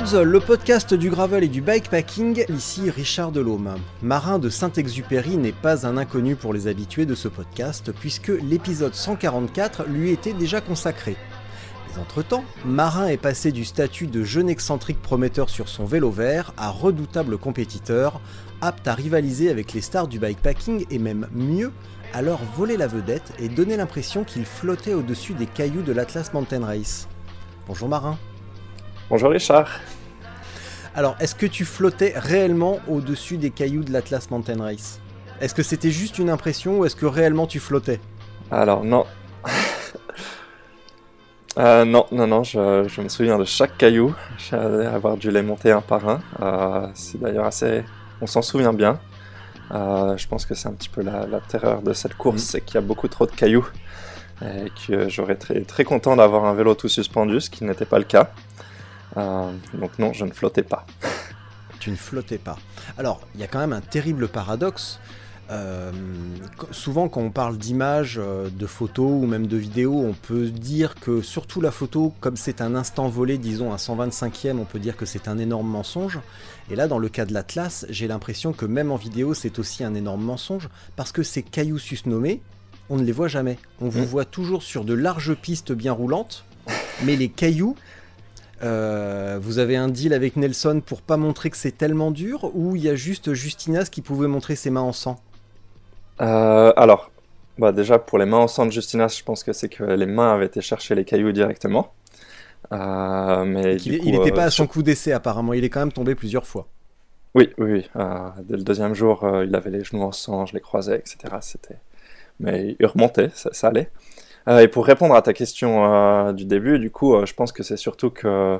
Le podcast du gravel et du bikepacking, ici Richard Delhomme. Marin de Saint-Exupéry n'est pas un inconnu pour les habitués de ce podcast, puisque l'épisode 144 lui était déjà consacré. Mais entre-temps, Marin est passé du statut de jeune excentrique prometteur sur son vélo vert à redoutable compétiteur, apte à rivaliser avec les stars du bikepacking et même mieux, à leur voler la vedette et donner l'impression qu'il flottait au-dessus des cailloux de l'Atlas Mountain Race. Bonjour Marin. Bonjour Richard. Alors, est-ce que tu flottais réellement au-dessus des cailloux de l'Atlas Mountain Race? Est-ce que c'était juste une impression ou est-ce que réellement tu flottais? Alors non. Euh, non, non, non, je, me souviens de chaque caillou. J'allais avoir dû les monter un par un. Euh, c'est d'ailleurs assez... On s'en souvient bien. Euh, je pense que c'est un petit peu la, terreur de cette course, c'est qu'il y a beaucoup trop de cailloux. Et que j'aurais très, très content d'avoir un vélo tout suspendu, ce qui n'était pas le cas. Euh, donc non, je ne flottais pas. tu ne flottais pas. Alors, il y a quand même un terrible paradoxe. Euh, souvent, quand on parle d'images, euh, de photos ou même de vidéos, on peut dire que surtout la photo, comme c'est un instant volé, disons un 125e, on peut dire que c'est un énorme mensonge. Et là, dans le cas de l'Atlas, j'ai l'impression que même en vidéo, c'est aussi un énorme mensonge parce que ces cailloux susnommés, on ne les voit jamais. On vous mm. voit toujours sur de larges pistes bien roulantes, mais les cailloux, euh, vous avez un deal avec Nelson pour pas montrer que c'est tellement dur ou il y a juste Justinas qui pouvait montrer ses mains en sang? Euh, Alors, bah déjà pour les mains en sang de Justinas, je pense que c'est que les mains avaient été chercher les cailloux directement. Euh, mais il n'était pas à son coup d'essai apparemment, il est quand même tombé plusieurs fois. Oui, oui, oui. dès le deuxième jour, il avait les genoux en sang, je les croisais, etc. C'était... Mais il remontait, ça allait. Euh, et pour répondre à ta question euh, du début, du coup, euh, je pense que c'est surtout que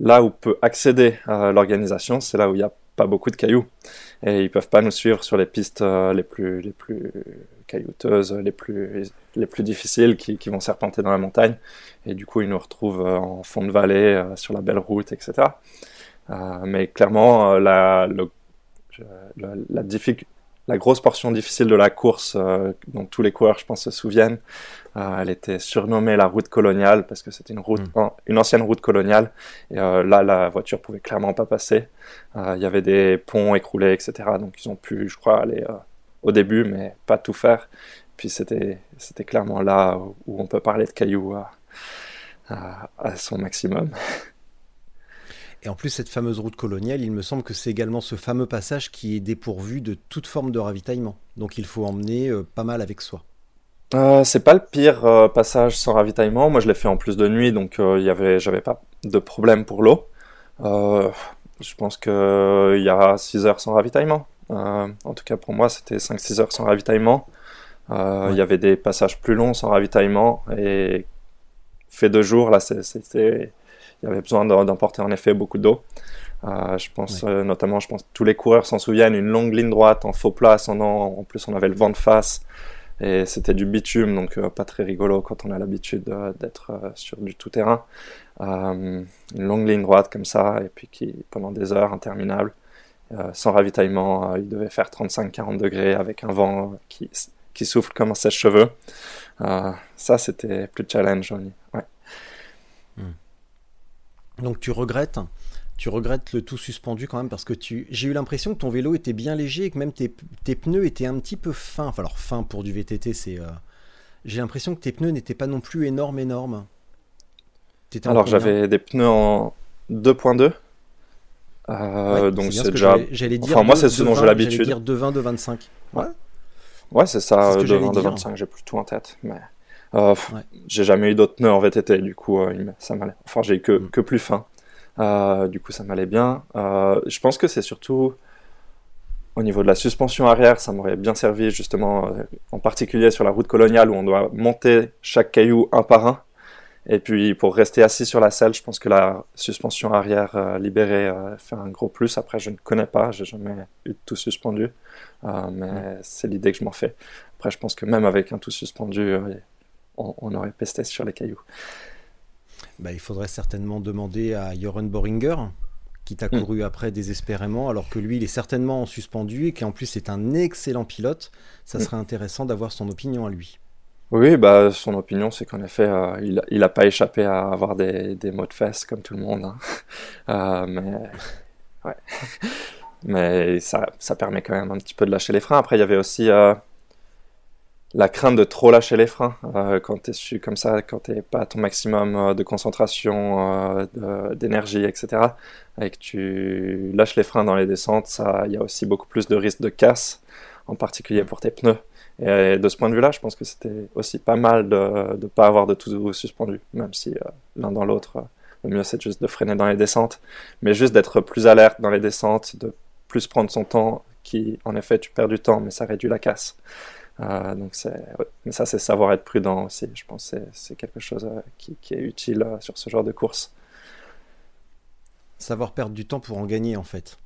là où peut accéder l'organisation, c'est là où il n'y a pas beaucoup de cailloux. Et ils peuvent pas nous suivre sur les pistes les plus, les plus caillouteuses, les plus, les plus difficiles qui, vont serpenter dans la montagne. Et du coup, ils nous retrouvent en fond de vallée, sur la belle route, etc. mais clairement, la, la, grosse portion difficile de la course, dont tous les coureurs, je pense, se souviennent. Euh, elle était surnommée la route coloniale parce que c'était une route, hmm. une ancienne route coloniale. Et euh, là, la voiture pouvait clairement pas passer. Il y avait des ponts écroulés, etc. Donc ils ont pu, je crois, aller au début, mais pas tout faire. Puis c'était, c'était clairement là où on peut parler de cailloux à, à son maximum. Et en plus, cette fameuse route coloniale, il me semble que c'est également ce fameux passage qui est dépourvu de toute forme de ravitaillement. Donc il faut emmener euh, pas mal avec soi. Euh, c'est pas le pire euh, passage sans ravitaillement. Moi, je l'ai fait en plus de nuit, donc il y avait, j'avais pas de problème pour l'eau. je pense qu'il y a 6 heures sans ravitaillement. en tout cas, pour moi, c'était 5-6 heures sans ravitaillement. Il y avait des passages plus longs sans ravitaillement. Et fait deux jours, là, c'était il y avait besoin d'emporter en effet beaucoup d'eau. Euh, je pense euh, notamment, je pense tous les coureurs s'en souviennent, une longue ligne droite en faux plat, en plus on avait le vent de face et c'était du bitume, donc euh, pas très rigolo quand on a l'habitude d'être sur du tout-terrain. une longue ligne droite comme ça, et puis pendant des heures interminables, sans ravitaillement, il devait faire 35-40 degrés avec un vent qui, qui souffle comme un sèche-cheveux. ça, c'était plus challenge. Ouais. Donc tu regrettes tu regrettes le tout suspendu quand même parce que tu j'ai eu l'impression que ton vélo était bien léger et que même tes, pneus étaient un petit peu fins. Enfin, alors fins pour du VTT, c'est. Euh, j'ai l'impression que tes pneus n'étaient pas non plus énormes, énormes. alors j'avais des pneus en 2.2. Euh, donc c'est déjà. J'allais dire. Enfin, moi, c'est ce dont j'ai l'habitude. dire de 20, de 25. Ouais. Ouais, c'est ça, de 20, de 25, j'ai plus tout en tête. Mais J'ai jamais eu d'autres pneus en VTT, du coup, ça m'allait. Enfin, j'ai eu que, mm. que plus fin. Du coup, ça m'allait bien. je pense que c'est surtout au niveau de la suspension arrière, ça m'aurait bien servi justement, en particulier sur la route coloniale où on doit monter chaque caillou un par un. Et puis pour rester assis sur la selle, je pense que la suspension arrière euh, libérée euh, fait un gros plus. Après, je ne connais pas, j'ai jamais eu de tout suspendu, euh, mais c'est l'idée que je m'en fais. Après, je pense que même avec un tout suspendu, on, aurait pesté sur les cailloux. Bah, il faudrait certainement demander à Joran Boringer, qui t'a hmm. couru après désespérément, alors que lui, il est certainement en suspendu et qui en plus est un excellent pilote. Ça hmm. serait intéressant d'avoir son opinion à lui. Oui, bah, son opinion, c'est qu'en effet, euh, il, il a pas échappé à avoir des, des mots de fesses comme tout le monde. Hein. Euh, mais, ouais. mais ça, ça permet quand même un petit peu de lâcher les freins. Après, il y avait aussi euh, la crainte de trop lâcher les freins quand tu es su comme ça, quand tu pas à ton maximum de concentration, d'énergie, etc. Et que tu lâches les freins dans les descentes, il y a aussi beaucoup plus de risques de casse, en particulier pour tes pneus. Et de ce point de vue-là, je pense que c'était aussi pas mal de ne pas avoir de tout suspendu, même si euh, l'un dans l'autre, euh, le mieux c'est juste de freiner dans les descentes, mais juste d'être plus alerte dans les descentes, de plus prendre son temps, qui en effet tu perds du temps, mais ça réduit la casse. Euh, donc mais ça c'est savoir être prudent aussi. Je pense que c'est, quelque chose qui, qui, est utile sur ce genre de course. Savoir perdre du temps pour en gagner en fait,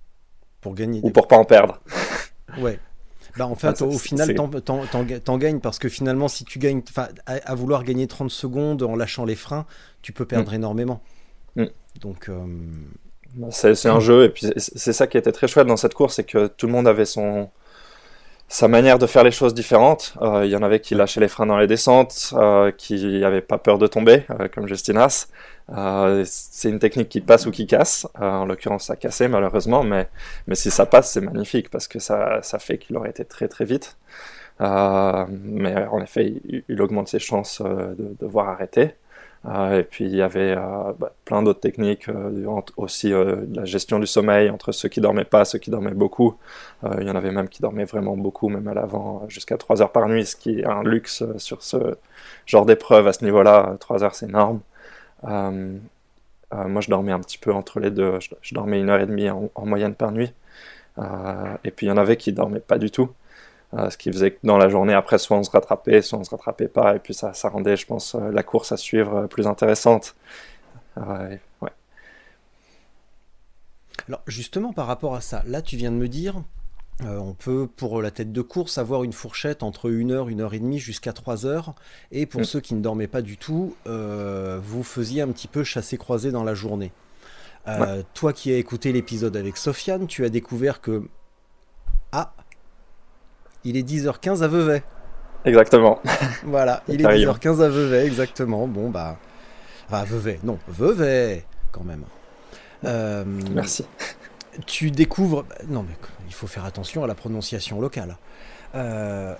pour gagner. Ou pour pas en perdre. ouais. Bah en fait, au final, t'en gagnes parce que finalement, si tu gagnes, à, à, vouloir gagner 30 secondes en lâchant les freins, tu peux perdre mm. énormément. Mm. Donc. Euh, bah, c'est un jeu, et puis c'est ça qui était très chouette dans cette course, c'est que tout le monde avait son, sa manière de faire les choses différentes. Euh, il y en avait qui lâchaient les freins dans les descentes, euh, qui n'avaient pas peur de tomber, euh, comme Justinas. c'est une technique qui passe ou qui casse. en l'occurrence, ça cassé malheureusement, mais, mais si ça passe, c'est magnifique parce que ça, ça fait qu'il aurait été très très vite. mais en effet, il, il augmente ses chances de devoir arrêter. Euh, et puis il y avait euh, bah, plein d'autres techniques, euh, aussi la gestion du sommeil entre ceux qui dormaient pas, ceux qui dormaient beaucoup. il y en avait même qui dormaient vraiment beaucoup, même à l'avant, jusqu'à 3 heures par nuit, ce qui est un luxe sur ce genre d'épreuve à ce niveau-là. 3 heures, c'est énorme. moi, je dormais un petit peu entre les deux. Je, dormais une heure et demie en moyenne par nuit. et puis il y en avait qui dormaient pas du tout. Euh, ce qui faisait que dans la journée après, soit on se rattrapait, soit on se rattrapait pas, et puis ça, ça rendait, je pense, euh, la course à suivre euh, plus intéressante. ouais. Alors justement par rapport à ça, là tu viens de me dire, on peut pour la tête de course avoir une fourchette entre 1 heure, 1 heure et demie jusqu'à 3 heures, et pour mm. ceux qui ne dormaient pas du tout, vous faisiez un petit peu chasser-croiser dans la journée. Toi qui as écouté l'épisode avec Sofiane, tu as découvert que ah il est 10h15 à Vevey. Exactement. Voilà, il est 10h15 à Vevey, exactement. Bon, bah. Enfin, Vevey, non, Vevey, quand même. Euh, Merci. Tu découvres. Non, mais il faut faire attention à la prononciation locale. Euh,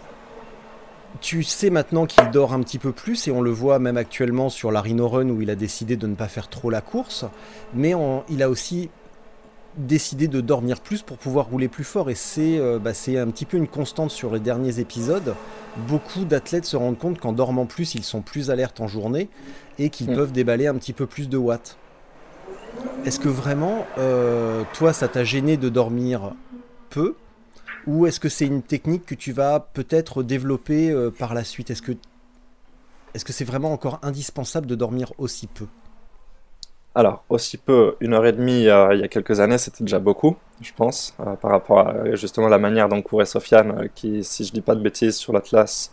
tu sais maintenant qu'il dort un petit peu plus et on le voit même actuellement sur la Rhino Run où il a décidé de ne pas faire trop la course, mais il a aussi décider de dormir plus pour pouvoir rouler plus fort. Et euh, bah, c'est un petit peu une constante sur les derniers épisodes. Beaucoup d'athlètes se rendent compte qu'en dormant plus, ils sont plus alertes en journée et qu'ils mm. peuvent déballer un petit peu plus de watts. Est-ce que vraiment, euh, toi, ça t'a gêné de dormir peu? Ou est-ce que c'est une technique que tu vas peut-être développer euh, par la suite? Est-ce que est-ce que c'est vraiment encore indispensable de dormir aussi peu? Alors, aussi peu, une heure et demie euh, il y a quelques années, c'était déjà beaucoup, je pense, euh, par rapport à justement la manière dont courait Sofiane, euh, qui, si je dis pas de bêtises, sur l'Atlas,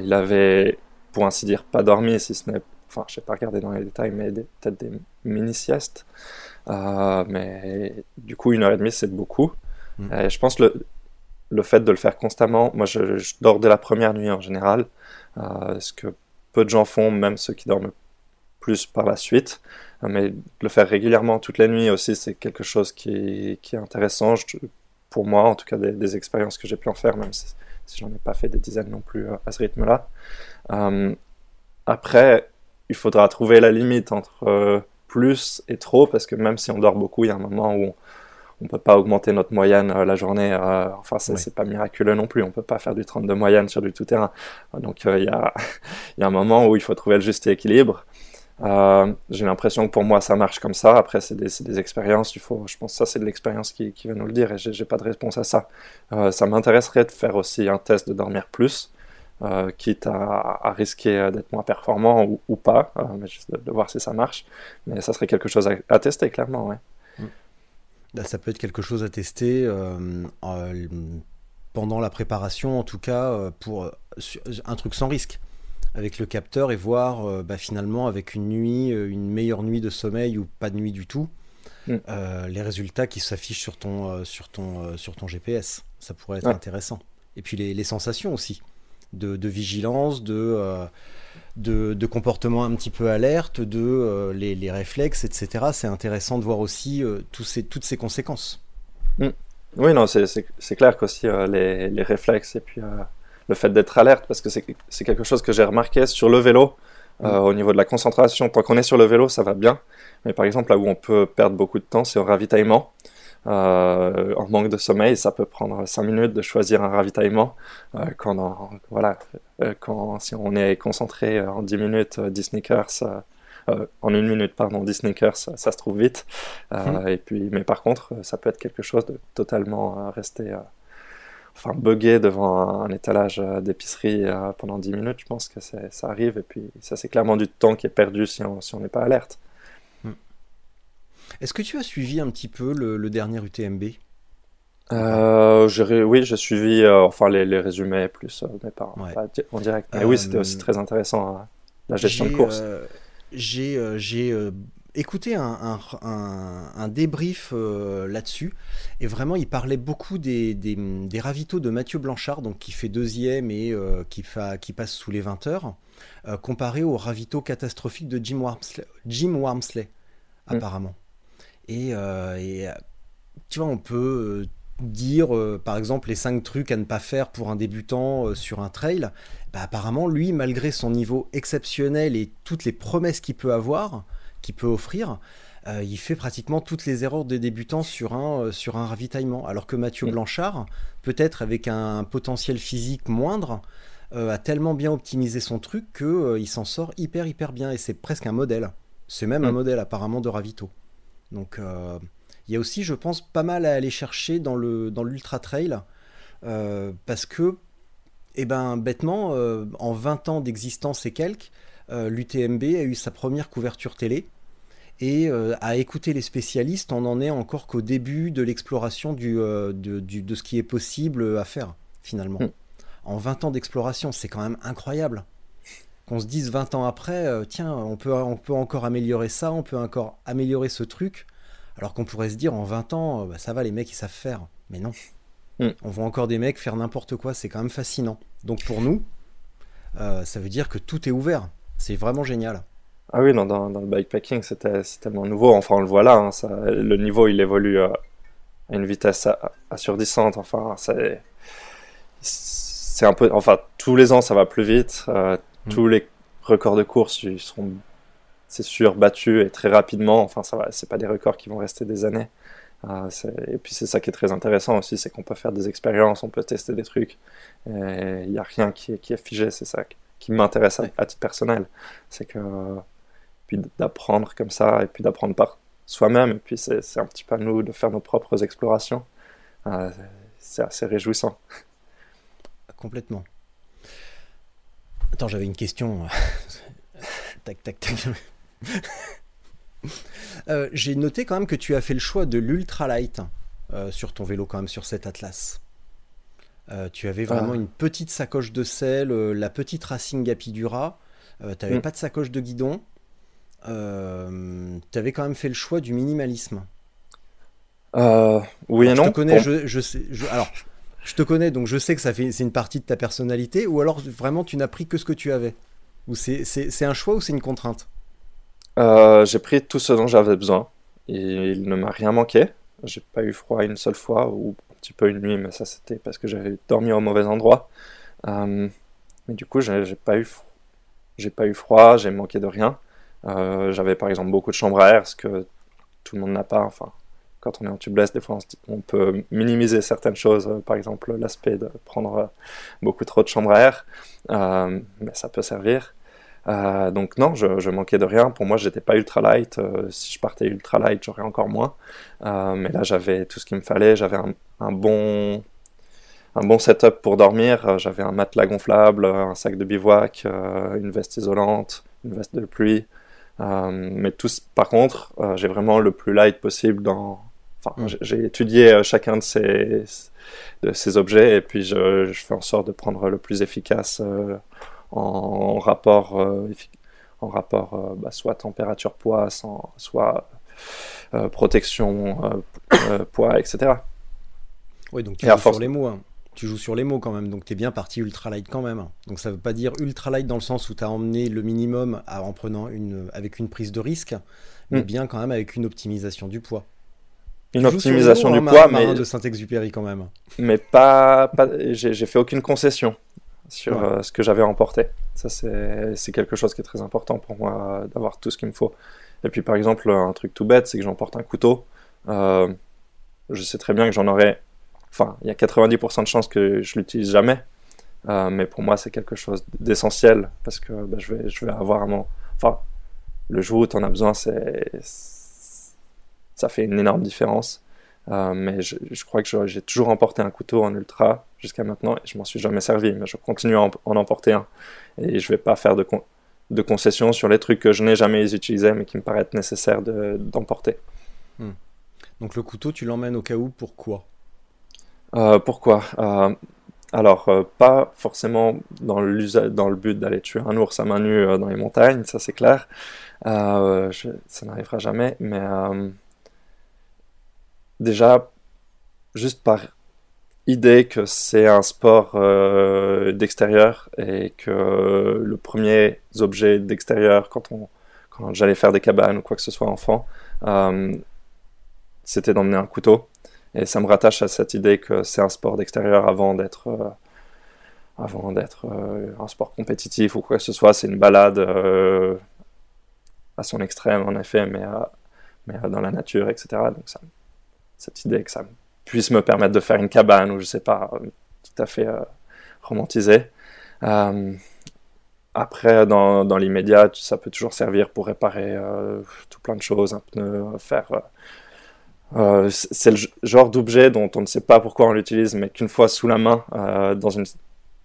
il avait, pour ainsi dire, pas dormi, si ce n'est, enfin, je sais pas regarder dans les détails, mais peut-être des mini-siestes. mais du coup, une heure et demie, c'est beaucoup. Mm. Et je pense le, le fait de le faire constamment, moi je, je dors dès la première nuit en général, ce que peu de gens font, même ceux qui dorment plus par la suite. Euh, mais le faire régulièrement toute la nuit aussi, c'est quelque chose qui, qui est intéressant. pour moi, en tout cas, des, expériences que j'ai pu en faire, même si, j'en ai pas fait des dizaines non plus euh, à ce rythme-là. Euh, après, il faudra trouver la limite entre plus et trop, parce que même si on dort beaucoup, il y a un moment où on peut pas augmenter notre moyenne la journée. enfin, c'est pas miraculeux non plus. On peut pas faire du 32 moyenne sur du tout terrain. Donc, il y a, y, a, un moment où il faut trouver le juste équilibre. Euh, j'ai l'impression que pour moi ça marche comme ça. Après, c'est des, expériences. Il faut, je pense que ça, c'est de l'expérience qui, va nous le dire et j'ai pas de réponse à ça. Euh, ça m'intéresserait de faire aussi un test de dormir plus, euh, quitte à, risquer d'être moins performant ou, pas, mais de, voir si ça marche. Mais ça serait quelque chose à, tester, clairement. Ouais. Mmh. Bah, ça peut être quelque chose à tester pendant la préparation, en tout cas, pour un truc sans risque avec le capteur et voir euh, bah, finalement avec une nuit, euh, une meilleure nuit de sommeil ou pas de nuit du tout, mm. euh, les résultats qui s'affichent sur ton, euh, sur, ton, sur ton GPS. Ça pourrait être ouais. intéressant. Et puis les, les sensations aussi, de, de vigilance, de, de, de, comportement un petit peu alerte, de les, les, réflexes, etc. C'est intéressant de voir aussi tous ces, toutes ces conséquences. Mm. Oui, non, c'est clair qu'aussi les, les, réflexes et puis le fait d'être alerte, parce que c'est quelque chose que j'ai remarqué sur le vélo, euh, mmh. au niveau de la concentration. Tant qu'on est sur le vélo, ça va bien. Mais par exemple, là où on peut perdre beaucoup de temps, c'est au ravitaillement. Euh, en manque de sommeil, ça peut prendre 5 minutes de choisir un ravitaillement. Euh, quand, voilà, quand si on est concentré en 10 minutes, 10 sneakers, en une minute, pardon, 10 sneakers, ça, ça se trouve vite. Mmh. Et puis, mais par contre, ça peut être quelque chose de totalement resté enfin bugger devant un, étalage euh, d'épicerie euh, pendant 10 minutes, je pense que ça arrive. Et puis ça, c'est clairement du temps qui est perdu si on si n'est pas alerte. Hmm. Est-ce que tu as suivi un petit peu le, le dernier UTMB euh, Oui, j'ai suivi euh, enfin les, les, résumés plus, euh, mais pas, ouais. pas, en direct. Mais oui, c'était aussi très intéressant, hein, la gestion de course. J'ai écouté un, un, un, un débrief euh, là-dessus, et vraiment, il parlait beaucoup des, des, des, ravitaux de Mathieu Blanchard, donc qui fait deuxième et euh, qui, fa, qui, passe sous les 20 heures, euh, comparé aux ravitaux catastrophiques de Jim Wormsley, Jim Wormsley mm. apparemment. Et, et, tu vois, on peut dire, par exemple, les 5 trucs à ne pas faire pour un débutant sur un trail. Bah, apparemment, lui, malgré son niveau exceptionnel et toutes les promesses qu'il peut avoir, qu'il peut offrir, euh, il fait pratiquement toutes les erreurs des débutants sur un, euh, sur un ravitaillement. Alors que Mathieu mmh. Blanchard, peut-être avec un potentiel physique moindre, euh, a tellement bien optimisé son truc qu'il s'en sort hyper hyper bien et c'est presque un modèle. C'est même mmh. un modèle apparemment de ravito. Donc il y a aussi, je pense, pas mal à aller chercher dans le dans l'ultra trail parce que, eh ben, bêtement, en 20 ans d'existence et quelques, l'UTMB a eu sa première couverture télé et euh, à écouter les spécialistes, on n'en est encore qu'au début de l'exploration du, euh, de, du, de, ce qui est possible à faire, finalement. Mm. En 20 ans d'exploration, c'est quand même incroyable. Qu'on se dise 20 ans après, euh, tiens, on peut, on peut encore améliorer ça, on peut encore améliorer ce truc, alors qu'on pourrait se dire en 20 ans, bah, ça va, les mecs, ils savent faire. Mais non. Mm. On voit encore des mecs faire n'importe quoi, c'est quand même fascinant. Donc pour nous, ça veut dire que tout est ouvert. C'est vraiment génial. Ah oui, dans, dans, dans le bikepacking, c'est tellement nouveau. Enfin, on le voit là, hein, ça, le niveau, il évolue à, à une vitesse assurdissante. Enfin, c'est un peu, enfin, tous les ans, ça va plus vite. Euh, mmh. Tous les records de course, ils seront, c'est sûr, battus et très rapidement. Enfin, ça va, c'est pas des records qui vont rester des années. Euh, et puis c'est ça qui est très intéressant aussi, c'est qu'on peut faire des expériences, on peut tester des trucs. Il n'y a rien qui est, qui est figé, c'est ça qui m'intéresse à, à titre personnel. C'est que puis d'apprendre comme ça, et puis d'apprendre par soi-même, et puis c'est un petit peu à nous de faire nos propres explorations. Euh, c'est assez réjouissant. Complètement. Attends, j'avais une question. tac, tac, tac. euh, J'ai noté quand même que tu as fait le choix de l'ultralight euh, sur ton vélo, quand même, sur cet Atlas. Euh, tu avais vraiment ah. une petite sacoche de sel, la petite Racing Apidura. Tu n'avais mm. pas de sacoche de guidon euh, tu avais quand même fait le choix du minimalisme. Euh, oui alors, et non. Je te connais, bon. je, je, sais, je, alors, je te connais, donc je sais que ça fait, c'est une partie de ta personnalité, ou alors vraiment tu n'as pris que ce que tu avais? Ou c'est un choix ou c'est une contrainte? Euh, J'ai pris tout ce dont j'avais besoin. Et il ne m'a rien manqué. J'ai pas eu froid une seule fois, ou un petit peu une nuit, mais ça c'était parce que j'avais dormi au mauvais endroit. Euh, mais du coup, j'ai pas eu, j'ai pas eu froid, j'ai manqué de rien. Euh, j'avais par exemple beaucoup de chambres à air, ce que tout le monde n'a pas. Enfin, quand on est en tubeless, des fois on, peut minimiser certaines choses, par exemple l'aspect de prendre beaucoup trop de chambre à air, mais ça peut servir. donc non, je, manquais de rien. Pour moi, j'étais pas ultra light. si je partais ultra light, j'aurais encore moins. mais là, j'avais tout ce qu'il me fallait. J'avais un, bon un bon setup pour dormir. J'avais un matelas gonflable, un sac de bivouac, une veste isolante, une veste de pluie. Euh, mais tous, par contre, euh, j'ai vraiment le plus light possible dans. Enfin, mm. j'ai étudié euh, chacun de ces, de ces objets et puis je, je, fais en sorte de prendre le plus efficace en, rapport, en rapport bah, soit température-poids, soit protection poids, etc. Oui, donc tu es sur les mots. Hein tu joues sur les mots quand même, donc tu es bien parti ultra light quand même. Donc ça veut pas dire ultra light dans le sens où tu as emmené le minimum en prenant une, avec une prise de risque, mais hmm. bien quand même avec une optimisation du poids. Une optimisation du poids, mais de Saint-Exupéry quand même. Mais pas, pas j'ai fait aucune concession sur euh, ce que j'avais emporté. Ça c'est quelque chose qui est très important pour moi d'avoir tout ce qu'il me faut. Et puis par exemple un truc tout bête, c'est que j'emporte un couteau. Euh, je sais très bien que j'en aurais Enfin, il y a 90% de chances que je l'utilise jamais. Euh, mais pour moi, c'est quelque chose d'essentiel parce que bah, je, vais, avoir un Enfin, le jour où tu en as besoin, c'est ça fait une énorme différence. Euh, mais je, crois que j'ai toujours emporté un couteau en ultra jusqu'à maintenant et je m'en suis jamais servi. Mais je continue à en, emporter un. Et je vais pas faire de, de concessions sur les trucs que je n'ai jamais utilisés mais qui me paraissent nécessaires d'emporter. Hmm. Donc le couteau, tu l'emmènes au cas où, pourquoi euh, pourquoi? Euh, alors, euh, pas forcément dans, le but d'aller tuer un ours à main nue dans les montagnes, ça c'est clair. ça n'arrivera jamais, mais déjà, juste par idée que c'est un sport d'extérieur et que le premier objet d'extérieur quand, on, quand j'allais faire des cabanes ou quoi que ce soit enfant, c'était d'emmener un couteau. Et ça me rattache à cette idée que c'est un sport d'extérieur avant d'être euh, avant d'être euh, un sport compétitif ou quoi que ce soit. C'est une balade euh, à son extrême, en effet, mais, mais dans la nature, etc. Donc cette idée que ça puisse me permettre de faire une cabane ou je sais pas, tout à fait romantisé. Après, dans, dans l'immédiat, ça peut toujours servir pour réparer tout plein de choses, un pneu, faire c'est le genre d'objet dont on ne sait pas pourquoi on l'utilise, mais qu'une fois sous la main, euh, dans une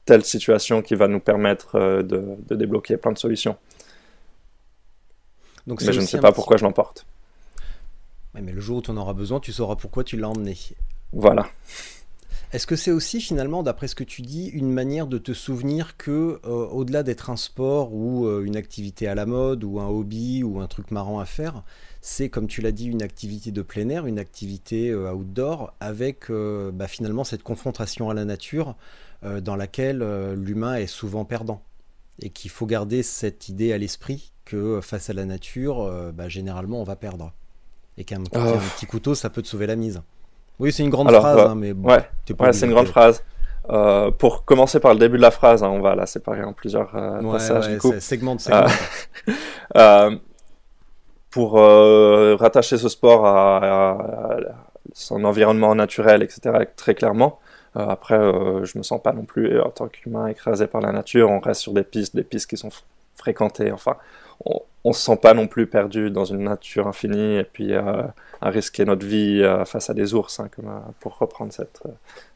telle situation qui va nous permettre euh, de, débloquer plein de solutions. Donc, mais je ne sais pas pourquoi je l'emporte. mais le jour où tu en auras besoin, tu sauras pourquoi tu l'as emmené. Voilà. Est-ce que c'est aussi finalement, d'après ce que tu dis, une manière de te souvenir que, au-delà d'être un sport ou une activité à la mode ou un hobby ou un truc marrant à faire, c'est, comme tu l'as dit, une activité de plein air, une activité euh, outdoor, avec euh, bah, finalement cette confrontation à la nature euh, dans laquelle l'humain est souvent perdant. Et qu'il faut garder cette idée à l'esprit que face à la nature, bah, généralement, on va perdre. Et qu'un oh. petit couteau, ça peut te sauver la mise. Oui, c'est une grande phrase, hein, mais ouais, c'est une grande phrase. pour commencer par le début de la phrase, hein, on va la séparer en plusieurs passages. Segment de segment pour euh, rattacher ce sport à, son environnement naturel, etc., très clairement. Euh, après, euh, je me sens pas non plus en tant qu'humain écrasé par la nature. On reste sur des pistes, des pistes qui sont fréquentées. Enfin, on, on se sent pas non plus perdu dans une nature infinie et puis à risquer notre vie face à des ours, hein, comme, pour reprendre cette,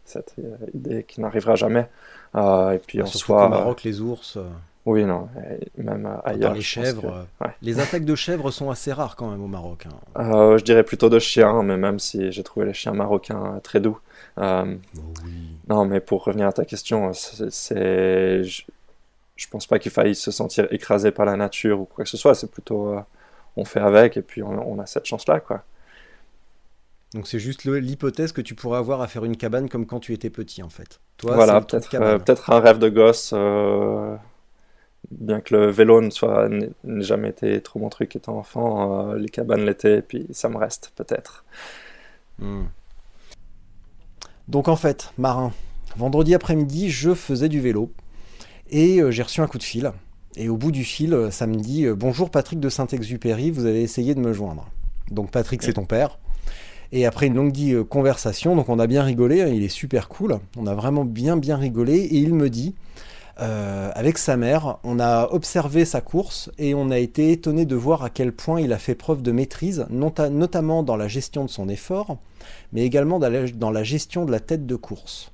cette idée qui n'arrivera jamais. et puis en soi, au Maroc, les ours. Oui, non, même ailleurs. les chèvres, les attaques de chèvres sont assez rares quand même au Maroc. Hein. Euh, je dirais plutôt de chiens, mais même si j'ai trouvé les chiens marocains très doux. Euh, oh non, mais pour revenir à ta question, c'est, je, je pense pas qu'il faille se sentir écrasé par la nature ou quoi que ce soit. C'est plutôt, euh, on fait avec et puis on, a cette chance-là, quoi. Donc c'est juste l'hypothèse que tu pourrais avoir à faire une cabane comme quand tu étais petit, en fait. Toi, voilà, peut-être, peut-être un rêve de gosse bien que le vélo ne soit n'ait jamais été trop mon truc étant enfant, euh, les cabanes l'étaient, et puis ça me reste peut-être. Hmm. Donc en fait, marin, vendredi après-midi, je faisais du vélo et euh, j'ai reçu un coup de fil. Et au bout du fil, euh, ça me dit Bonjour Patrick de Saint-Exupéry, vous avez essayé de me joindre. Donc Patrick, c'est ton père. Et après une longue euh, conversation, donc on a bien rigolé, hein, il est super cool, on a vraiment bien bien rigolé, et il me dit, euh, avec sa mère, on a observé sa course et on a été étonné de voir à quel point il a fait preuve de maîtrise, notamment dans la gestion de son effort, mais également dans la gestion de la tête de course.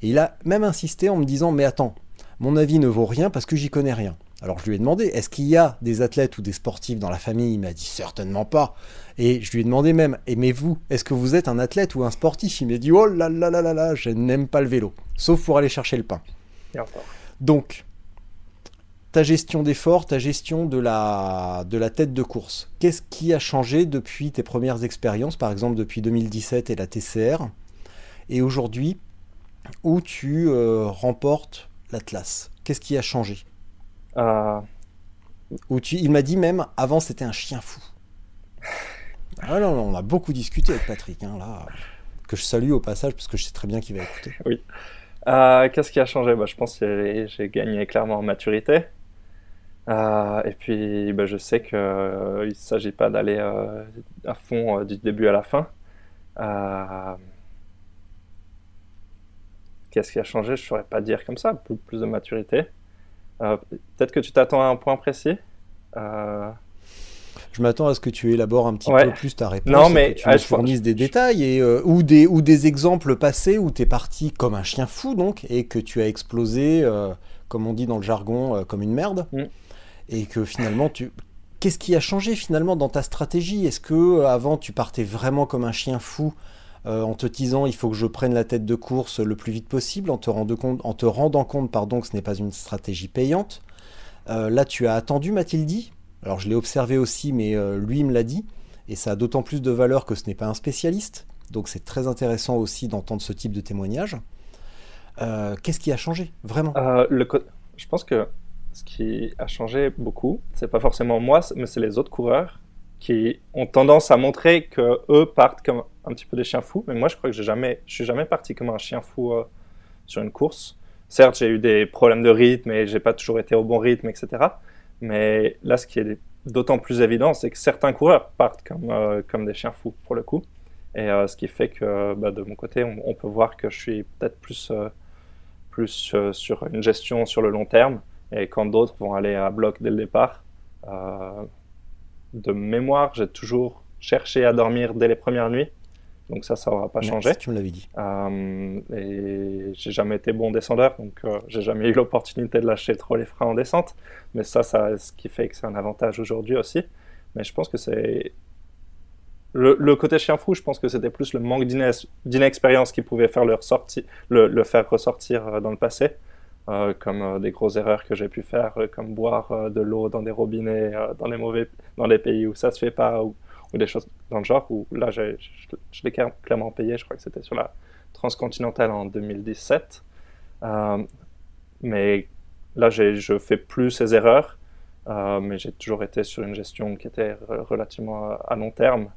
Et il a même insisté en me disant Mais attends, mon avis ne vaut rien parce que j'y connais rien. Alors je lui ai demandé Est-ce qu'il y a des athlètes ou des sportifs dans la famille? Il m'a dit Certainement pas. Et je lui ai demandé même Aimez-vous Est-ce que vous êtes un athlète ou un sportif? Il m'a dit Oh là là là là là, je n'aime pas le vélo, sauf pour aller chercher le pain. Donc, ta gestion d'effort, ta gestion de la, de la tête de course. Qu'est-ce qui a changé depuis tes premières expériences, par exemple depuis 2017 et la TCR, et aujourd'hui où tu euh, remportes l'Atlas? Qu'est-ce qui a changé? Euh... Où tu, il m'a dit même, avant c'était un chien fou. Ah on a beaucoup discuté avec Patrick, hein, là, que je salue au passage parce que je sais très bien qu'il va écouter. Oui. Euh, qu'est-ce qui a changé? Bah, Je pense que j'ai gagné clairement en maturité. Euh, et puis, bah, je sais qu'il ne s'agit pas d'aller à fond du début à la fin. Qu'est-ce qui a changé? Je ne saurais pas dire comme ça, plus, plus de maturité. Euh, peut-être que tu t'attends à un point précis? Euh, Je m'attends à ce que tu élabores un petit peu plus ta réponse, non, mais, que tu nous fournisses des détails et, euh, ou, des, ou des exemples passés où tu es parti comme un chien fou donc et que tu as explosé, comme on dit dans le jargon, comme une merde. Mm. Et que finalement, tu... qu'est-ce qui a changé finalement dans ta stratégie? Est-ce que avant tu partais vraiment comme un chien fou euh, en te disant il faut que je prenne la tête de course le plus vite possible, en te, rendant compte, en te rendant compte pardon, que ce n'est pas une stratégie payante? Euh, là, tu as attendu, m'a-t-il dit? Alors, je l'ai observé aussi, mais euh, lui, me l'a dit. Et ça a d'autant plus de valeur que ce n'est pas un spécialiste. Donc, c'est très intéressant aussi d'entendre ce type de témoignage. Qu'est-ce qui a changé, vraiment? Je pense que ce qui a changé beaucoup, c'est pas forcément moi, mais c'est les autres coureurs qui ont tendance à montrer que eux partent comme un petit peu des chiens fous. Mais moi, je crois que j'ai jamais, je suis jamais parti comme un chien fou euh, sur une course. Certes, j'ai eu des problèmes de rythme et j'ai pas toujours été au bon rythme, etc. Mais là, ce qui est d'autant plus évident, c'est que certains coureurs partent comme, euh, comme des chiens fous pour le coup. Et euh, ce qui fait que bah, de mon côté, on, peut voir que je suis peut-être plus, plus sur une gestion sur le long terme. Et quand d'autres vont aller à bloc dès le départ, de mémoire, j'ai toujours cherché à dormir dès les premières nuits. Donc ça, ça n'aura pas changé. Tu me l'avais dit. Euh, et j'ai jamais été bon descendeur, donc euh, j'ai jamais eu l'opportunité de lâcher trop les freins en descente. Mais ça, ça ce qui fait que c'est un avantage aujourd'hui aussi. Mais je pense que c'est le, côté chien fou. Je pense que c'était plus le manque d'inexpérience qui pouvait faire le, le, faire ressortir euh, dans le passé. Euh, comme des grosses erreurs que j'ai pu faire, comme boire de l'eau dans des robinets dans les mauvais, dans les pays où ça se fait pas, ou, des choses dans le genre. Où là, je, l'ai clairement payé. Je crois que c'était sur la transcontinentale en 2017. mais là, je fais plus ces erreurs. mais j'ai toujours été sur une gestion qui était relativement à, long terme.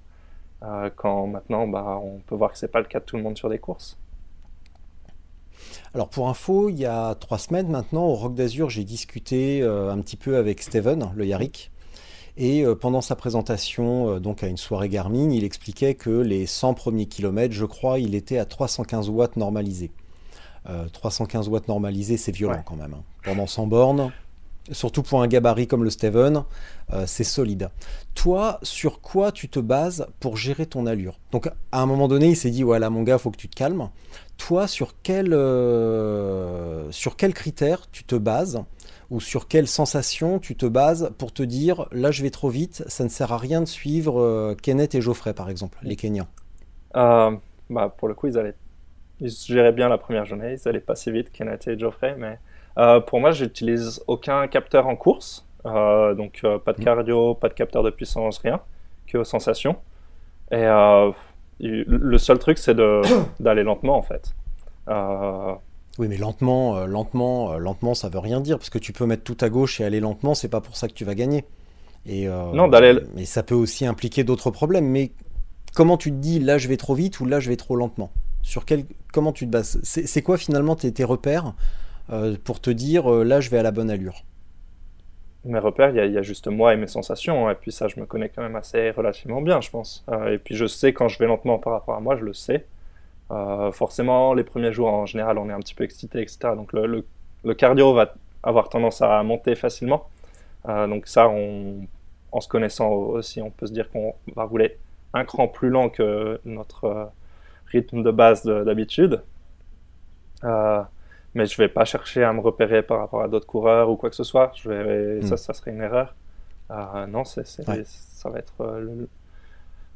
quand maintenant, bah, on peut voir que c'est pas le cas de tout le monde sur des courses. Alors pour info, il y a trois semaines maintenant, au Rock d'Azur, j'ai discuté euh, un petit peu avec Steven, le Yarik. Et euh, pendant sa présentation euh, donc à une soirée Garmin, il expliquait que les 100 premiers kilomètres, je crois, il était à 315 watts normalisés. 315 watts normalisés, c'est violent quand même. Hein. Pendant 100 bornes, surtout pour un gabarit comme le Steven, c'est solide. Toi, sur quoi tu te bases pour gérer ton allure? Donc à un moment donné, il s'est dit, voilà mon gars, faut que tu te calmes toi, sur quel, euh, sur quel critère tu te bases ou sur quelle sensation tu te bases pour te dire là je vais trop vite, ça ne sert à rien de suivre euh, Kenneth et Geoffrey par exemple, les Kenyans? Euh, bah, Pour le coup, ils, allaient, ils géraient bien la première journée, ils n'allaient pas si vite, Kenneth et Geoffrey, mais pour moi, j'utilise aucun capteur en course, donc pas de mm. cardio, pas de capteur de puissance, rien, que aux sensations. Et le seul truc, c'est d'aller lentement, en fait. Euh, oui, mais lentement, euh, lentement, euh, lentement, ça veut rien dire, parce que tu peux mettre tout à gauche et aller lentement, c'est pas pour ça que tu vas gagner. Et, non, d'aller. Mais ça peut aussi impliquer d'autres problèmes. Mais comment tu te dis, là, je vais trop vite ou là, je vais trop lentement? Sur quel, comment tu te bases? C'est quoi finalement tes, tes repères pour te dire, là, je vais à la bonne allure? Mes repères, il y, a, juste moi et mes sensations. Et puis ça, je me connais quand même assez relativement bien, je pense. et puis je sais quand je vais lentement par rapport à moi, je le sais. Forcément, les premiers jours, en général, on est un petit peu excité, etc. Donc le, le cardio va avoir tendance à monter facilement. donc ça, on, en se connaissant aussi, on peut se dire qu'on va rouler un cran plus lent que notre euh, rythme de base d'habitude. Euh, mais je vais pas chercher à me repérer par rapport à d'autres coureurs ou quoi que ce soit. Je vais, ça, hmm. ça serait une erreur. Euh, non, ça va être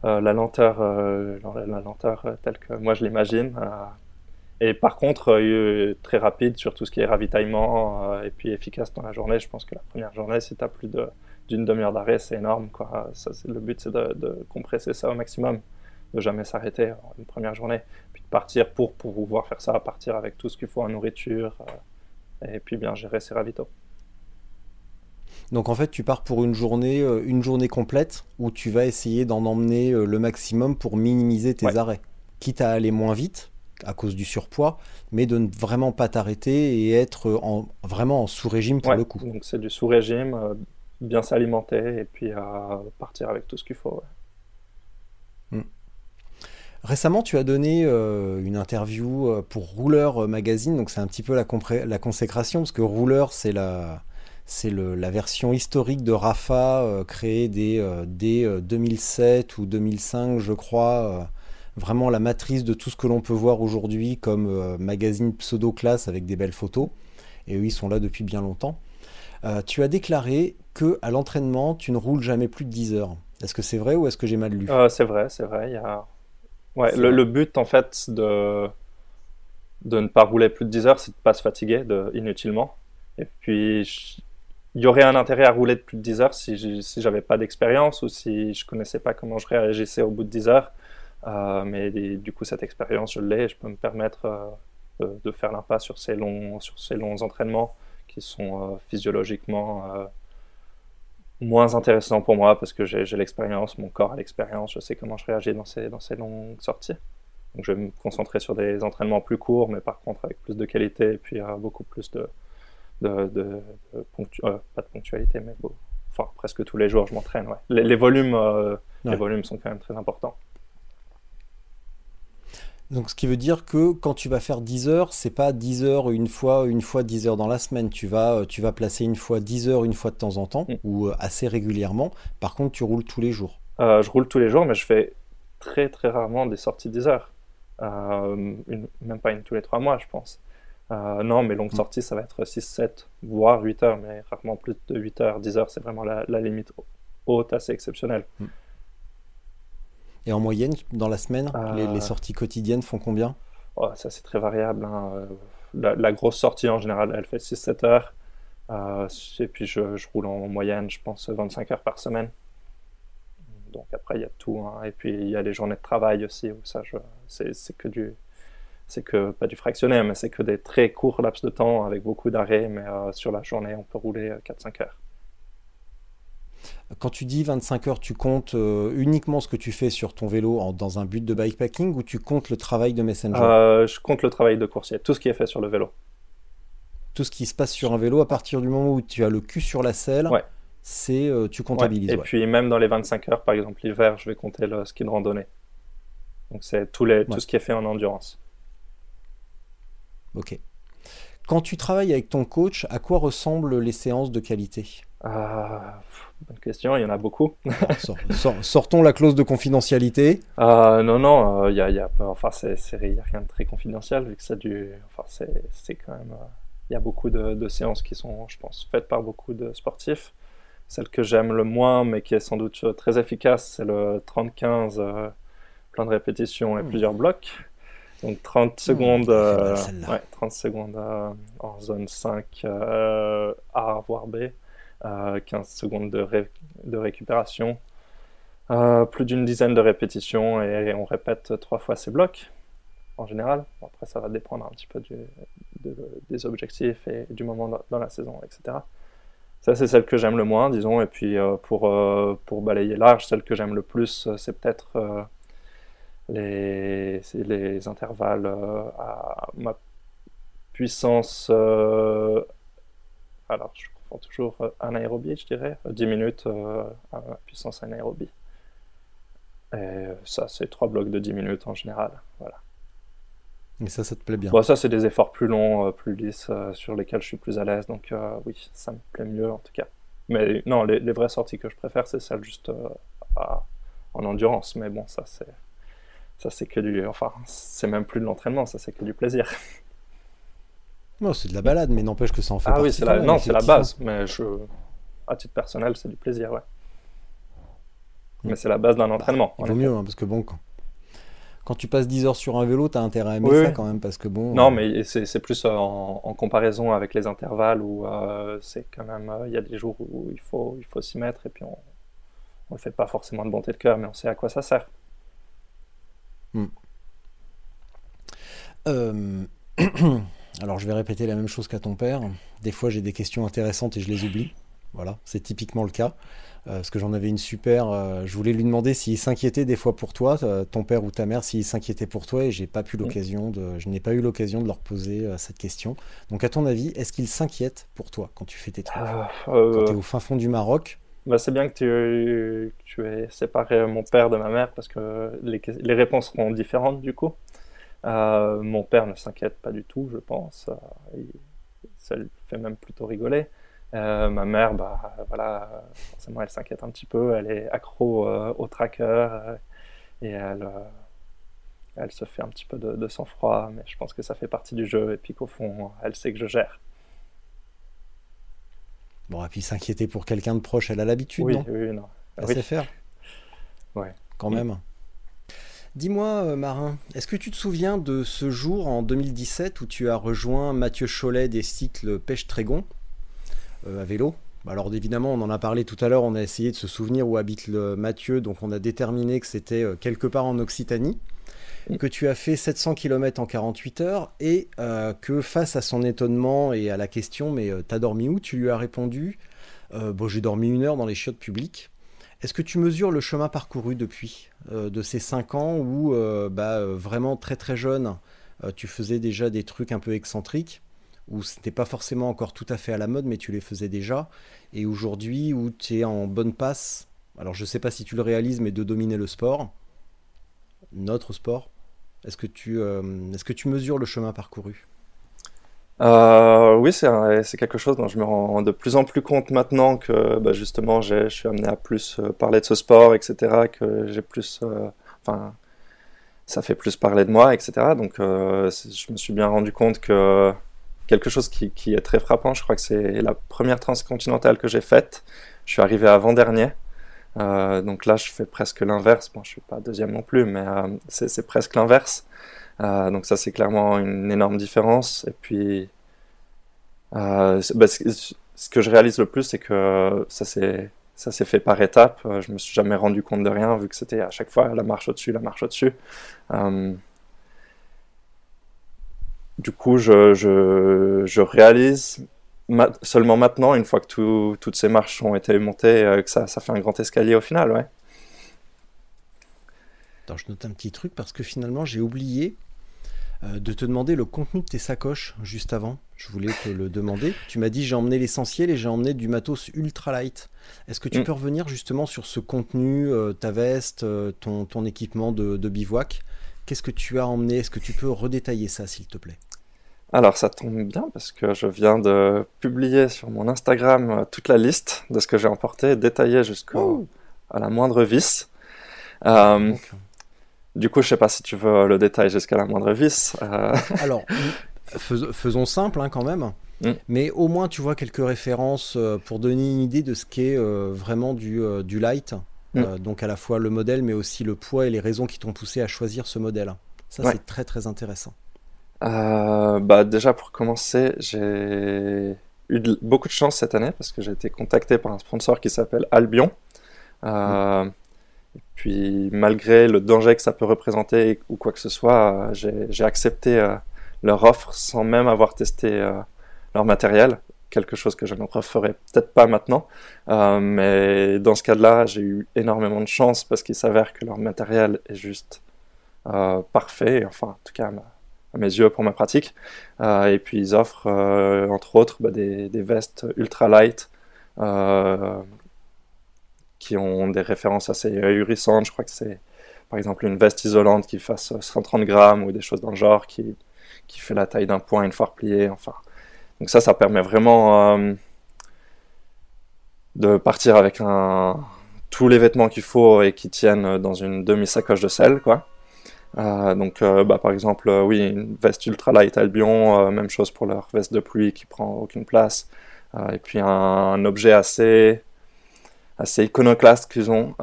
la lenteur, la lenteur telle que moi je l'imagine. et par contre, très rapide sur tout ce qui est ravitaillement et puis efficace dans la journée. Je pense que la première journée, si tu as plus d'une demi-heure d'arrêt, c'est énorme. Quoi. Ça, le but, c'est de, compresser ça au maximum, de jamais s'arrêter une première journée, puis de partir pour, pouvoir faire ça, partir avec tout ce qu'il faut en nourriture, euh, et puis bien gérer ses ravitaux. Donc en fait, tu pars pour une journée, euh, une journée complète où tu vas essayer d'en emmener euh, le maximum pour minimiser tes arrêts, quitte à aller moins vite à cause du surpoids, mais de ne vraiment pas t'arrêter et être en, vraiment en sous-régime pour le coup. Donc c'est du sous-régime, bien s'alimenter et puis à partir avec tout ce qu'il faut. Hmm. Récemment, tu as donné euh, une interview euh, pour Rouleur euh, Magazine, donc c'est un petit peu la, la consécration, parce que Rouleur, c'est la, c'est la version historique de Rafa, créée dès, dès 2007 ou 2005, je crois. vraiment la matrice de tout ce que l'on peut voir aujourd'hui comme magazine pseudo-classe avec des belles photos. Et eux, ils sont là depuis bien longtemps. tu as déclaré que à l'entraînement, tu ne roules jamais plus de 10 heures. Est-ce que c'est vrai ou est-ce que j'ai mal lu? Euh, C'est vrai, c'est vrai. Y a... ouais, le, but, en fait, de, de ne pas rouler plus de 10 heures, c'est de ne pas se fatiguer de... inutilement. Et puis, il y aurait un intérêt à rouler de plus de 10 heures si, si j'avais pas d'expérience ou si je connaissais pas comment je réagissais au bout de 10 heures. Euh, mais du coup, cette expérience, je l'ai je peux me permettre euh, de, faire l'impasse sur ces longs, entraînements qui sont physiologiquement moins intéressant pour moi parce que j'ai l'expérience, mon corps a l'expérience, je sais comment je réagis dans ces, dans ces longues sorties. Donc je vais me concentrer sur des entraînements plus courts, mais par contre avec plus de qualité et puis euh, beaucoup plus de, de, de, euh, pas de ponctualité, mais bon, enfin presque tous les jours je m'entraîne. Ouais. Les, volumes, euh, les volumes sont quand même très importants. Donc ce qui veut dire que quand tu vas faire 10 heures, c'est pas 10 heures une fois, une fois 10 heures dans la semaine. Tu vas, euh, tu vas placer une fois 10 heures une fois de temps en temps mm. ou assez régulièrement. Par contre, tu roules tous les jours. Euh, je roule tous les jours, mais je fais très très rarement des sorties 10 heures. même pas une tous les 3 mois, je pense. Non, mes longues mm. sorties, ça va être 6, 7, voire 8 heures, mais rarement plus de 8 heures. 10 heures, c'est vraiment la, limite haute, assez exceptionnelle. Mm. Et en moyenne, dans la semaine, les, euh. sorties quotidiennes font combien? Oh, Ça, c'est très variable. Hein. Euh, la, grosse sortie, en général, elle fait 6-7 heures. Euh, et puis, je, roule en moyenne, je pense, 25 heures par semaine. Donc, après, il y a tout. Hein. Et puis, il y a les journées de travail aussi. Où ça, c'est que du. C'est que, pas du fractionné, mais c'est que des très courts laps de temps avec beaucoup d'arrêts. Mais sur la journée, on peut rouler 4-5 heures. Quand tu dis 25 heures, tu comptes euh, uniquement ce que tu fais sur ton vélo dans un but de bikepacking ou tu comptes le travail de messenger? Euh, Je compte le travail de coursier, tout ce qui est fait sur le vélo. Tout ce qui se passe sur un vélo, à partir du moment où tu as le cul sur la selle, c'est euh, tu comptabilises. Et puis même dans les 25 heures, par exemple l'hiver, je vais compter le ski de randonnée. Donc c'est tout, les, tout ce qui est fait en endurance. Ok. Quand tu travailles avec ton coach, à quoi ressemblent les séances de qualité? Bonne question, il y en a beaucoup. sortons la clause de confidentialité. Euh, non, non, il euh, y, a, enfin, c'est, rien de très confidentiel vu que ça du, enfin, c'est, quand même, il y a beaucoup de, séances qui sont, je pense, faites par beaucoup de sportifs. Celle que j'aime le moins, mais qui est sans doute très efficace, c'est le 30-15, euh, plein de répétitions et hmm. plusieurs blocs. Donc 30 hmm, secondes, ouais, 30 secondes en zone 5 A voire B. 15 secondes de, de récupération, euh, plus d'une dizaine de répétitions et on répète trois fois ces blocs en général. après, ça va dépendre un petit peu des objectifs et du moment dans, la saison, etc. Ça, c'est celle que j'aime le moins, disons. Et puis, euh, pour, euh, pour balayer large, celle que j'aime le plus, c'est peut-être les, les intervalles à ma puissance. alors, je font toujours un aérobie, je dirais, 10 minutes à puissance anaérobie. Et ça, c'est trois blocs de 10 minutes en général. Voilà. Et ça, ça te plaît bien bon, Ça, c'est des efforts plus longs, plus lisses, sur lesquels je suis plus à l'aise. Donc oui, ça me plaît mieux en tout cas. Mais non, les, vraies sorties que je préfère, c'est celles juste en endurance. Mais bon, ça, c'est ça c'est que du enfin c'est même plus de l'entraînement ça c'est que du plaisir non c'est de la balade mais n'empêche que ça en fait ah oui c'est la non c'est la base mais je à titre personnel c'est du plaisir ouais mm. mais c'est la base d'un bah, entraînement il vaut mieux hein, parce que bon quand... quand tu passes 10 heures sur un vélo, tu as intérêt à aimer ça quand même parce que bon. Non, euh, mais c'est plus en, comparaison avec les intervalles où euh, c'est quand même. Euh, il y a des jours où il faut, il faut s'y mettre et puis on ne le fait pas forcément de bonté de cœur, mais on sait à quoi ça sert. Hmm. Euh, alors je vais répéter la même chose qu'à ton père. Des fois j'ai des questions intéressantes et je les oublie. Voilà, c'est typiquement le cas. Euh, parce que j'en avais une super. Euh, je voulais lui demander s'il s'inquiétait des fois pour toi, ton père ou ta mère, s'il s'inquiétait pour toi, et j'ai pas pu l'occasion de. Je n'ai pas eu l'occasion de leur poser cette question. Donc à ton avis, est-ce qu'il s'inquiète pour toi quand tu fais tes trucs? Quand tu es au fin fond du Maroc, bah, c'est bien que tu, aies séparé mon père de ma mère parce que les, réponses seront différentes du coup. Euh, mon père ne s'inquiète pas du tout, je pense. Euh, ça lui fait même plutôt rigoler. Euh, ma mère, bah, voilà, forcément, elle s'inquiète un petit peu. Elle est accro au tracker et elle, elle se fait un petit peu de, de sang-froid. Mais je pense que ça fait partie du jeu et puis qu'au fond, elle sait que je gère. Bon, et puis s'inquiéter pour quelqu'un de proche, elle a l'habitude, oui, non Oui, non. Elle sait faire. Ouais. Quand même. Dis-moi, euh, Marin, est-ce que tu te souviens de ce jour en 2017 où tu as rejoint Mathieu Cholet des cycles Pêche-Trégon euh, à vélo? Alors évidemment, on en a parlé tout à l'heure, on a essayé de se souvenir où habite le Mathieu, donc on a déterminé que c'était euh, quelque part en Occitanie que tu as fait 700 km en 48 heures et euh, que face à son étonnement et à la question mais euh, t'as dormi où Tu lui as répondu euh, bon j'ai dormi une heure dans les chiottes publiques. Est-ce que tu mesures le chemin parcouru depuis de ces 5 ans où bah, vraiment très très jeune tu faisais déjà des trucs un peu excentriques où c'était pas forcément encore tout à fait à la mode mais tu les faisais déjà et aujourd'hui où tu es en bonne passe? Alors je sais pas si tu le réalises mais de dominer le sport notre sport est-ce que, tu, euh, est-ce que tu mesures le chemin parcouru? Euh, oui, c'est, quelque chose dont je me rends de plus en plus compte maintenant que bah, justement je suis amené à plus euh, parler de ce sport, etc. Que j'ai plus, enfin, ça fait plus parler de moi, etc. Donc je me suis bien rendu compte que quelque chose qui, qui, est très frappant, je crois que c'est la première transcontinentale que j'ai faite. Je suis arrivé avant dernier. Euh, donc là, je fais presque l'inverse. Bon, je suis pas deuxième non plus, mais euh, c'est presque l'inverse. Euh, donc ça, c'est clairement une énorme différence. Et puis, bah, ce, que je réalise le plus, c'est que ça s'est fait par étapes. Je me suis jamais rendu compte de rien, vu que c'était à chaque fois la marche au-dessus, la marche au-dessus. du coup, je réalise seulement maintenant, une fois que toutes ces marches ont été montées, euh, que ça, ça, fait un grand escalier au final, ouais. Attends, je note un petit truc parce que finalement j'ai oublié euh, de te demander le contenu de tes sacoches juste avant. Je voulais te le demander. Tu m'as dit j'ai emmené l'essentiel et j'ai emmené du matos ultra light. Est-ce que tu mm. peux revenir justement sur ce contenu, euh, ta veste, ton, ton, équipement de, de bivouac? Qu'est-ce que tu as emmené? Est-ce que tu peux redétailler ça s'il te plaît? Alors ça tombe bien parce que je viens de publier sur mon Instagram euh, toute la liste de ce que j'ai emporté, détaillé jusqu'à la moindre vis. Euh, du coup, je sais pas si tu veux le détail jusqu'à la moindre vis. Euh. Alors, faisons simple hein, quand même. Mm. Mais au moins, tu vois quelques références pour donner une idée de ce qu'est vraiment du, du light. Mm. donc à la fois le modèle, mais aussi le poids et les raisons qui t'ont poussé à choisir ce modèle. Ça, c'est très très intéressant. Euh, bah déjà pour commencer, j'ai eu beaucoup de chance cette année parce que j'ai été contacté par un sponsor qui s'appelle Albion. Euh, et puis malgré le danger que ça peut représenter ou quoi que ce soit, euh, j'ai accepté leur offre sans même avoir testé leur matériel. Quelque chose que je ne referai peut-être pas maintenant. mais dans ce cas-là, j'ai eu énormément de chance parce qu'il s'avère que leur matériel est juste parfait. Enfin, en tout cas, mes yeux pour ma pratique. et puis ils offrent entre autres bah, des, vestes ultra light qui ont des références assez ahurissantes. Je crois que c'est par exemple une veste isolante qui fasse 130 grammes ou des choses dans le genre qui, qui fait la taille d'un point une fois replié. Enfin, donc ça, ça permet vraiment euh, de partir avec tous les vêtements qu'il faut et qui tiennent dans une demi-sacoche de sel, quoi. Euh, donc, euh, bah, par exemple, oui, une veste ultra light Albion, même chose pour leur veste de pluie qui prend aucune place. et puis un, objet assez, assez iconoclaste qu'ils ont,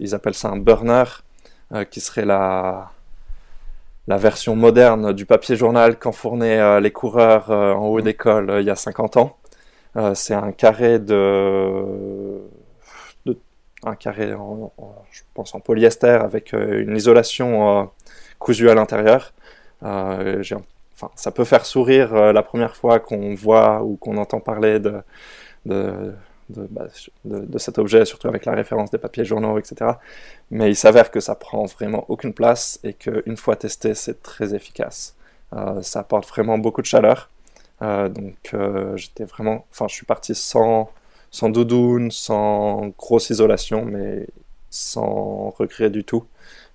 ils appellent ça un burner. Euh, qui serait la, la version moderne du papier journal qu'enfournaient euh, les coureurs euh, en haut d'école il y a 50 ans. c'est un carré de, un carré, je pense en polyester avec une isolation cousue à l'intérieur. enfin, ça peut faire sourire la première fois qu'on voit ou qu'on entend parler de, de, bah, cet objet, surtout avec la référence des papiers journaux, etc. Mais il s'avère que ça prend vraiment aucune place et qu'une fois testé, c'est très efficace. Euh, ça apporte vraiment beaucoup de chaleur. Euh, donc euh, j'étais vraiment, enfin je suis parti sans, sans doudoune, sans grosse isolation, mais sans regret du tout.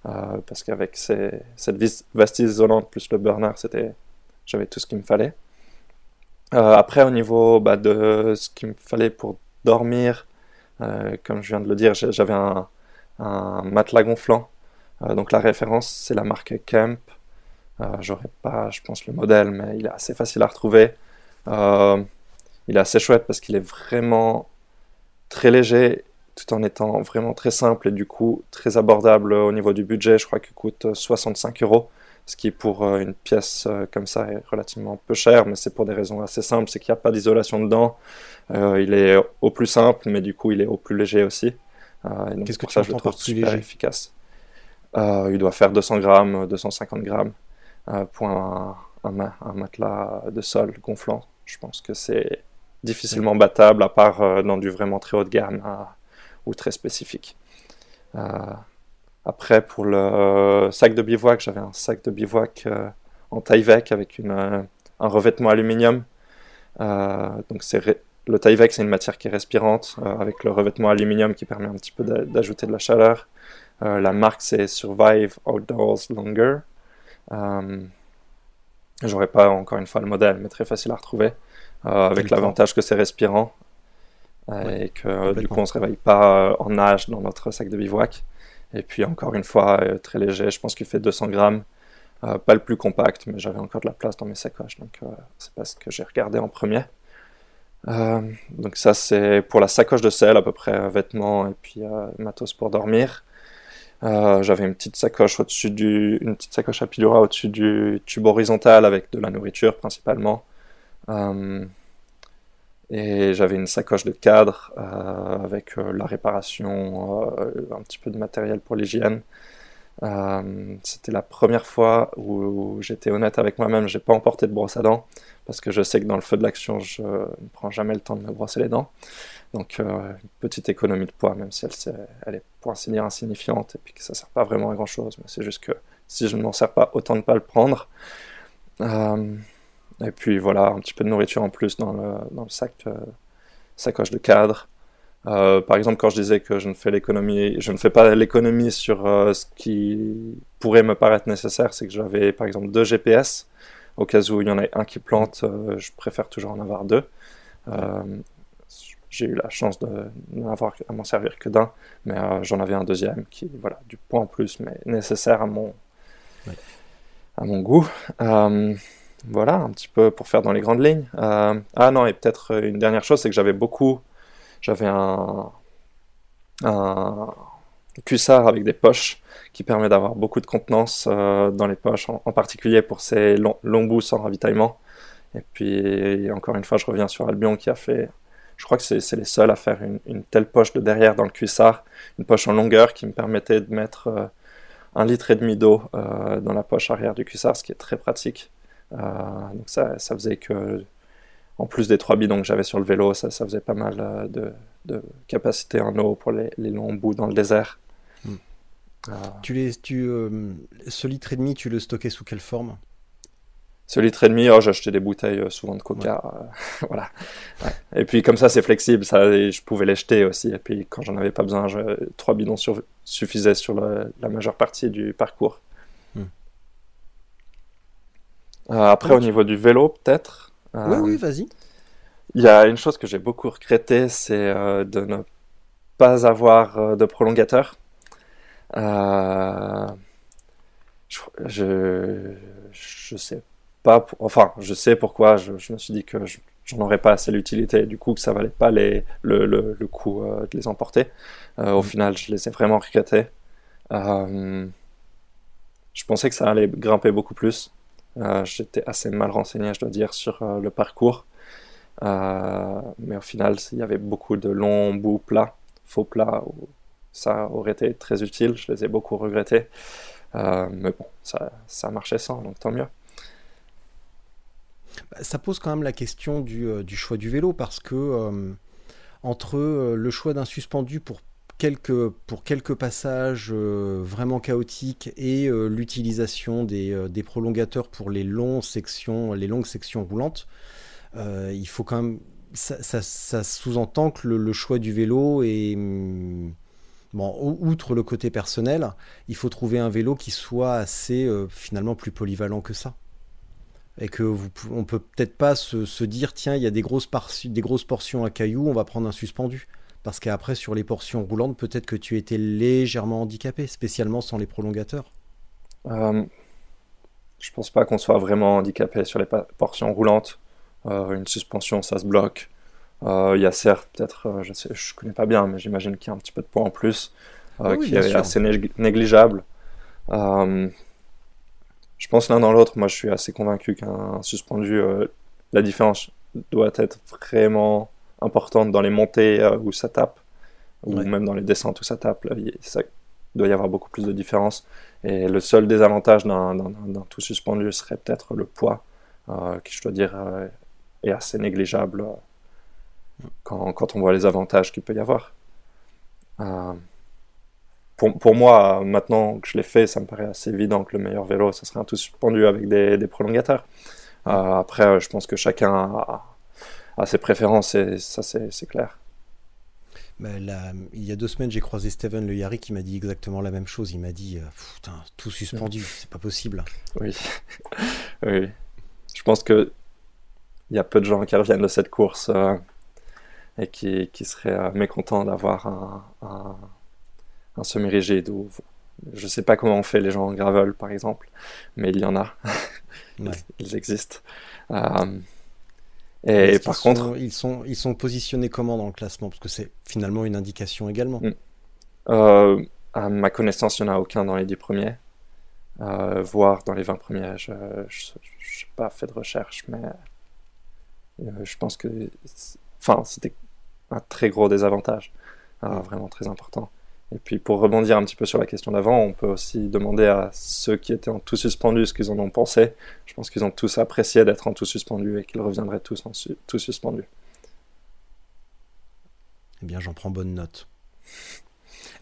parce qu'avec cette veste isolante plus le burner, j'avais tout ce qu'il me fallait. après, au niveau bah, de ce qu'il me fallait pour dormir. Euh, comme je viens de le dire, j'avais un, matelas gonflant. Euh, donc la référence, c'est la marque Kemp. Euh, j'aurais pas, je pense, le modèle, mais il est assez facile à retrouver. Il est assez chouette parce qu'il est vraiment très léger tout en étant vraiment très simple et du coup très abordable au niveau du budget. Je crois qu'il coûte 65 euros ce qui pour euh, une pièce euh, comme ça est relativement peu cher, mais c'est pour des raisons assez simples, c'est qu'il n'y a pas d'isolation dedans, euh, il est au plus simple, mais du coup il est au plus léger aussi. Qu'est-ce que ça, je le trouve super léger? efficace. il doit faire 200 grammes, 250 grammes pour un, matelas de sol gonflant. Je pense que c'est difficilement battable, à part dans du vraiment très haut de gamme ou très spécifique. Après, pour le sac de bivouac, j'avais un sac de bivouac euh, en Tyvek avec euh, un revêtement aluminium. Euh, donc c'est le Tyvek, c'est une matière qui est respirante, avec le revêtement aluminium qui permet un petit peu d'ajouter de la chaleur. la marque, c'est Survive Outdoors Longer. J'aurais pas encore une fois le modèle, mais très facile à retrouver, avec l'avantage que c'est respirant et que du coup on se réveille pas en nage dans notre sac de bivouac. Et puis encore une fois, euh, très léger, je pense qu'il fait 200 grammes. Euh, pas le plus compact, mais j'avais encore de la place dans mes sacoches, donc euh, c'est pas ce que j'ai regardé en premier. donc ça c'est pour la sacoche de sel à peu près, vêtements et puis matos pour dormir. j'avais une petite sacoche au-dessus du, une petite sacoche à pilura au-dessus du tube horizontal avec de la nourriture principalement. Et j'avais une sacoche de cadre euh, avec euh, la réparation, euh, un petit peu de matériel pour l'hygiène. C'était la première fois où, j'étais honnête avec moi-même, j'ai pas emporté de brosse à dents parce que je sais que dans le feu de l'action, je ne prends jamais le temps de me brosser les dents. Donc, une petite économie de poids, même si elle, elle est pour ainsi dire insignifiante et puis que ça sert pas vraiment à grand chose. Mais c'est juste que si je ne m'en sers pas, autant ne pas le prendre. Et puis voilà, un petit peu de nourriture en plus dans le, dans le sac, euh, sacoche de cadre. Euh, par exemple, quand je disais que je ne fais l'économie, je ne fais pas l'économie sur euh, ce qui pourrait me paraître nécessaire, c'est que j'avais par exemple deux GPS. Au cas où il y en a un qui plante, je préfère toujours en avoir deux. j'ai eu la chance de n'avoir à m'en servir que d'un, mais j'en avais un deuxième qui, voilà, du point en plus, mais nécessaire à mon, à mon goût. Voilà, un petit peu pour faire dans les grandes lignes. Euh, ah non, et peut-être une dernière chose, c'est que j'avais beaucoup. J'avais un, cuissard avec des poches qui permet d'avoir beaucoup de contenance euh, dans les poches, en, particulier pour ces longs, bouts sans ravitaillement. Et puis, encore une fois, je reviens sur Albion qui a fait. Je crois que c'est les seuls à faire une, telle poche de derrière dans le cuissard, une poche en longueur qui me permettait de mettre euh, un litre et demi d'eau dans la poche arrière du cuissard, ce qui est très pratique. Euh, donc ça, ça faisait que, en plus des trois bidons que j'avais sur le vélo, ça, ça faisait pas mal euh, de, de, capacité en eau pour les, les, longs bouts dans le désert. Hmm. Euh. Tu les, tu, ce litre et demi, tu le stockais sous quelle forme? Ce litre et demi, oh, j'achetais des bouteilles souvent de coca. euh, voilà. Ouais. Et puis comme ça, c'est flexible, ça, et je pouvais les jeter aussi. Et puis quand j'en avais pas besoin, je- trois bidons sur- suffisaient sur le- la majeure partie du parcours. Euh, après, au niveau du vélo, peut-être. Oui, euh, oui, vas-y. il y a une chose que j'ai beaucoup regretté, c'est euh, de ne pas avoir euh, de prolongateur. Euh, je, je, je sais pas, pour- enfin, je sais pourquoi. Je, je me suis dit que je- j'en aurais pas assez l'utilité, du coup que ça valait pas les, le, le, le coup euh, de les emporter. Euh, au Mm. final, je les ai vraiment regrettés. Euh, je pensais que ça allait grimper beaucoup plus. Euh, J'étais assez mal renseigné, je dois dire, sur euh, le parcours. Euh, mais au final, il y avait beaucoup de longs bouts plats, faux plats, ça aurait été très utile. Je les ai beaucoup regrettés. Mais bon, ça, ça marchait sans, donc tant mieux. Bah, Ça pose quand même la question du, choix du vélo parce que entre le choix d'un suspendu pour quelques, pour quelques passages euh, vraiment chaotiques et euh, l'utilisation des, euh, des prolongateurs pour les, longues sections roulantes, il faut quand même. Ça, sous-entend que le, choix du vélo est. hum, Bon, ou- outre le côté personnel, il faut trouver un vélo qui soit assez finalement plus polyvalent que ça et que vous, on peut peut-être pas se, dire tiens il y a des grosses portions à cailloux on va prendre un suspendu parce qu'après sur les portions roulantes peut-être que tu étais légèrement handicapé spécialement sans les prolongateurs Euh, je pense pas qu'on soit vraiment handicapé sur les portions roulantes. Euh, une suspension, ça se bloque. Euh, Il y a certes, peut-être, euh, je je connais pas bien, mais j'imagine qu'il y a un petit peu de poids en plus, Oui, oui, qui est sûr. assez nég- négligeable. Je pense l'un dans l'autre, moi je suis assez convaincu qu'un suspendu, la différence doit être vraiment importante dans les montées euh, où ça tape, ou Ouais. même dans les descentes où ça tape. Là, il ça doit y avoir beaucoup plus de différence. Et le seul désavantage d'un tout suspendu serait peut-être le poids, euh, qui je dois dire euh, est assez négligeable euh, quand, quand on voit les avantages qu'il peut y avoir. Pour, pour moi, maintenant que je l'ai fait, ça me paraît assez évident que le meilleur vélo, ça serait un tout suspendu avec des, des prolongateurs. Après, je pense que chacun a, a ses préférences et ça, c'est clair. Là, il y a deux semaines j'ai croisé Steven Le Yari qui m'a dit exactement la même chose il m'a dit euh, putain, tout suspendu c'est pas possible Oui. oui. Je pense que il y a peu de gens qui reviennent de cette course euh, et qui, qui seraient euh, mécontents d'avoir un, un, un semi-rigide ou je sais pas comment on fait les gens en gravel par exemple, mais il y en a, Ouais. ils existent. Euh, et par sont- contre, ils sont, ils sont positionnés comment dans le classement? Parce que c'est finalement une indication également Mm. euh, à ma connaissance, il n'y en a aucun dans les 10 premiers, euh, voire dans les 20 premiers. Je n'ai pas fait de recherche, mais euh, je pense que enfin, c'était un très gros désavantage, euh, Mm. vraiment très important. Et puis pour rebondir un petit peu sur la question d'avant, on peut aussi demander à ceux qui étaient en tout suspendu ce qu'ils en ont pensé. Je pense qu'ils ont tous apprécié d'être en tout suspendu et qu'ils reviendraient tous en tout suspendu. Eh bien, j'en prends bonne note.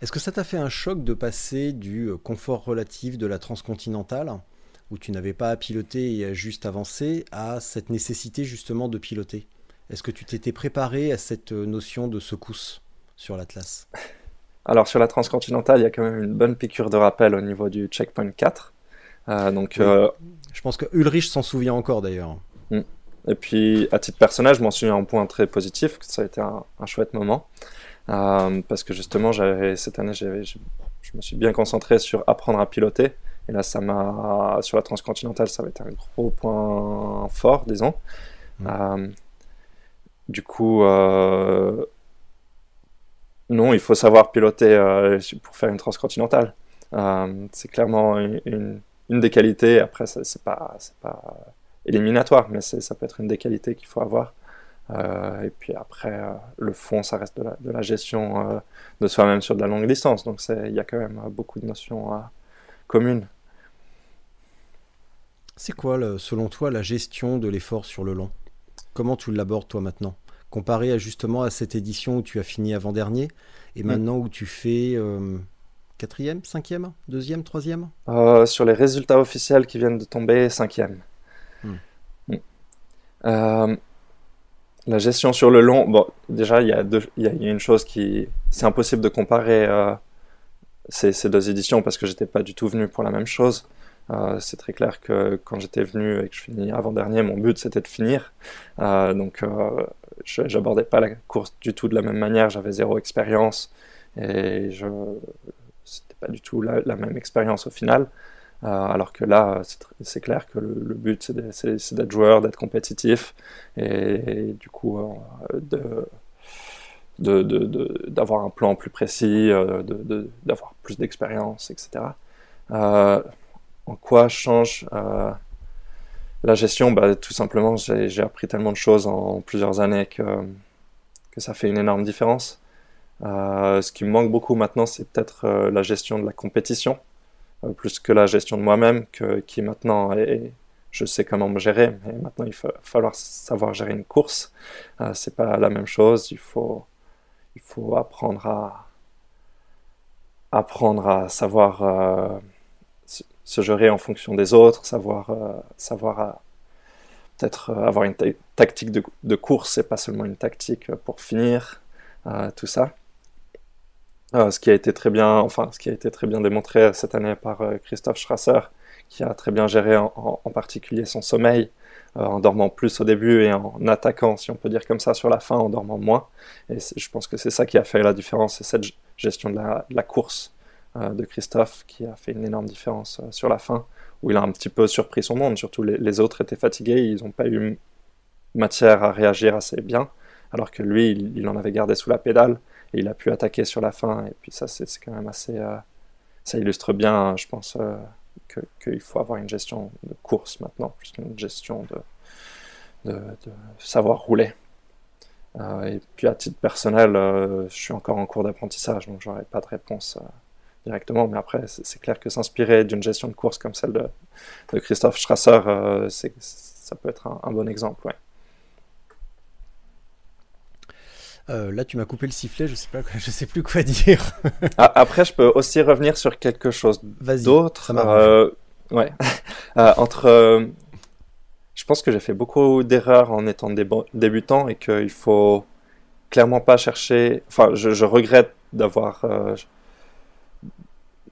Est-ce que ça t'a fait un choc de passer du euh, confort relatif de la transcontinentale, où tu n'avais pas à piloter et à juste avancer, à cette nécessité justement de piloter? Est-ce que tu t'étais préparé à cette euh, notion de secousse sur l'Atlas? Alors sur la transcontinentale, il y a quand même une bonne piqûre de rappel au niveau du checkpoint 4. Euh, donc, Oui. euh, Je pense que Ulrich s'en souvient encore d'ailleurs. et puis à titre personnel, je m'en souviens un point très positif, que ça a été un, un chouette moment. Euh, parce que justement, cette année, je, je me suis bien concentré sur apprendre à piloter. Et là, ça m'a, sur la transcontinentale, ça va être un gros point fort, disons. Mm. Euh, du coup, non, il faut savoir piloter euh, pour faire une transcontinentale. Euh, c'est clairement une, des qualités. Après, c'est pas, pas éliminatoire, mais ça peut être une des qualités qu'il faut avoir. Euh, et puis après, le fond, ça reste de la, de la gestion de soi-même sur de la longue distance. Donc il y a quand même beaucoup de notions communes. C'est quoi, selon toi, la gestion de l'effort sur le long? Comment tu l'abordes toi maintenant? Comparé à justement à cette édition où tu as fini avant-dernier, et Mm. maintenant où tu fais euh, quatrième, cinquième, deuxième, troisième? Euh, sur les résultats officiels qui viennent de tomber, cinquième. Hmm. la gestion sur le long, bon, déjà, il y a, deux, il y a une chose qui. C'est impossible de comparer ces, ces, deux éditions parce que j'étais pas du tout venu pour la même chose. Euh, c'est très clair que quand j'étais venu et que je finis avant-dernier, mon but c'était de finir. Euh, donc euh, j'abordais pas la course du tout de la même manière, j'avais zéro expérience et je c'était pas du tout la, même expérience au final. alors que là, c'est clair que le, but c'est d'être joueur, d'être compétitif et, du coup de d'avoir un plan plus précis, d'avoir plus d'expérience, etc. Euh, en quoi change euh, la gestion bah, Tout simplement, j'ai appris tellement de choses en plusieurs années que, que ça fait une énorme différence. Euh, ce qui me manque beaucoup maintenant, c'est peut-être euh, la gestion de la compétition, plus que la gestion de moi-même, qui maintenant est, je sais comment me gérer, mais maintenant il va falloir savoir gérer une course. c'est pas la même chose. Il faut, il faut apprendre à apprendre à savoir se gérer en fonction des autres, savoir, euh, savoir euh, peut-être euh, avoir une tactique de, course et pas seulement une tactique pour finir, tout ça. ce qui a été très bien, démontré cette année par Christophe Schrasser, qui a très bien géré en, particulier son sommeil, en dormant plus au début et en attaquant, si on peut dire comme ça, sur la fin, en dormant moins. Et je pense que c'est ça qui a fait la différence, c'est cette gestion de la course de Christophe qui a fait une énorme différence euh, sur la fin, où il a un petit peu surpris son monde. Surtout les, autres étaient fatigués, ils n'ont pas eu matière à réagir assez bien, alors que lui, il, en avait gardé sous la pédale et il a pu attaquer sur la fin. Et puis ça, c'est quand même assez. Euh, ça illustre bien, je pense, qu'il faut avoir une gestion de course maintenant, plus qu'une gestion de, de, savoir rouler. et puis à titre personnel, je suis encore en cours d'apprentissage, donc j'aurai pas de réponse directement, mais après, c'est clair que s'inspirer d'une gestion de course comme celle de, de Christophe Strasser, euh, ça peut être un, bon exemple. Ouais. Euh, là, tu m'as coupé le sifflet, je sais pas, je sais plus quoi dire. Ah, après, je peux aussi revenir sur quelque chose d'autre. Euh, ouais. entre, je pense que j'ai fait beaucoup d'erreurs en étant débutant et qu'il faut clairement pas chercher. Enfin, je, je regrette d'avoir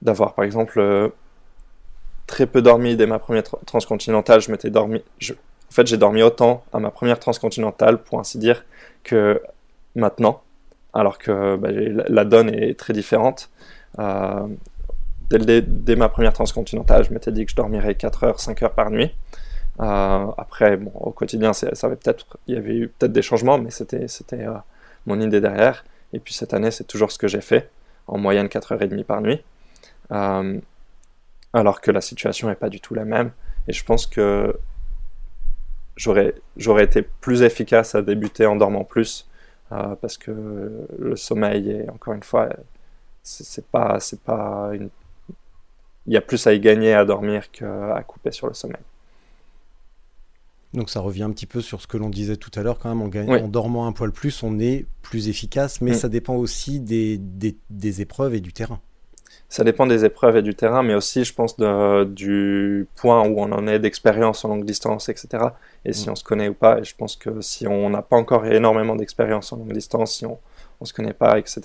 d'avoir par exemple euh, très peu dormi dès ma première transcontinentale. Je dormi. En fait, j'ai dormi autant à ma première transcontinentale, pour ainsi dire, que maintenant, alors que bah, la donne est très différente. Euh, dès, ma première transcontinentale, je m'étais dit que je dormirais 4 heures, 5 heures par nuit. Euh, après, bon, au quotidien, ça avait peut-être, il y avait eu peut-être des changements, mais c'était, c'était mon idée derrière. Et puis cette année, c'est toujours ce que j'ai fait, en moyenne 4 heures et demie par nuit. Euh, alors que la situation n'est pas du tout la même. Et je pense que j'aurais, j'aurais été plus efficace à débuter en dormant plus, euh, parce que le sommeil est, encore une fois, c'est, pas, c'est pas une... Il y a plus à y gagner à dormir qu'à couper sur le sommeil. Donc ça revient un petit peu sur ce que l'on disait tout à l'heure, quand même, en, gagnant, en dormant un poil plus, on est plus efficace, mais mm. ça dépend aussi des, des, épreuves et du terrain ça dépend des épreuves et du terrain, mais aussi, je pense, du point où on en est d'expérience en longue distance, etc. Et si mm. on se connaît ou pas. Et je pense que si on n'a pas encore énormément d'expérience en longue distance, si on ne se connaît pas, etc.,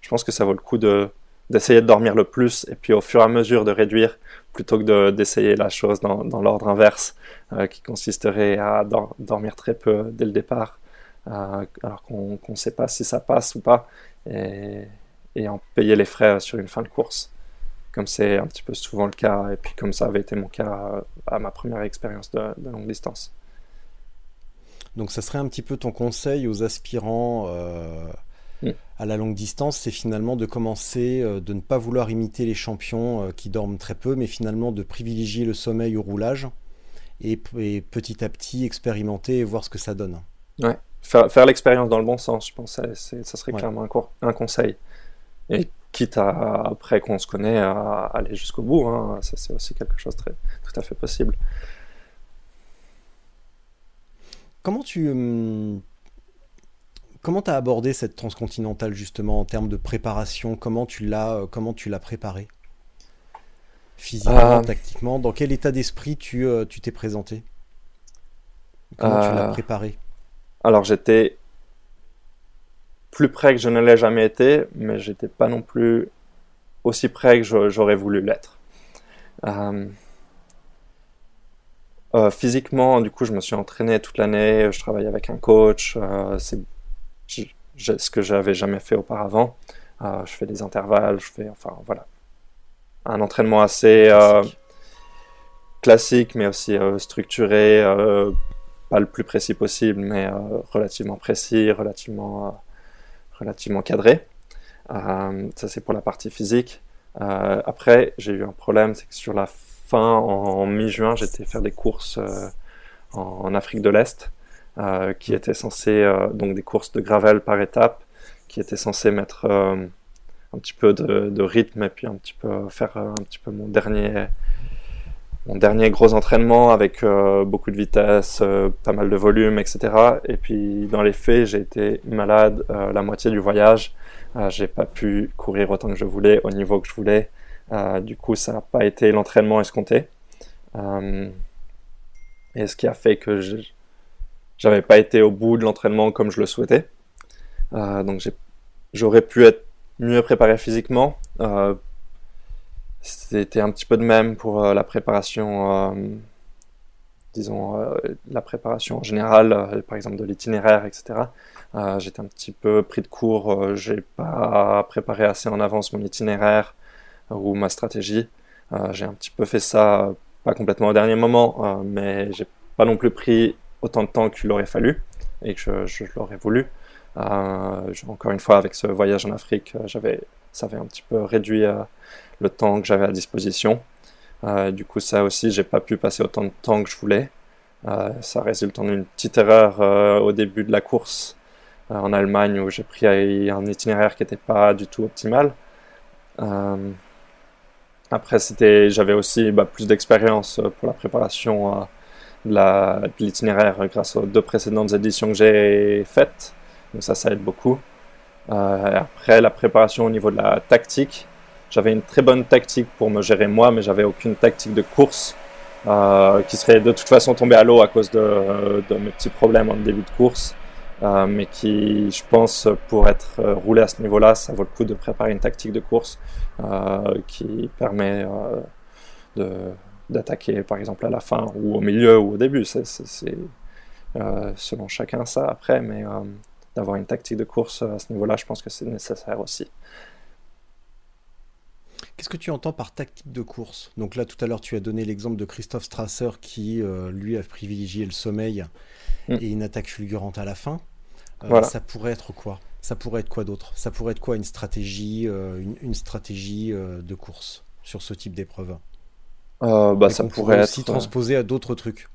je pense que ça vaut le coup de, d'essayer de dormir le plus et puis au fur et à mesure de réduire plutôt que d'essayer la chose dans, dans l'ordre inverse euh, qui consisterait à dormir très peu dès le départ euh, alors qu'on ne sait pas si ça passe ou pas. Et, et en payer les frais sur une fin de course, comme c'est un petit peu souvent le cas, et puis comme ça avait été mon cas à ma première expérience de, longue distance. Donc ça serait un petit peu ton conseil aux aspirants euh, mm. à la longue distance, c'est finalement de commencer, euh, de ne pas vouloir imiter les champions euh, qui dorment très peu, mais finalement de privilégier le sommeil au roulage et, petit à petit expérimenter et voir ce que ça donne. Ouais, faire, l'expérience dans le bon sens, je pense, ça, ça serait clairement un, un conseil. Et quitte à, après qu'on se connaît, à aller jusqu'au bout, hein, ça c'est aussi quelque chose de très, tout à fait possible. Comment tu hum, comment as abordé cette transcontinentale justement en termes de préparation? Comment tu l'as euh, comment tu l'as préparée? Physiquement, euh. tactiquement Dans quel état d'esprit tu euh, tu t'es présenté? Comment tu l'as préparé Alors j'étais plus près que je ne l'ai jamais été, mais j'étais pas non plus aussi près que j'aurais voulu l'être. Euh, physiquement, du coup, je me suis entraîné toute l'année, je travaille avec un coach, euh, c'est ce que j'avais jamais fait auparavant. Euh, je fais des intervalles, je fais, enfin voilà, un entraînement assez classique, classique mais aussi structuré, pas le plus précis possible, mais relativement précis, relativement, relativement cadré. ça, c'est pour la partie physique. après, j'ai eu un problème, c'est que sur la en, mi-juin, j'étais faire des courses euh, en, Afrique de l'Est, euh, qui mm. étaient censées, euh, donc des courses de gravel par étape, qui étaient censées mettre un petit peu de, rythme et puis un petit peu faire un petit peu mon dernier mon dernier gros entraînement avec beaucoup de vitesse, pas mal de volume, etc. Et puis dans les faits, j'ai été malade la moitié du voyage. j'ai pas pu courir autant que je voulais, au niveau que je voulais. Euh, du coup, ça n'a pas été l'entraînement escompté. Euh, et ce qui a fait que j'avais pas été au bout de l'entraînement comme je le souhaitais. Euh, donc j'aurais pu être mieux préparé physiquement. C'était un petit peu de même pour la préparation, disons, la préparation en général, par exemple de l'itinéraire, etc. J'étais un petit peu pris de court, j'ai pas préparé assez en avance mon itinéraire ou ma stratégie. Euh, j'ai un petit peu fait ça, pas complètement au dernier moment, euh, mais j'ai pas non plus pris autant de temps qu'il aurait fallu et que je, l'aurais voulu. Euh, encore une fois, avec ce voyage en Afrique, ça avait un petit peu réduit le temps que j'avais à disposition. du coup, ça aussi, j'ai pas pu passer autant de temps que je voulais. ça résulte en une petite erreur au début de la course en Allemagne où j'ai pris un itinéraire qui n'était pas du tout optimal. Après, c'était, j'avais aussi bah, plus d'expérience euh, pour la préparation euh, de, l'itinéraire grâce aux deux précédentes éditions que j'ai faites. Donc ça, ça aide beaucoup. Euh, après, la préparation au niveau de la tactique, j'avais une très bonne tactique pour me gérer moi, mais j'avais aucune tactique de course qui serait de toute façon tombée à l'eau à cause de, mes petits problèmes en début de course. Euh, mais qui, je pense, pour être euh, roulé à ce niveau-là, ça vaut le coup de préparer une tactique de course euh, qui permet d'attaquer par exemple à la fin ou au milieu ou au début. C'est selon chacun ça après, mais d'avoir une tactique de course à ce niveau-là, je pense que c'est nécessaire aussi. Qu'est-ce que tu entends par tactique de course? Donc là, tout à l'heure, tu as donné l'exemple de Christophe Strasser qui, lui, a privilégié le sommeil mm. et une attaque fulgurante à la fin. Euh, ça pourrait être quoi? Ça pourrait être quoi d'autre? Ça pourrait être quoi une stratégie, euh, une, stratégie euh, de course sur ce type d'épreuve? Bah, Ça pourrait être aussi transposé à d'autres trucs.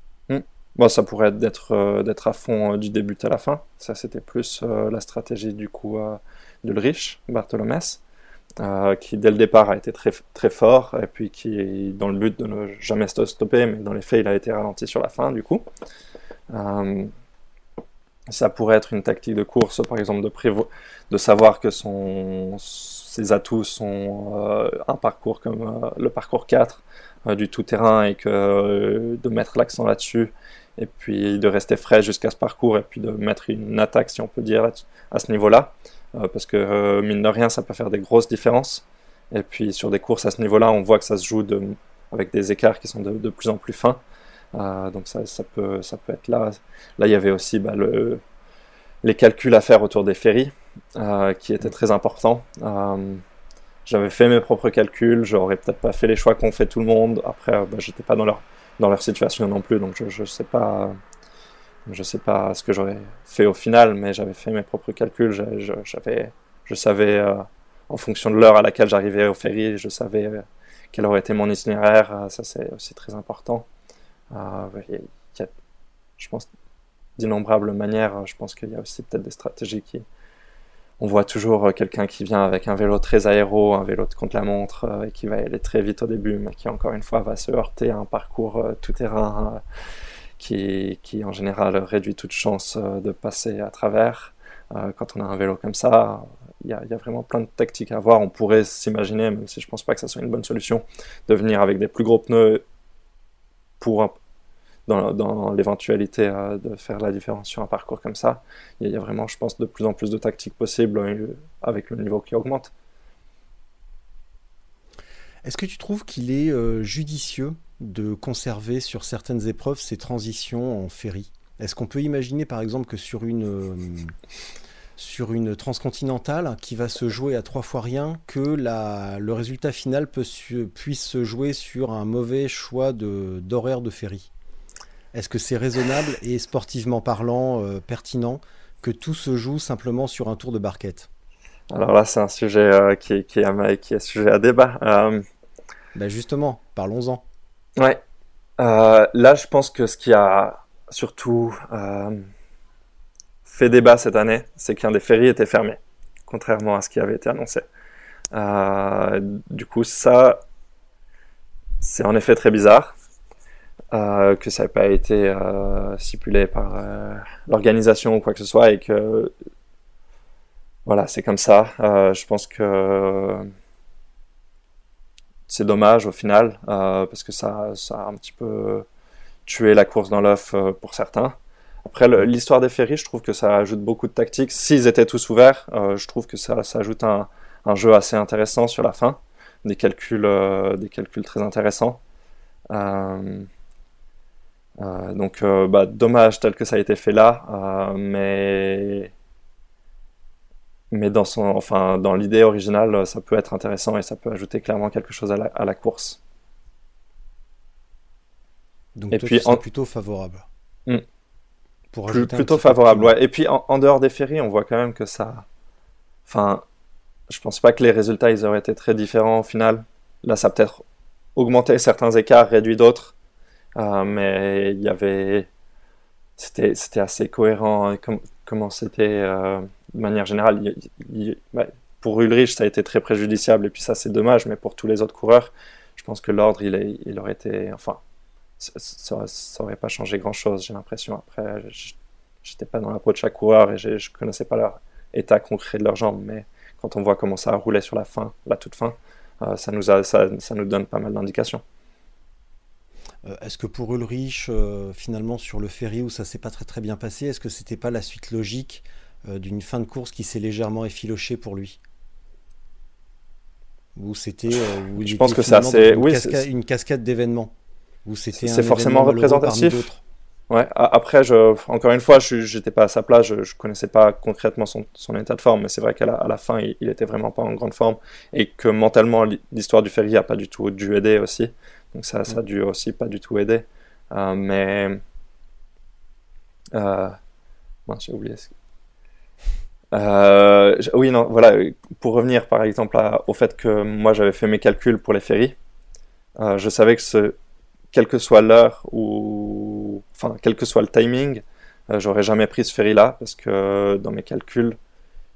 Bah, ça pourrait être d'être d'être à fond du début à la fin. Ça, c'était plus la stratégie du coup de Ulrich Bartholomès. Qui dès le départ a été très, très fort et puis qui dans le but de ne jamais se stopper mais dans les faits il a été ralenti sur la fin du coup ça pourrait être une tactique de course, par exemple, de, savoir que son, ses atouts sont euh, un parcours comme euh, le parcours 4 euh, du tout-terrain et que de mettre l'accent là-dessus et puis de rester frais jusqu'à ce parcours et puis de mettre une attaque, si on peut dire, à ce niveau-là. Parce que mine de rien, ça peut faire des grosses différences. Et puis sur des courses à ce niveau-là, on voit que ça se joue avec des écarts qui sont de, plus en plus fins. Euh, donc ça, ça, peut, ça peut être là. Là, il y avait aussi bah, le, les calculs à faire autour des ferries, euh, qui étaient très importants. Euh, j'avais fait mes propres calculs, j'aurais peut-être pas fait les choix qu'ont fait tout le monde. Après, bah, j'étais pas dans leur, dans leur situation non plus, donc je, sais pas. Je sais pas ce que j'aurais fait au final, mais j'avais fait mes propres calculs. J'avais, je savais, en fonction de l'heure à laquelle j'arrivais au ferry, je savais quel aurait été mon itinéraire. ça, c'est aussi très important. Euh, il y a, je pense, d'innombrables manières. Je pense qu'il y a aussi peut-être des stratégies qui. On voit toujours quelqu'un qui vient avec un vélo très aéro, un vélo de contre-la-montre, euh, et qui va aller très vite au début, mais qui encore une fois va se heurter à un parcours euh, tout-terrain qui, en général réduit toute chance de passer à travers. Quand on a un vélo comme ça, il y, a, vraiment plein de tactiques à voir. On pourrait s'imaginer, même si je pense pas que ça soit une bonne solution, de venir avec des plus gros pneus pour dans, l'éventualité de faire la différence sur un parcours comme ça. Il y, a vraiment, je pense, de plus en plus de tactiques possibles avec le niveau qui augmente. Est-ce que tu trouves qu'il est judicieux de conserver sur certaines épreuves ces transitions en ferry Est-ce qu'on peut imaginer par exemple que sur une sur une transcontinentale qui va se jouer à trois fois rien, que la, le résultat final peut puisse se jouer sur un mauvais choix d'horaire de, ferry? Est-ce que c'est raisonnable et sportivement parlant euh, pertinent que tout se joue simplement sur un tour de barquette? Alors là, c'est un sujet euh, qui, qui, est, qui, est, sujet à débat. Euh, ben justement, parlons-en. Ouais. là, je pense que ce qui a surtout fait débat cette année, c'est qu'un des ferries était fermé, contrairement à ce qui avait été annoncé. Euh, du coup, ça, c'est en effet très bizarre euh, que ça n'ait pas été euh, stipulé par l'organisation ou quoi que ce soit et que voilà, c'est comme ça. je pense que c'est dommage au final parce que ça, ça a un petit peu tué la course dans l'œuf pour certains. Après, l'histoire des ferries, je trouve que ça ajoute beaucoup de tactique. S'ils étaient tous ouverts, euh, je trouve que ça, ça ajoute un, jeu assez intéressant sur la fin. Des calculs, euh, des calculs très intéressants. Euh, donc, bah, dommage tel que ça a été fait là, mais mais dans son, enfin, dans l'idée originale, ça peut être intéressant et ça peut ajouter clairement quelque chose à la, à la course. Donc, et toi, puis, en... plutôt favorable. Hmm plutôt favorable, ouais. Et puis en, dehors des ferries, on voit quand même que ça. Enfin, je pense pas que les résultats ils auraient été très différents au final. Là, ça a peut-être augmenté certains écarts, réduit d'autres, euh, mais il y avait. C'était, assez cohérent hein, comme, comment c'était euh, de manière générale. pour Ulrich, ça a été très préjudiciable et puis ça, c'est dommage, mais pour tous les autres coureurs, je pense que l'ordre, il, aurait été. Enfin, ça, ça, aurait pas changé grand chose, j'ai l'impression. Après, j'étais pas dans la peau de chaque coureur et je connaissais pas leur état concret de leurs jambes, mais quand on voit comment ça a roulé sur la fin, la toute fin, euh, ça, nous donne pas mal d'indications. Euh, est-ce que pour Ulrich, euh, finalement, sur le ferry où ça s'est pas très très bien passé, est-ce que c'était pas la suite logique d'une fin de course qui s'est légèrement effilochée pour lui Ou c'était. je pense que ça c'est oui, une cascade d'événements c'est forcément représentatif. Ouais. Après, je, encore une fois, je n'étais pas à sa place, je, ne connaissais pas concrètement son, son, état de forme, mais c'est vrai qu'à la, à la, fin, il, il, était vraiment pas en grande forme et que mentalement, l'histoire du ferry a pas du tout dû aider aussi. Donc ça, ça a dû aussi pas du tout aider. Euh, mais euh, j'ai oublié. Euh, oui, non, voilà. Pour revenir par exemple au fait que moi j'avais fait mes calculs pour les ferries, euh, je savais que ce, quelle que soit l'heure ou enfin quel que soit le timing, euh, j'aurais jamais pris ce ferry là parce que dans mes calculs,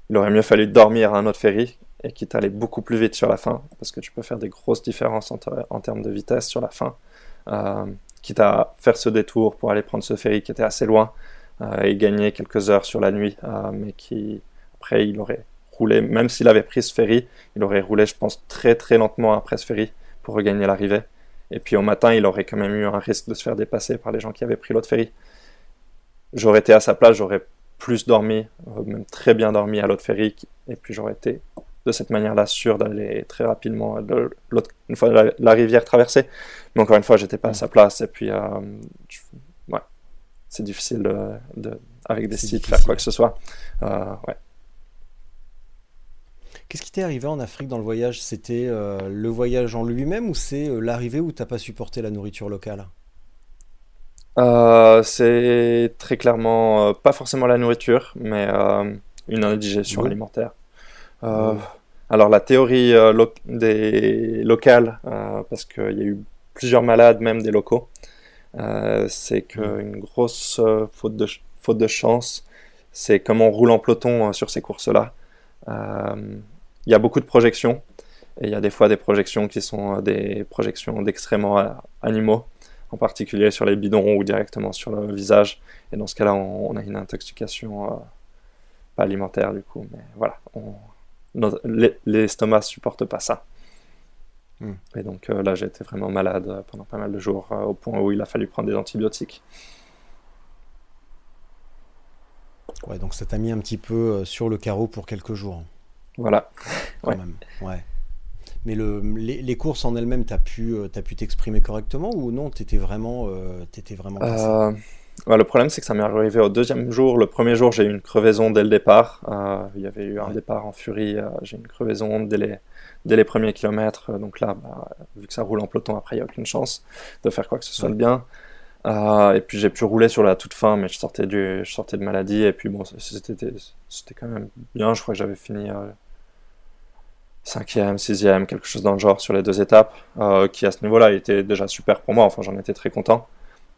il aurait mieux fallu dormir à un autre ferry et qui allait beaucoup plus vite sur la fin parce que tu peux faire des grosses différences en, termes de vitesse sur la fin. Quitte à faire ce détour pour aller prendre ce ferry qui était assez loin et gagner quelques heures sur la nuit, euh, mais qui après il aurait roulé, même s'il avait pris ce ferry, il aurait roulé je pense très très lentement après ce ferry pour regagner l'arrivée. Et puis au matin, il aurait quand même eu un risque de se faire dépasser par les gens qui avaient pris l'autre ferry. J'aurais été à sa place, j'aurais plus dormi, euh, même très bien dormi à l'autre ferry, et puis j'aurais été de cette manière-là sûr d'aller très rapidement une fois la, rivière traversée. Mais encore une fois, j'étais pas à sa place, et puis euh, c'est difficile de, avec des sites faire quoi que ce soit. Euh, ouais. Qu'est-ce qui t'est arrivé en Afrique dans le voyage? C'était euh, le voyage en lui-même ou c'est euh, l'arrivée où t'as pas supporté la nourriture locale? Euh, C'est très clairement pas forcément la nourriture, mais une indigestion alimentaire. Alors la théorie des locales, parce qu'il y a eu plusieurs malades, même des locaux, c'est qu'une grosse faute de, faute de chance, c'est comme on roule en peloton sur ces courses-là il y a beaucoup de projections. Et il y a des fois des projections qui sont euh, des projections d'excréments euh, animaux, en particulier sur les bidons ou directement sur le visage. Et dans ce cas-là, on, a une intoxication euh, pas alimentaire du coup, mais voilà, l'estomac supporte pas ça. Et donc là, j'ai été vraiment malade pendant pas mal de jours, au point où il a fallu prendre des antibiotiques. Ouais, donc ça t'a mis un petit peu sur le carreau pour quelques jours. Voilà. Quand même. Ouais. Mais le, les, courses en elles-mêmes, t'as pu euh, as pu t'exprimer correctement ou non? T'étais vraiment, euh, étais vraiment euh, Le problème, c'est que ça m'est arrivé au deuxième jour. Le premier jour, j'ai eu une crevaison dès le départ. il y avait eu un départ en furie. j'ai eu une crevaison dès les, dès les premiers kilomètres. Donc là, bah, vu que ça roule en peloton, après, il n'y a aucune chance de faire quoi que ce soit de bien. et puis j'ai pu rouler sur la toute fin, mais je sortais, du, je sortais de maladie. Et puis bon, c'était quand même bien. Je crois que j'avais fini cinquième, sixième, quelque chose dans le genre sur les deux étapes, euh, qui à ce niveau-là était déjà super pour moi. Enfin, j'en étais très content.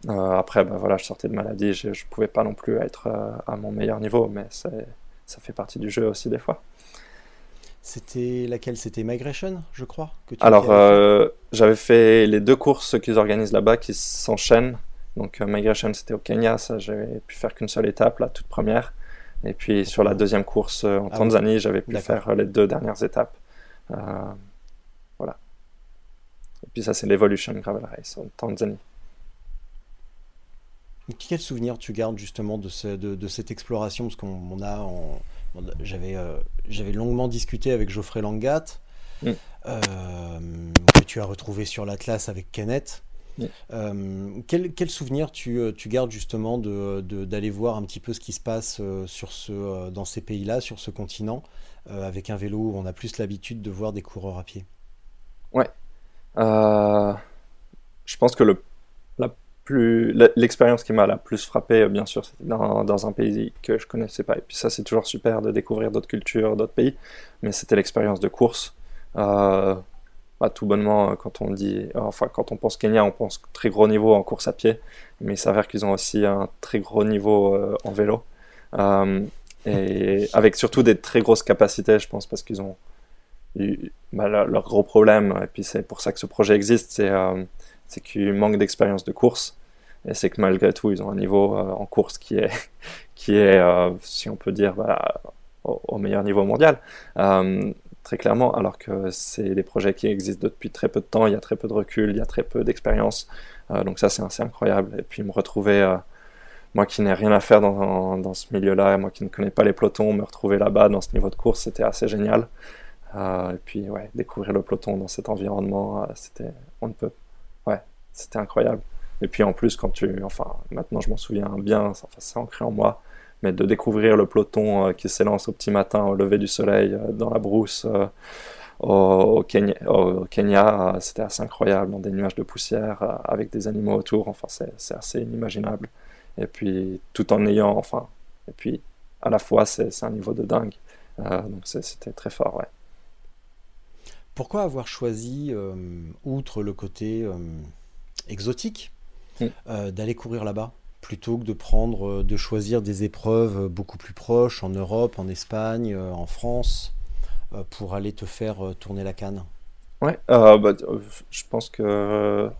Euh, après, ben voilà, je sortais de maladie, je, ne pouvais pas non plus être euh, à mon meilleur niveau, mais ça fait partie du jeu aussi des fois. C'était laquelle? C'était Migration, je crois que Alors, j'avais fait les deux courses qu'ils organisent là-bas qui s'enchaînent. Donc, Migration, c'était au Kenya, ça, j'avais pu faire qu'une seule étape, la toute première. Et puis, sur la deuxième course en ah Tanzanie, j'avais pu faire les deux dernières étapes. Euh, voilà. Et puis ça, c'est l'Evolution Gravel Race en Tanzanie. Quel souvenir tu gardes justement de, ce, de, cette exploration? Parce qu'on a, j'avais, euh, j'avais longuement discuté avec Geoffrey Langat, mm. euh, que tu as retrouvé sur l'Atlas avec Kenneth. Mm. quel, quel, souvenir tu, tu, gardes justement de, d'aller voir un petit peu ce qui se passe sur ce, dans ces pays-là, sur ce continent euh, avec un vélo où on a plus l'habitude de voir des coureurs à pied? Ouais. Euh, je pense que le, plus, l'expérience qui m'a la plus frappé, euh, bien sûr, c'était dans, dans, un pays que je connaissais pas. Et puis ça, c'est toujours super de découvrir d'autres cultures, d'autres pays. Mais c'était l'expérience de course. bah, tout bonnement, quand on dit, enfin, quand on pense Kenya, on pense très gros niveau en course à pied, mais il s'avère qu'ils ont aussi un très gros niveau en vélo et avec surtout des très grosses capacités, je pense, parce qu'ils ont eu bah, leur gros problème, et puis c'est pour ça que ce projet existe, c'est euh, qu'ils manquent d'expérience de course, et c'est que malgré tout, ils ont un niveau euh, en course qui est, qui est euh, si on peut dire, bah, au, meilleur niveau mondial, très clairement, alors que c'est des projets qui existent depuis très peu de temps, il y a très peu de recul, il y a très peu d'expérience, donc ça c'est assez incroyable, et puis me retrouver moi qui n'ai rien à faire dans, dans ce milieu-là, moi qui ne connais pas les pelotons, me retrouver là-bas dans ce niveau de course, c'était assez génial. Euh, et puis, ouais, découvrir le peloton dans cet environnement, euh, c'était, on ne peut, c'était incroyable. Et puis en plus, quand tu, enfin, maintenant je m'en souviens bien, enfin, c'est ancré en moi, mais de découvrir le peloton euh, qui s'élance au petit matin au lever du soleil dans la brousse au, Kenya, au Kenya c'était assez incroyable, dans des nuages de poussière, avec des animaux autour, enfin, c'est assez inimaginable et puis tout en ayant, enfin, et puis à la fois c'est un niveau de dingue. Euh, donc c'était très fort, ouais. Pourquoi avoir choisi, euh, outre le côté euh, exotique, mm. d'aller courir là-bas plutôt que de prendre, de choisir des épreuves beaucoup plus proches en Europe, en Espagne, en France, pour aller te faire tourner la canne Ouais, bah, je pense que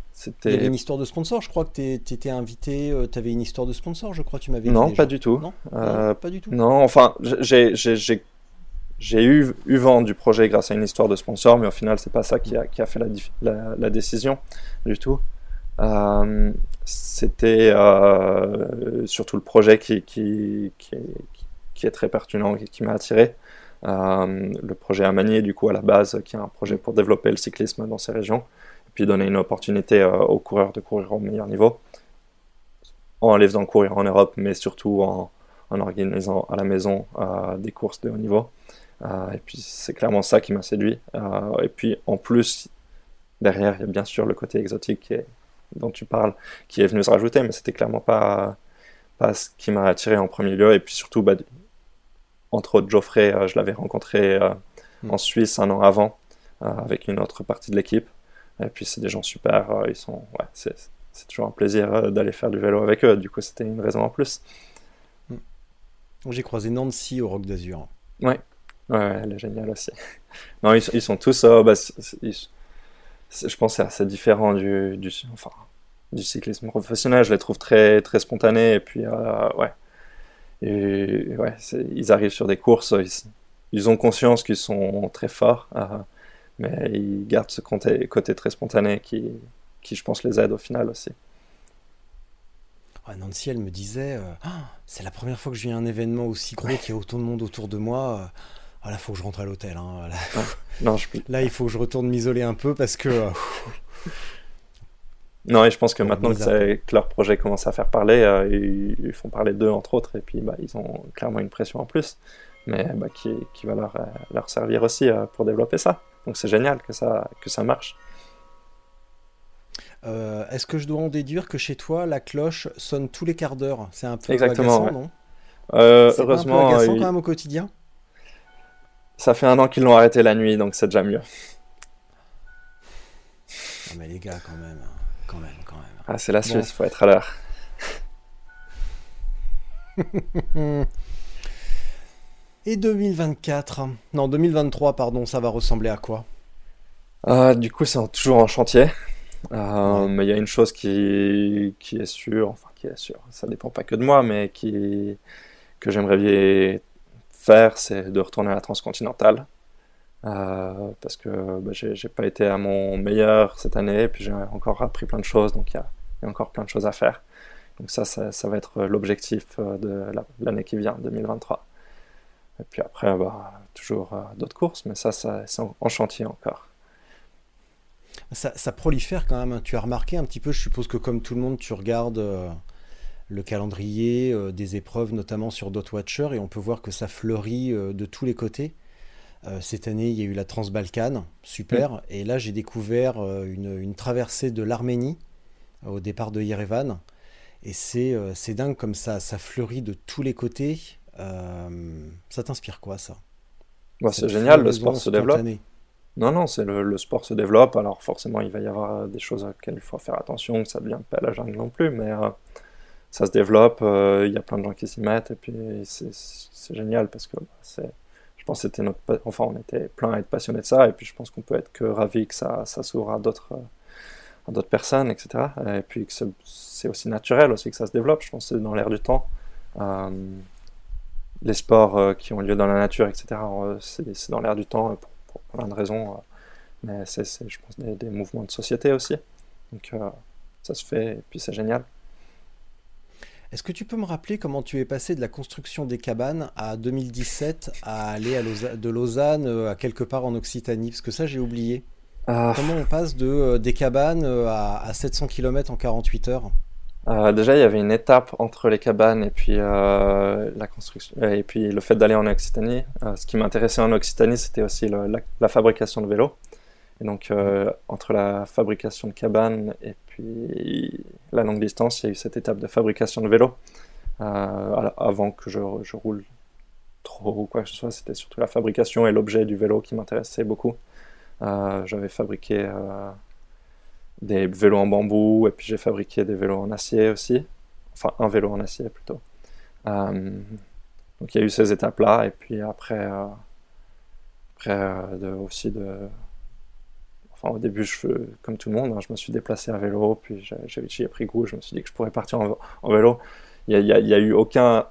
il y avait une histoire de sponsor, je crois que tu étais invité, euh, tu avais une histoire de sponsor, je crois que tu m'avais Non, pas du tout. Euh, non, pas du tout. Non, enfin, j'ai eu, eu vent du projet grâce à une histoire de sponsor, mais au final, c'est pas ça qui a, qui a fait la, la, décision du tout. Euh, C'était euh, surtout le projet qui, qui, qui, est, qui est très pertinent et qui m'a attiré. Euh, le projet à manier, du coup, à la base, qui est un projet pour développer le cyclisme dans ces régions puis donner une opportunité aux coureurs de courir au meilleur niveau, en les faisant courir en Europe, mais surtout en, organisant à la maison des courses de haut niveau. Et puis c'est clairement ça qui m'a séduit. et puis en plus, derrière, il y a bien sûr le côté exotique dont tu parles, qui est venu se rajouter, mais c'était clairement pas, pas ce qui m'a attiré en premier lieu. Et puis surtout, bah, entre autres, Geoffrey, je l'avais rencontré hmm. en Suisse un an avant, avec une autre partie de l'équipe. Et puis c'est des gens super, euh, ils sont, ouais, c'est, toujours un plaisir euh, d'aller faire du vélo avec eux. Du coup, c'était une raison en plus. Mm. J'ai croisé Nancy au Roc d'Azur. Ouais. ouais, elle est géniale aussi. non, ils, ils sont tous, euh, bah, je pense, c'est assez différent du, du, enfin, du cyclisme professionnel. Je les trouve très, très spontanés et puis, ouais. Et ouais, ils arrivent sur des courses, ils, ils ont conscience qu'ils sont très forts mais ils gardent ce côté, côté très spontané qui, qui, je pense, les aide au final aussi. Nancy, elle me disait ah, c'est la première fois que je viens à un événement aussi gros qu'il y a autant de monde autour de moi. Voilà, il faut que je rentre à l'hôtel. Hein. non, je... Là, il faut que je retourne m'isoler un peu parce que. Non, et je pense que maintenant que, leur projet commence à faire parler, euh, ils, font parler d'eux entre autres, et puis bah, ils ont clairement une pression en plus, mais bah, qui, qui, va leur, euh, leur servir aussi euh, pour développer ça. Donc c'est génial que ça, que ça marche. Est-ce que je dois en déduire que chez toi, la cloche sonne tous les quarts d'heure? C'est un peu Exactement, agaçant, non? Heureusement, un peu agaçant quand même au quotidien? Ça fait un an qu'ils l'ont arrêté la nuit, donc c'est déjà mieux. Ah, mais les gars, quand même. Hein quand même, quand même. Ah, c'est la Suisse, il faut être à l'heure. Et 2024 Non, 2023, pardon, ça va ressembler à quoi? Euh, Du coup, c'est toujours en chantier. Euh, mais il y a une chose qui, qui est sûre, enfin qui est sûre, ça dépend pas que de moi, mais qui, que j'aimerais c'est de retourner à la transcontinentale. Euh, parce que bah, j'ai pas été à mon meilleur cette année, puis j'ai encore appris plein de choses, donc il y, a, encore plein de choses à faire. Donc ça, ça, va être l'objectif euh, de l'année qui vient, 2023. Et puis après, bah, toujours euh, d'autres courses, mais ça, ça c'est en, chantier encore. Ça, ça, prolifère quand même. Hein. Tu as remarqué un petit peu, je suppose que comme tout le monde, tu regardes le calendrier des épreuves, notamment sur Dotwatcher, et on peut voir que ça fleurit de tous les côtés. Euh, cette année, il y a eu la Transbalkane, super. Mm. Et là, j'ai découvert euh, une, traversée de l'Arménie euh, au départ de Yerevan. Et c'est dingue comme ça, ça fleurit de tous les côtés. ça t'inspire quoi, ça? Bah, C'est génial, le sport se développe. Non, non, c'est le, sport se développe. Alors forcément, il va y avoir des choses auxquelles il faut faire attention, que ça ne devienne pas la jungle non plus, mais ça se développe. Il y a plein de gens qui s'y mettent, et puis c'est génial parce que bah, c'est pense c'était notre, enfin, on était plein à être passionnés de ça, et puis je pense qu'on peut être que ravi que ça, ça s'ouvre à d'autres, à d'autres personnes, etc. Et puis que c'est aussi naturel aussi que ça se développe. Je pense que c'est dans l'air du temps. Euh, les sports euh, qui ont lieu dans la nature, etc. Euh, c'est dans l'air du temps pour, plein de raisons. mais c'est, je pense, des, mouvements de société aussi. Donc ça se fait, et puis c'est génial. Est-ce que tu peux me rappeler comment tu es passé de la construction des cabanes à 2017 à aller à de Lausanne euh, à quelque part en Occitanie? Parce que ça, j'ai oublié. Ah. Comment on passe de, euh, des cabanes euh, à, 700 km en 48 heures? Déjà, il y avait une étape entre les cabanes et puis la construction et puis le fait d'aller en Occitanie. ce qui m'intéressait en Occitanie, c'était aussi la, fabrication de vélos. Et donc, entre la fabrication de cabanes et puis la longue distance, il y a eu cette étape de fabrication de vélo. Euh, avant que je, roule trop ou quoi que ce soit, c'était surtout la fabrication et l'objet du vélo qui m'intéressait beaucoup. Euh, j'avais fabriqué euh, des vélos en bambou et puis j'ai fabriqué des vélos en acier aussi. Enfin, un vélo en acier plutôt. donc il y a eu ces étapes-là et puis après, après aussi de Enfin, au début, je, comme tout le monde, hein, je me suis déplacé à vélo, puis j'y ai pris goût, je me suis dit que je pourrais partir en, vélo. Il n'y a, eu aucun.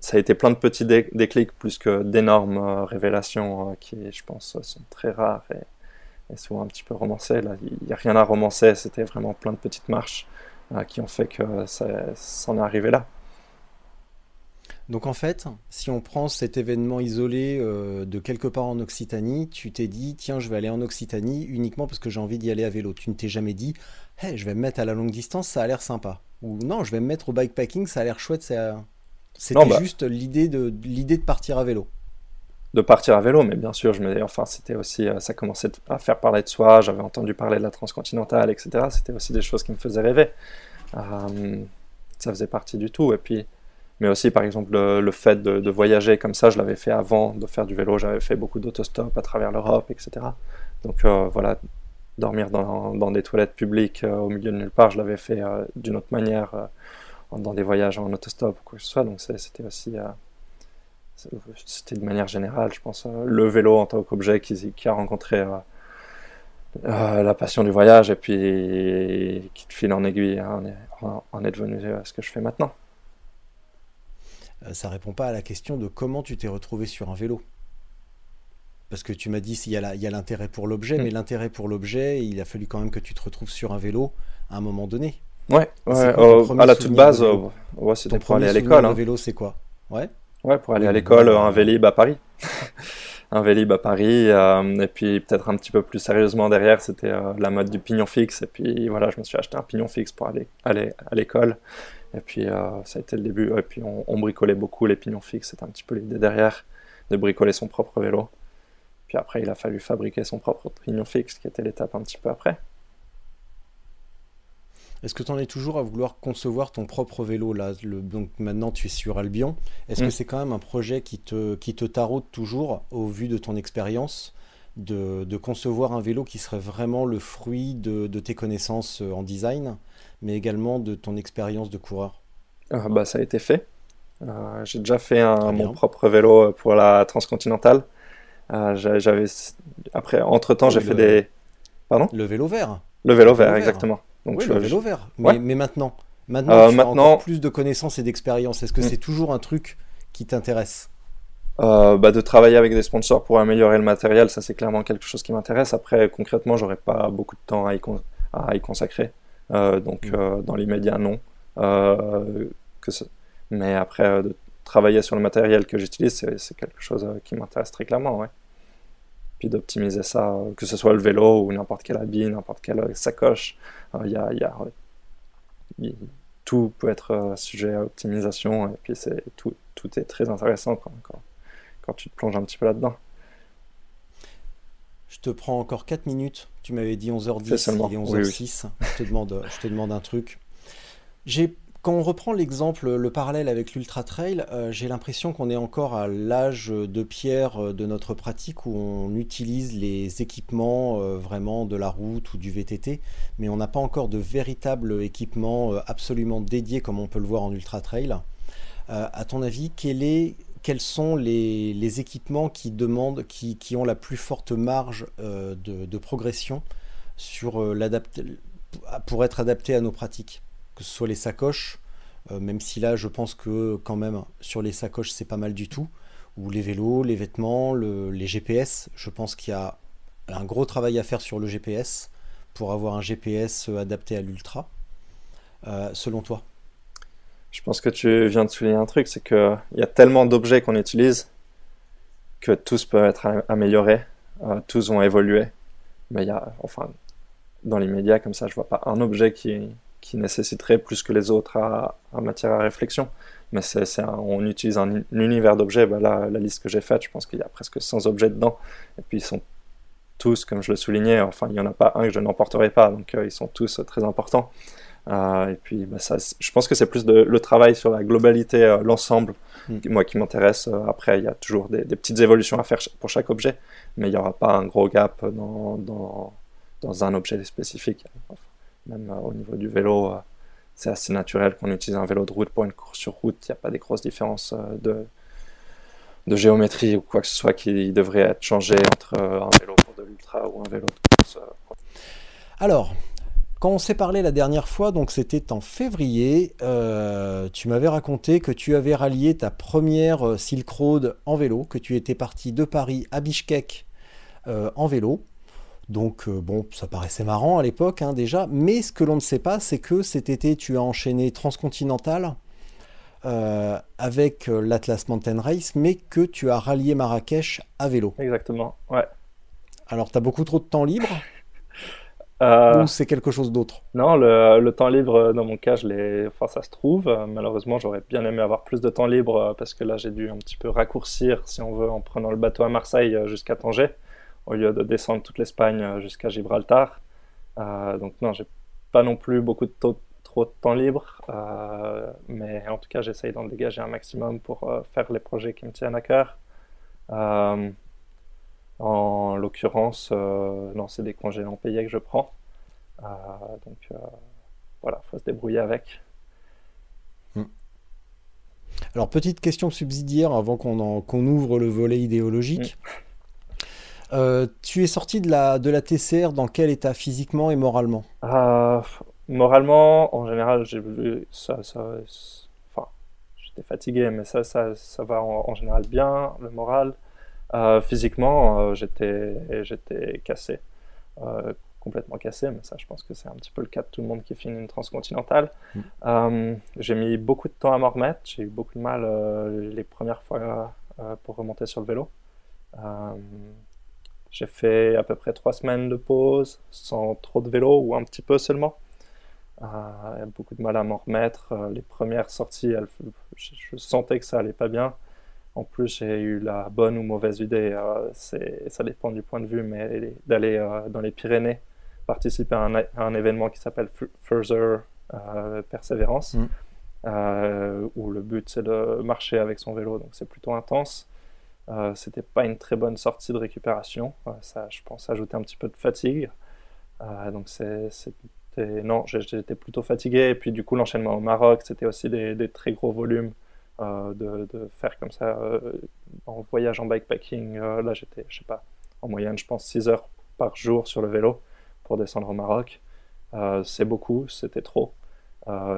Ça a été plein de petits déclics plus que d'énormes euh, révélations euh, qui, je pense, sont très rares et, souvent un petit peu romancées. Là, il n'y a rien à romancer, c'était vraiment plein de petites marches euh, qui ont fait que ça, ça en est arrivé là. Donc en fait, si on prend cet événement isolé euh, de quelque part en Occitanie, tu t'es dit, tiens, je vais aller en Occitanie uniquement parce que j'ai envie d'y aller à vélo. Tu ne t'es jamais dit, hey, je vais me mettre à la longue distance, ça a l'air sympa. Ou non, je vais me mettre au bikepacking, ça a l'air chouette. C'était bah. juste l'idée de, l'idée de partir à vélo. De partir à vélo, mais bien sûr, je me, enfin, c'était aussi, euh, ça commençait à faire parler de soi. J'avais entendu parler de la transcontinentale, etc. C'était aussi des choses qui me faisaient rêver. Euh, ça faisait partie du tout. Et puis, mais aussi par exemple le, fait de, voyager comme ça, je l'avais fait avant de faire du vélo, j'avais fait beaucoup d'autostop à travers l'Europe, etc. Donc euh, voilà, dormir dans, des toilettes publiques euh, au milieu de nulle part, je l'avais fait euh, d'une autre manière dans des voyages en autostop ou quoi que ce soit, donc c'était aussi, c'était de manière générale, je pense, le vélo en tant qu'objet qui, a rencontré la passion du voyage et puis qui te file en aiguille, hein, en est devenu ce que je fais maintenant. Euh, ça répond pas à la question de comment tu t'es retrouvé sur un vélo. Parce que tu m'as dit s'il y a l'intérêt pour l'objet, mm. mais l'intérêt pour l'objet, il a fallu quand même que tu te retrouves sur un vélo à un moment donné. Ouais, à la toute base, ouais, c'était pour aller à l'école. Hein. vélo, c'est quoi? Ouais. Ouais, pour aller à l'école, un Vélib à Paris. un Vélib à Paris. Euh, et puis peut-être un petit peu plus sérieusement derrière, c'était euh, la mode du pignon fixe. Et puis voilà, je me suis acheté un pignon fixe pour aller, aller à l'école. Et puis euh, ça a été le début. Et puis on, bricolait beaucoup les pignons fixes. C'était un petit peu l'idée derrière, de bricoler son propre vélo. Puis après, il a fallu fabriquer son propre pignon fixe, qui était l'étape un petit peu après. Est-ce que tu en es toujours à vouloir concevoir ton propre vélo là? Donc maintenant tu es sur Albion. Est-ce que mm. c'est quand même un projet qui te, qui te taraude toujours au vu de ton expérience de, concevoir un vélo qui serait vraiment le fruit de, tes connaissances euh, en design, mais également de ton expérience de coureur ah, bah, Ça a été fait. Euh, j'ai déjà fait mon propre vélo pour la transcontinentale. Euh, j'avais après entre temps j'ai fait des pardon? Le vélo vert le vélo vert exactement oui, le vélo vert. Mais, maintenant, maintenant, euh, tu as encore plus de connaissances et d'expérience. Est-ce que mm. c'est toujours un truc qui t'intéresse? Euh, bah, de travailler avec des sponsors pour améliorer le matériel, ça c'est clairement quelque chose qui m'intéresse. Après, concrètement, j'aurais pas beaucoup de temps à y, à y consacrer. Euh, donc, mm. dans l'immédiat, non. que Mais après, de travailler sur le matériel que j'utilise, c'est quelque chose qui m'intéresse très clairement. Ouais puis d'optimiser ça, que ce soit le vélo ou n'importe quel habit, n'importe quelle sacoche. Il y a, y a, tout peut être euh, sujet à optimisation et puis c'est tout, tout est très intéressant quand, quand, tu te plonges un petit peu là-dedans. Je te prends encore 4 minutes. Tu m'avais dit 11h10, il est 11h06. Je, te demande, je te demande un truc. J'ai quand on reprend l'exemple, le parallèle avec l'Ultra Trail, euh, j'ai l'impression qu'on est encore à l'âge de pierre euh, de notre pratique où on utilise les équipements euh, vraiment de la route ou du VTT, mais on n'a pas encore de véritable équipement absolument dédié comme on peut le voir en Ultra Trail. à ton avis, quels sont les, équipements qui demandent, qui, ont la plus forte marge de, progression sur pour être adaptés à nos pratiques que ce soit les sacoches, euh, même si là je pense que quand même sur les sacoches c'est pas mal du tout, ou les vélos, les vêtements, les GPS, je pense qu'il y a un gros travail à faire sur le GPS pour avoir un GPS adapté à l'ultra, euh, selon toi? Je pense que tu viens de souligner un truc, c'est qu'il y a tellement d'objets qu'on utilise que tous peuvent être améliorés, euh, tous vont évoluer, mais il y a, enfin, dans l'immédiat, comme ça, je vois pas un objet qui, qui nécessiterait plus que les autres à, matière à réflexion. Mais c'est, on utilise un, univers d'objets. Bah là, la liste que j'ai faite, je pense qu'il y a presque 100 objets dedans. Et puis ils sont tous, comme je le soulignais, enfin il n'y en a pas un que je n'emporterai pas. Donc euh, ils sont tous très importants. Euh, et puis bah, ça, je pense que c'est plus de, le travail sur la globalité, euh, l'ensemble, mm. moi qui m'intéresse. après, il y a toujours des, petites évolutions à faire pour chaque objet, mais il n'y aura pas un gros gap dans, dans, dans un objet spécifique même euh, au niveau du vélo, euh, c'est assez naturel qu'on utilise un vélo de route pour une course sur route. Il n'y a pas des grosses différences euh, de, de géométrie ou quoi que ce soit qui devrait être changé entre un vélo pour de l'ultra ou un vélo de course. Alors, quand on s'est parlé la dernière fois, donc c'était en février, tu m'avais raconté que tu avais rallié ta première Silk Road en vélo, que tu étais parti de Paris à Bishkek en vélo. Donc euh, bon, ça paraissait marrant à l'époque hein, déjà, mais ce que l'on ne sait pas, c'est que cet été, tu as enchaîné Transcontinental euh, avec euh, l'Atlas Mountain Race, mais que tu as rallié Marrakech à vélo. Exactement, ouais. Alors, tu as beaucoup trop de temps libre? Ou c'est quelque chose d'autre? Non, le, temps libre, dans mon cas, je enfin, ça se trouve. Malheureusement, j'aurais bien aimé avoir plus de temps libre parce que là, j'ai dû un petit peu raccourcir, si on veut, en prenant le bateau à Marseille jusqu'à Tanger au lieu de descendre toute l'Espagne euh, jusqu'à Gibraltar. Euh, donc non, j'ai pas non plus beaucoup de trop de temps libre, euh, mais en tout cas j'essaye d'en dégager un maximum pour faire les projets qui me tiennent à cœur. En l'occurrence, non, c'est des congés non payés que je prends. donc voilà, faut se débrouiller avec. Hmm. Alors, petite question subsidiaire avant qu'on ouvre le volet idéologique. Hmm. Euh, tu es sorti de la, de la TCR dans quel état physiquement et moralement? Euh, Moralement, en général, j'ai ça, ça, enfin, j'étais fatigué, mais ça, ça, ça va en, général bien, le moral. Physiquement, j'étais, j'étais cassé, complètement cassé, mais ça, je pense que c'est un petit peu le cas de tout le monde qui finit une transcontinentale. Mm. j'ai mis beaucoup de temps à m'en remettre. J'ai eu beaucoup de mal les premières fois pour remonter sur le vélo. J'ai fait à peu près trois semaines de pause, sans trop de vélo ou un petit peu seulement. Euh, beaucoup de mal à m'en remettre. Euh, les premières sorties, je, sentais que ça allait pas bien. En plus, j'ai eu la bonne ou mauvaise idée, euh, ça dépend du point de vue, mais d'aller euh, dans les Pyrénées, participer à un, événement qui s'appelle Further Perseverance, mm. où le but c'est de marcher avec son vélo, donc c'est plutôt intense. Euh, c'était pas une très bonne sortie de récupération. Euh, ça, je pense, ajouter un petit peu de fatigue. Euh, donc c'était non, j'étais plutôt fatigué. Et puis du coup, l'enchaînement au Maroc, c'était aussi des, très gros volumes de, faire comme ça en voyage en bikepacking. là, j'étais, je sais pas, en moyenne, je pense 6 heures par jour sur le vélo pour descendre au Maroc. c'est beaucoup, c'était trop.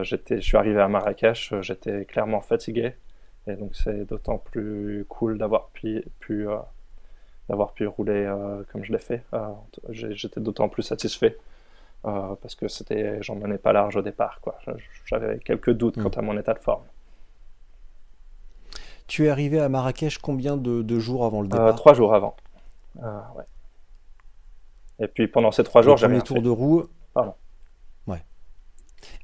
j'étais, je suis arrivé à Marrakech, j'étais clairement fatigué. Et donc c'est d'autant plus cool d'avoir pu, pu euh, d'avoir pu rouler euh, comme je l'ai fait. Euh, j'étais d'autant plus satisfait parce que c'était, j'en menais pas large au départ. Quoi. J'avais quelques doutes quant mm. à mon état de forme. Tu es arrivé à Marrakech combien de, jours avant le départ Trois jours avant. Ouais. Et puis pendant ces trois jours, j'avais. Premier tour de roue. Pardon.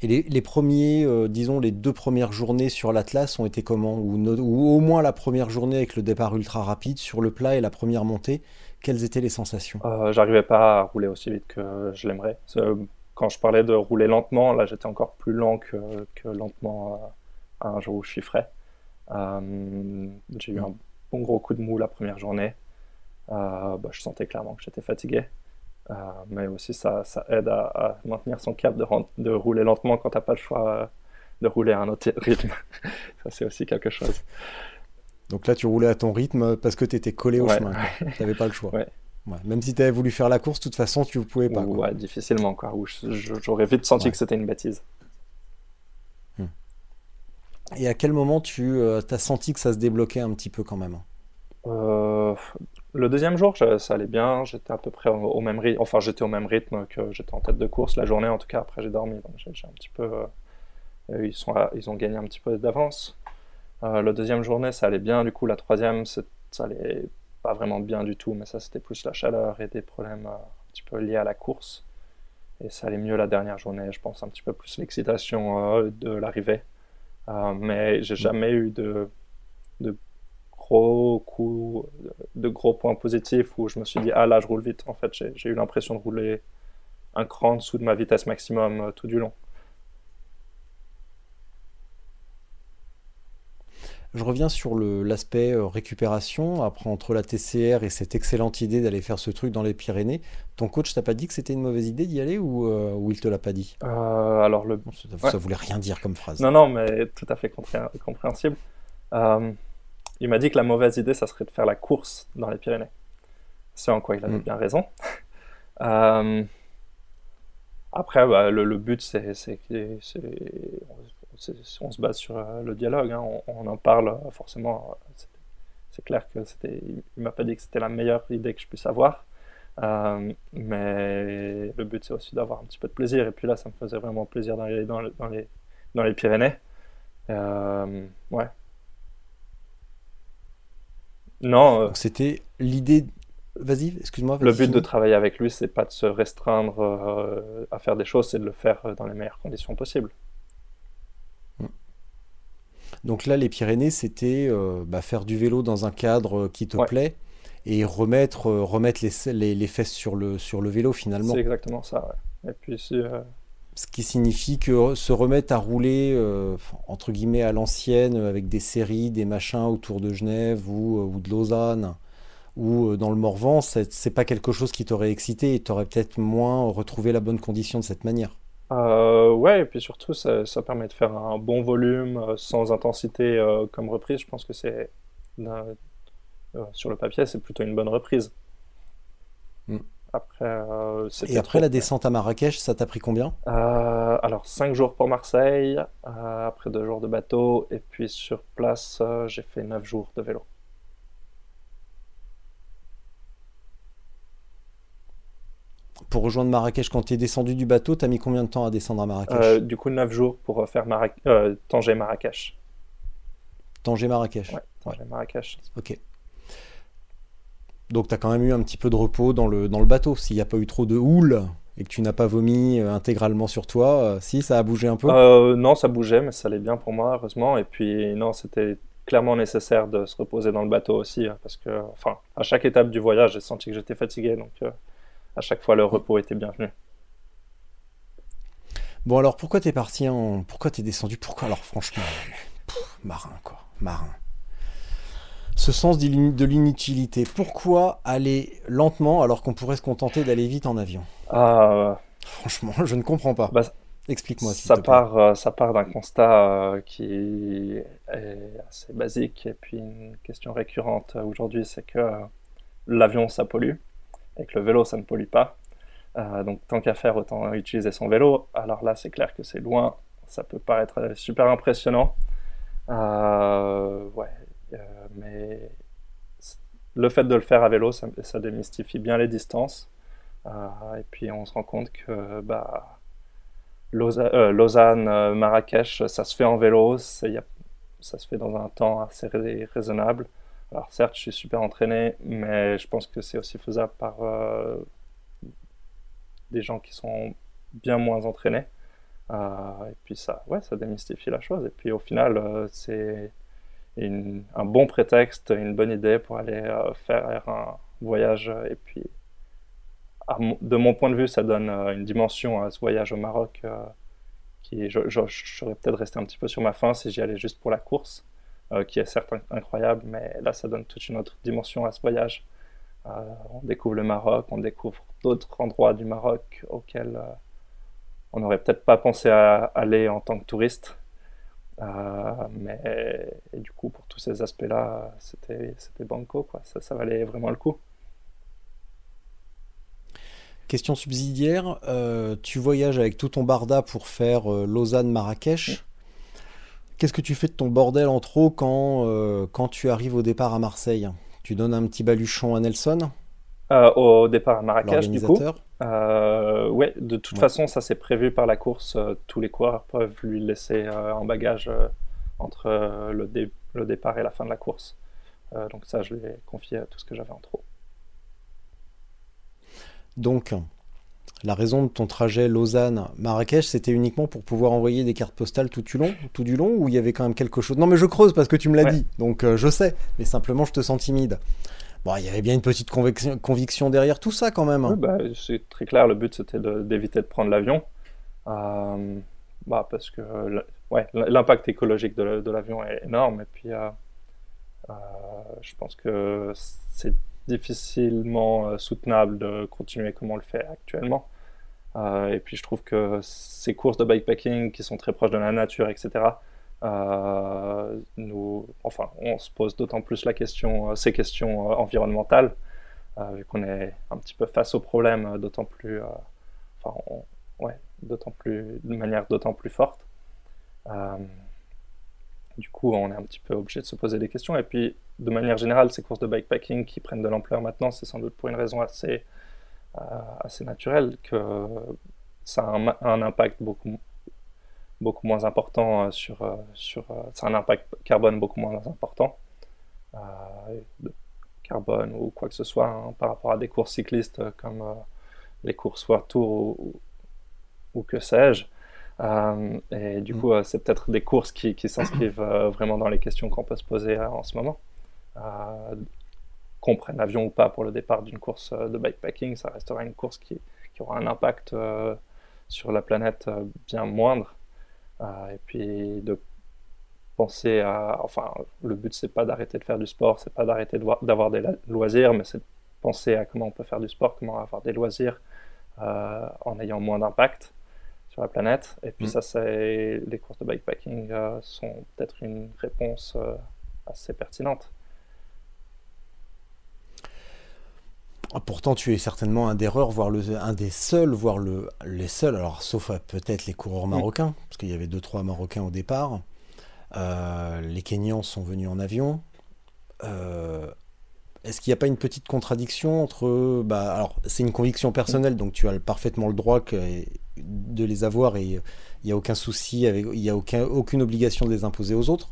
Et les, premiers, euh, disons, les deux premières journées sur l'Atlas ont été comment ou, au moins la première journée avec le départ ultra rapide sur le plat et la première montée, quelles étaient les sensations? Euh, J'arrivais pas à rouler aussi vite que je l'aimerais. Quand je parlais de rouler lentement, là j'étais encore plus lent que, lentement euh, un jour où je suis frais. J'ai eu un bon gros coup de mou la première journée. Bah, je sentais clairement que j'étais fatigué. Euh, mais aussi, ça, ça aide à, maintenir son cap, de, de rouler lentement quand tu n'as pas le choix euh, de rouler à un autre rythme. ça, c'est aussi quelque chose. Donc là, tu roulais à ton rythme parce que tu étais collé au chemin. Tu n'avais pas le choix. Même si tu avais voulu faire la course, de toute façon, tu ne pouvais pas. Ouais, difficilement. Quoi. J'aurais vite senti que c'était une bêtise. Et à quel moment tu euh, as senti que ça se débloquait un petit peu quand même le deuxième jour, ça allait bien. J'étais à peu près au, même rythme. Enfin, j'étais au même rythme que j'étais en tête de course la journée. En tout cas, après, j'ai dormi. J'ai un petit peu. Euh, ils, sont, ils ont gagné un petit peu d'avance. Euh, la deuxième journée, ça allait bien. Du coup, la troisième, ça allait pas vraiment bien du tout. Mais ça, c'était plus la chaleur et des problèmes euh, un petit peu liés à la course. Et ça allait mieux la dernière journée. Je pense un petit peu plus l'excitation de l'arrivée. Mais j'ai mm. jamais eu de, de gros coups, de gros points positifs où je me suis dit, ah là, je roule vite. En fait, j'ai eu l'impression de rouler un cran en dessous de ma vitesse maximum euh, tout du long. Je reviens sur l'aspect euh, récupération. Après, entre la TCR et cette excellente idée d'aller faire ce truc dans les Pyrénées, ton coach t'a pas dit que c'était une mauvaise idée d'y aller ou, euh, ou, il te l'a pas dit? Alors le... ça, voulait rien dire comme phrase. Non, non, mais tout à fait compréhensible. Il m'a dit que la mauvaise idée, ça serait de faire la course dans les Pyrénées. C'est en quoi il avait mm. bien raison. Euh, après, bah, le, but, c'est on, se base sur euh, le dialogue. Hein. On, en parle forcément. C'est clair que c'était. Il m'a pas dit que c'était la meilleure idée que je puisse avoir. Euh, mais le but, c'est aussi d'avoir un petit peu de plaisir. Et puis là, ça me faisait vraiment plaisir d'aller dans, dans, les, dans les Pyrénées. ouais, non. Euh, c'était l'idée. Vas-y, excuse-moi. le but de travailler avec lui, c'est pas de se restreindre euh, à faire des choses, c'est de le faire euh, dans les meilleures conditions possibles. Donc là, les Pyrénées, c'était bah, faire du vélo dans un cadre qui te plaît et remettre, remettre les, les, fesses sur le, sur le vélo finalement. C'est exactement ça, ouais. Et puis ce qui signifie que se remettre à rouler euh, entre guillemets à l'ancienne avec des séries, des machins autour de Genève ou, euh, de Lausanne ou euh, dans le Morvan, c'est pas quelque chose qui t'aurait excité et t'aurais peut-être moins retrouvé la bonne condition de cette manière. Ouais, et puis surtout ça, permet de faire un bon volume sans intensité comme reprise. Je pense que c'est sur le papier, c'est plutôt une bonne reprise. Mm. Euh, et après la descente à Marrakech, ça t'a pris combien? Euh, Alors 5 jours pour Marseille, euh, après 2 jours de bateau, et puis sur place, j'ai fait 9 jours de vélo. Pour rejoindre Marrakech, quand tu es descendu du bateau, tu as mis combien de temps à descendre à Marrakech Euh, du coup, 9 jours pour faire Mara- euh, Tanger-Marrakech. Tanger-Marrakech. Ouais, Tanger-Marrakech. Ok. Donc tu as quand même eu un petit peu de repos dans le, dans le bateau. S'il n'y a pas eu trop de houle et que tu n'as pas vomi euh, intégralement sur toi, euh, si, ça a bougé un peu? Euh, non, ça bougeait, mais ça allait bien pour moi, heureusement. Et puis, non, c'était clairement nécessaire de se reposer dans le bateau aussi, hein, parce que, enfin, à chaque étape du voyage, j'ai senti que j'étais fatigué, donc euh, à chaque fois, le repos était bienvenu. Bon alors pourquoi t'es parti en... Pourquoi t'es descendu? Pourquoi alors franchement pff, Marin quoi, marin. Ce sens de l'inutilité. Pourquoi aller lentement alors qu'on pourrait se contenter d'aller vite en avion? Ah, Franchement, je ne comprends pas. bah, Explique-moi ça part, euh, ça part d'un constat euh, qui est assez basique, et puis une question récurrente euh, aujourd'hui, c'est que euh, l'avion, ça pollue, et que le vélo, ça ne pollue pas. Euh, donc, tant qu'à faire, autant utiliser son vélo. Alors là, c'est clair que c'est loin, ça peut paraître super impressionnant. Euh, ouais, euh, mais le fait de le faire à vélo, ça, démystifie bien les distances. Et puis, on se rend compte que, bah, Lausa- Lausanne, Marrakech, ça se fait en vélo, ça se fait dans un temps assez rai- raisonnable. Alors certes, je suis super entraîné, mais je pense que c'est aussi faisable par euh, des gens qui sont bien moins entraînés. Euh, et puis ça, ouais, ça démystifie la chose. Et puis au final, euh, c'est un bon prétexte, une bonne idée pour aller faire un voyage. Et puis, de mon point de vue, ça donne une dimension à ce voyage au Maroc qui, je, je, serais peut-être resté un petit peu sur ma faim si j'y allais juste pour la course, qui est certes in- incroyable, mais là, ça donne toute une autre dimension à ce voyage. Euh, on découvre le Maroc, on découvre d'autres endroits du Maroc auxquels euh, on n'aurait peut-être pas pensé à aller en tant que touriste. Euh, mais et du coup, pour tous ces aspects-là, c'était c'était banco, quoi. Ça, ça valait vraiment le coup. Question subsidiaire, euh, tu voyages avec tout ton barda pour faire euh, Lausanne-Marrakech. Qu'est-ce que tu fais de ton bordel en trop quand, euh, quand tu arrives au départ à Marseille? Tu donnes un petit baluchon à Nelson, Euh, au départ à Marrakech, du coup. Euh, ouais, de toute Ouais. façon, ça c'est prévu par la course. tous les coureurs peuvent lui laisser en bagage entre le, dé- le départ et la fin de la course. Donc ça, je lui ai confié tout ce que j'avais en trop. Donc, la raison de ton trajet Lausanne-Marrakech, c'était uniquement pour pouvoir envoyer des cartes postales tout du long, tout du long, ou il y avait quand même quelque chose? Non, mais je creuse parce que tu me l'as Ouais. dit, donc euh, je sais, mais simplement je te sens timide. Bon, il y avait bien une petite conviction, conviction derrière tout ça quand même. hein. Oui, bah, c'est très clair, le but c'était d'éviter de, prendre l'avion. Euh, bah, parce que ouais, l'impact écologique de, la- de l'avion est énorme. Et puis, euh, je pense que c'est difficilement euh, soutenable de continuer comme on le fait actuellement. Euh, et puis, je trouve que ces courses de bikepacking qui sont très proches de la nature, etc., euh, nous, enfin, on se pose d'autant plus la question, ces questions environnementales vu qu'on est un petit peu face au problème, d'autant plus, enfin, ouais, d'autant plus, de manière d'autant plus forte. Du coup, on est un petit peu obligé de se poser des questions. Et puis, de manière générale, ces courses de bikepacking qui prennent de l'ampleur maintenant, c'est sans doute pour une raison assez, euh, naturelle que ça a un, impact beaucoup, moins important euh, sur, euh, sur, impact carbone beaucoup moins important. Carbone ou quoi que ce soit hein, par rapport à des courses cyclistes comme les courses World Tour ou, ou- ou que sais-je. Euh, et du Mm. coup, euh, c'est peut-être des courses qui, qui s'inscrivent euh, vraiment dans les questions qu'on peut se poser en ce moment. Qu'on prenne l'avion ou pas pour le départ d'une course de bikepacking, ça restera une course qui, qui aura un impact sur la planète bien moindre. Et puis de penser à, enfin, le but c'est pas d'arrêter de faire du sport, c'est pas d'arrêter de d'avoir des loisirs, mais c'est de penser à comment on peut faire du sport, comment avoir des loisirs euh, en ayant moins d'impact sur la planète. Et puis Mm. ça, c'est les courses de bikepacking euh, sont peut-être une réponse euh, assez pertinente. Ah, Pourtant, tu es certainement un des rares, voire le, un des seuls, voire le, les seuls, alors sauf euh, peut-être les coureurs marocains, parce qu'il y avait deux, trois Marocains au départ. Euh, les Kenyans sont venus en avion. Euh, est-ce qu'il n'y a pas une petite contradiction entre. Bah, alors, c'est une conviction personnelle, donc tu as parfaitement le droit de les avoir et il n'y a aucun souci, il n'y a aucun, aucune obligation de les imposer aux autres.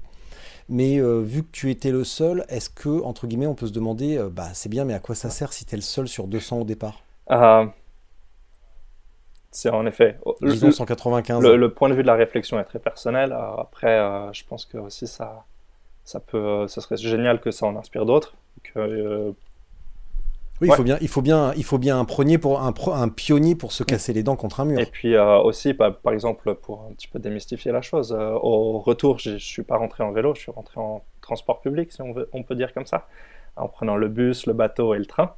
Mais euh, vu que tu étais le seul, est-ce que, entre guillemets, on peut se demander, euh, bah c'est bien, mais à quoi ça sert si tu es le seul sur 200 au départ? Euh, C'est en effet. Disons 195. Le, point de vue de la réflexion est très personnel. après, je pense que aussi ça, ça peut, ce serait génial que ça en inspire d'autres. Que oui, il, faut bien, il, faut bien, il faut bien un, pour, un, un pionnier pour se mm. casser les dents contre un mur. Et puis euh, aussi, par, exemple, pour un petit peu démystifier la chose, euh, au retour, je ne suis pas rentré en vélo, je suis rentré en transport public, si on, veut, on peut dire comme ça, en prenant le bus, le bateau et le train.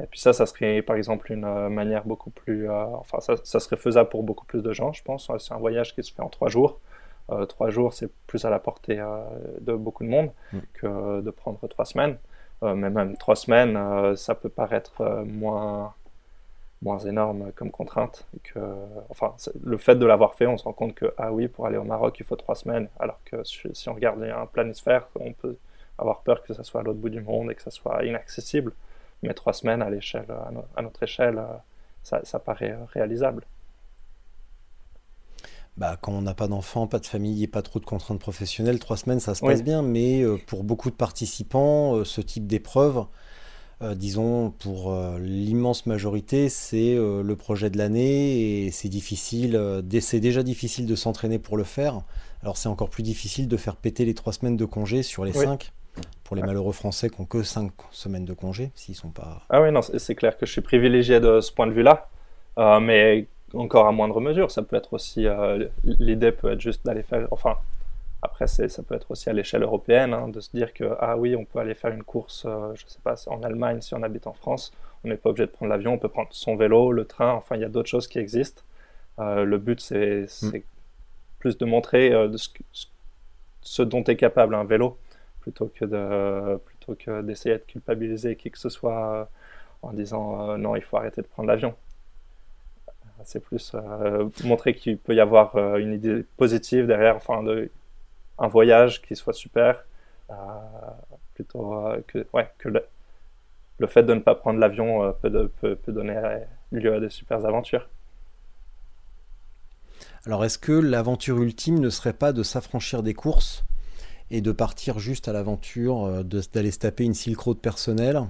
Et puis ça, ça serait par exemple une euh, manière beaucoup plus... enfin, ça, ça, serait faisable pour beaucoup plus de gens, je pense. C'est un voyage qui se fait en trois jours. trois jours, c'est plus à la portée de beaucoup de monde mm. que de prendre trois semaines. Euh, mais même trois semaines, euh, ça peut paraître euh, moins, moins énorme comme contrainte. Enfin, le fait de l'avoir fait, on se rend compte que, ah oui, pour aller au Maroc, il faut trois semaines, alors que si on regarde un planisphère, on peut avoir peur que ça soit à l'autre bout du monde et que ça soit inaccessible. Mais trois semaines à l'échelle, à, notre échelle, ça paraît réalisable. Bah, quand on n'a pas d'enfants, pas de famille et pas trop de contraintes professionnelles, trois semaines, ça se passe bien. Mais euh, pour beaucoup de participants, euh, ce type d'épreuve, euh, disons pour l'immense majorité, c'est le projet de l'année et c'est difficile. c'est déjà difficile de s'entraîner pour le faire. Alors c'est encore plus difficile de faire péter les trois semaines de congé sur les cinq. Pour les malheureux Français qui n'ont que cinq semaines de congé, s'ils sont pas. Ah oui, non, c'est clair que je suis privilégié de ce point de vue-là. mais encore à moindre mesure. Ça peut être aussi, euh, l'idée peut être juste d'aller faire, enfin, après ça peut être aussi à l'échelle européenne, hein, de se dire que, ah oui, on peut aller faire une course, euh, je sais pas, en Allemagne si on habite en France, on n'est pas obligé de prendre l'avion, on peut prendre son vélo, le train, enfin, il y a d'autres choses qui existent. Euh, le but, c'est mm. plus de montrer de ce, ce, dont est capable un vélo, plutôt que de plutôt que d'essayer de culpabiliser qui que ce soit en disant non, il faut arrêter de prendre l'avion. C'est plus euh, montrer qu'il peut y avoir euh, une idée positive derrière, enfin, un voyage qui soit super, euh, plutôt que, le, fait de ne pas prendre l'avion peut, donner lieu à de super aventures. Alors, est-ce que l'aventure ultime ne serait pas de s'affranchir des courses et de partir juste à l'aventure, d'aller se taper une Silk personnelle?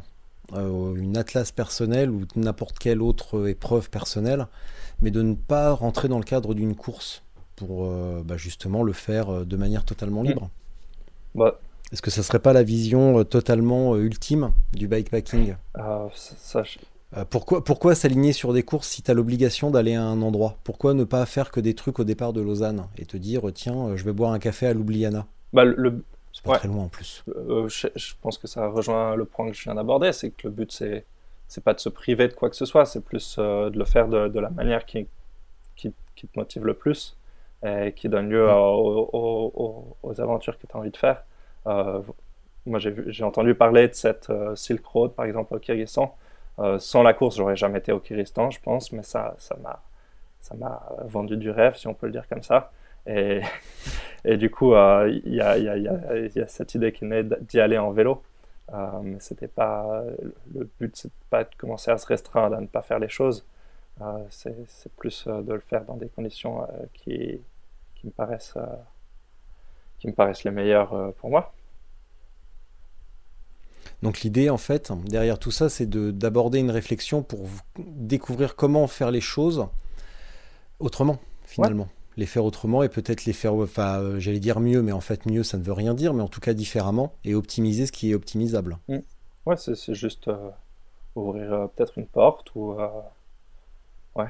Euh, une atlas personnelle ou n'importe quelle autre épreuve personnelle, mais de ne pas rentrer dans le cadre d'une course pour euh, bah, justement le faire euh, de manière totalement libre. Bah. Est-ce que ça serait pas la vision totalement ultime du bikepacking? Pourquoi, pourquoi s'aligner sur des courses si tu as l'obligation d'aller à un endroit? Pourquoi ne pas faire que des trucs au départ de Lausanne et te dire tiens, je vais boire un café à Ljubljana? Bah, le, c'est pas très loin en plus. Euh, je, pense que ça rejoint le point que je viens d'aborder, c'est que le but c'est c'est pas de se priver de quoi que ce soit, c'est plus euh, de le faire de, la manière qui, qui, te motive le plus et qui donne lieu aux, aventures que tu as envie de faire. Euh, moi j'ai entendu parler de cette Silk Road par exemple au Kyrgyzstan. sans la course, j'aurais jamais été au Kyrgyzstan, je pense, mais ça m'a ça m'a vendu du rêve, si on peut le dire comme ça. Et, et du coup, euh, il y, a, cette idée qui naît d'y aller en vélo. Euh, mais c'était pas le but, c'est pas de commencer à se restreindre, à ne pas faire les choses. Euh, c'est plus de le faire dans des conditions qui, qui, me paraissent, qui me paraissent les meilleures pour moi. Donc l'idée, en fait, derrière tout ça, c'est d'aborder une réflexion pour découvrir comment faire les choses autrement, finalement les faire autrement et peut-être les faire, enfin, euh, j'allais dire mieux, mais en fait mieux, ça ne veut rien dire, mais en tout cas différemment et optimiser ce qui est optimisable. Mm. Ouais, c'est juste euh, ouvrir euh, peut-être une porte ou ouais,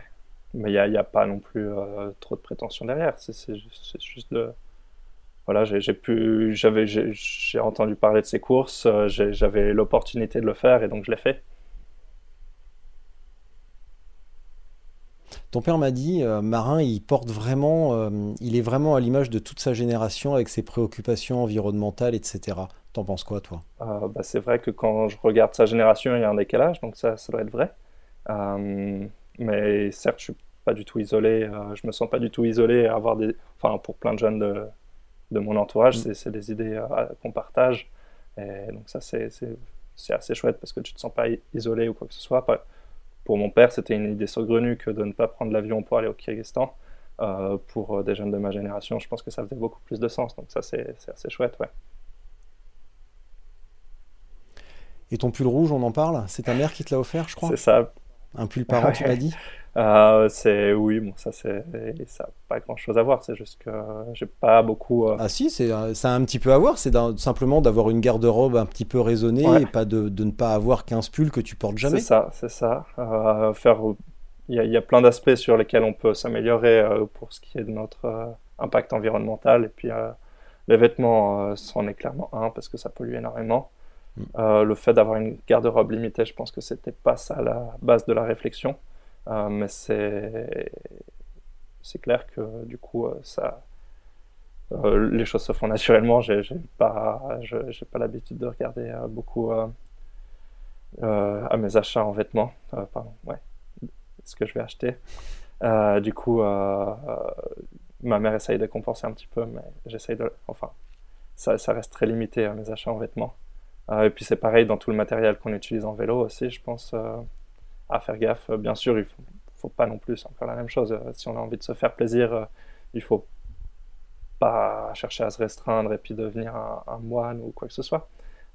mais il n'y a, a, pas non plus trop de prétention derrière. C'est juste de voilà, j'ai pu, j'ai entendu parler de ces courses, j'avais l'opportunité de le faire et donc je l'ai fait. Ton père m'a dit, euh, Marin, il porte vraiment, euh, il est vraiment à l'image de toute sa génération avec ses préoccupations environnementales, etc. T'en penses quoi, toi? Euh, bah, C'est vrai que quand je regarde sa génération, il y a un décalage, donc ça, ça doit être vrai. mais certes, je suis pas du tout isolé, je me sens pas du tout isolé à avoir des, enfin, pour plein de jeunes de, de mon entourage, mm. c'est des idées qu'on partage. Et donc ça, c'est assez chouette parce que tu te sens pas isolé ou quoi que ce soit. Pour mon père, c'était une idée saugrenue que de ne pas prendre l'avion pour aller au Kyrgyzstan. Euh, pour des jeunes de ma génération, je pense que ça faisait beaucoup plus de sens. Donc ça, c'est assez chouette, ouais. Et ton pull rouge, on en parle? C'est ta mère qui te l'a offert, je crois? C'est ça. Un pull parent, tu m'as dit? Euh, c'est oui, bon, ça c'est ça pas grand chose à voir. C'est juste que j'ai pas beaucoup. Euh, ah si, c'est ça a un petit peu à voir. C'est simplement d'avoir une garde-robe un petit peu raisonnée et pas de, de, ne pas avoir 15 pulls que tu portes jamais. C'est ça, c'est ça. Euh, faire, il y, a plein d'aspects sur lesquels on peut s'améliorer pour ce qui est de notre impact environnemental et puis les vêtements, c'en est clairement un parce que ça pollue énormément. Mm. le fait d'avoir une garde-robe limitée, je pense que c'était pas ça la base de la réflexion. Euh, mais c'est clair que du coup euh, ça euh, les choses se font naturellement. J'ai pas j'ai pas l'habitude de regarder beaucoup à mes achats en vêtements. pardon, ouais, ce que je vais acheter. du coup, ma mère essaye de compenser un petit peu, mais j'essaye de. Enfin, ça, ça, reste très limité à mes achats en vêtements. et puis c'est pareil dans tout le matériel qu'on utilise en vélo aussi, je pense à faire gaffe. Bien sûr, il faut, faut pas non plus, encore la même chose. Si on a envie de se faire plaisir, euh, il faut pas chercher à se restreindre et puis devenir un, moine ou quoi que ce soit,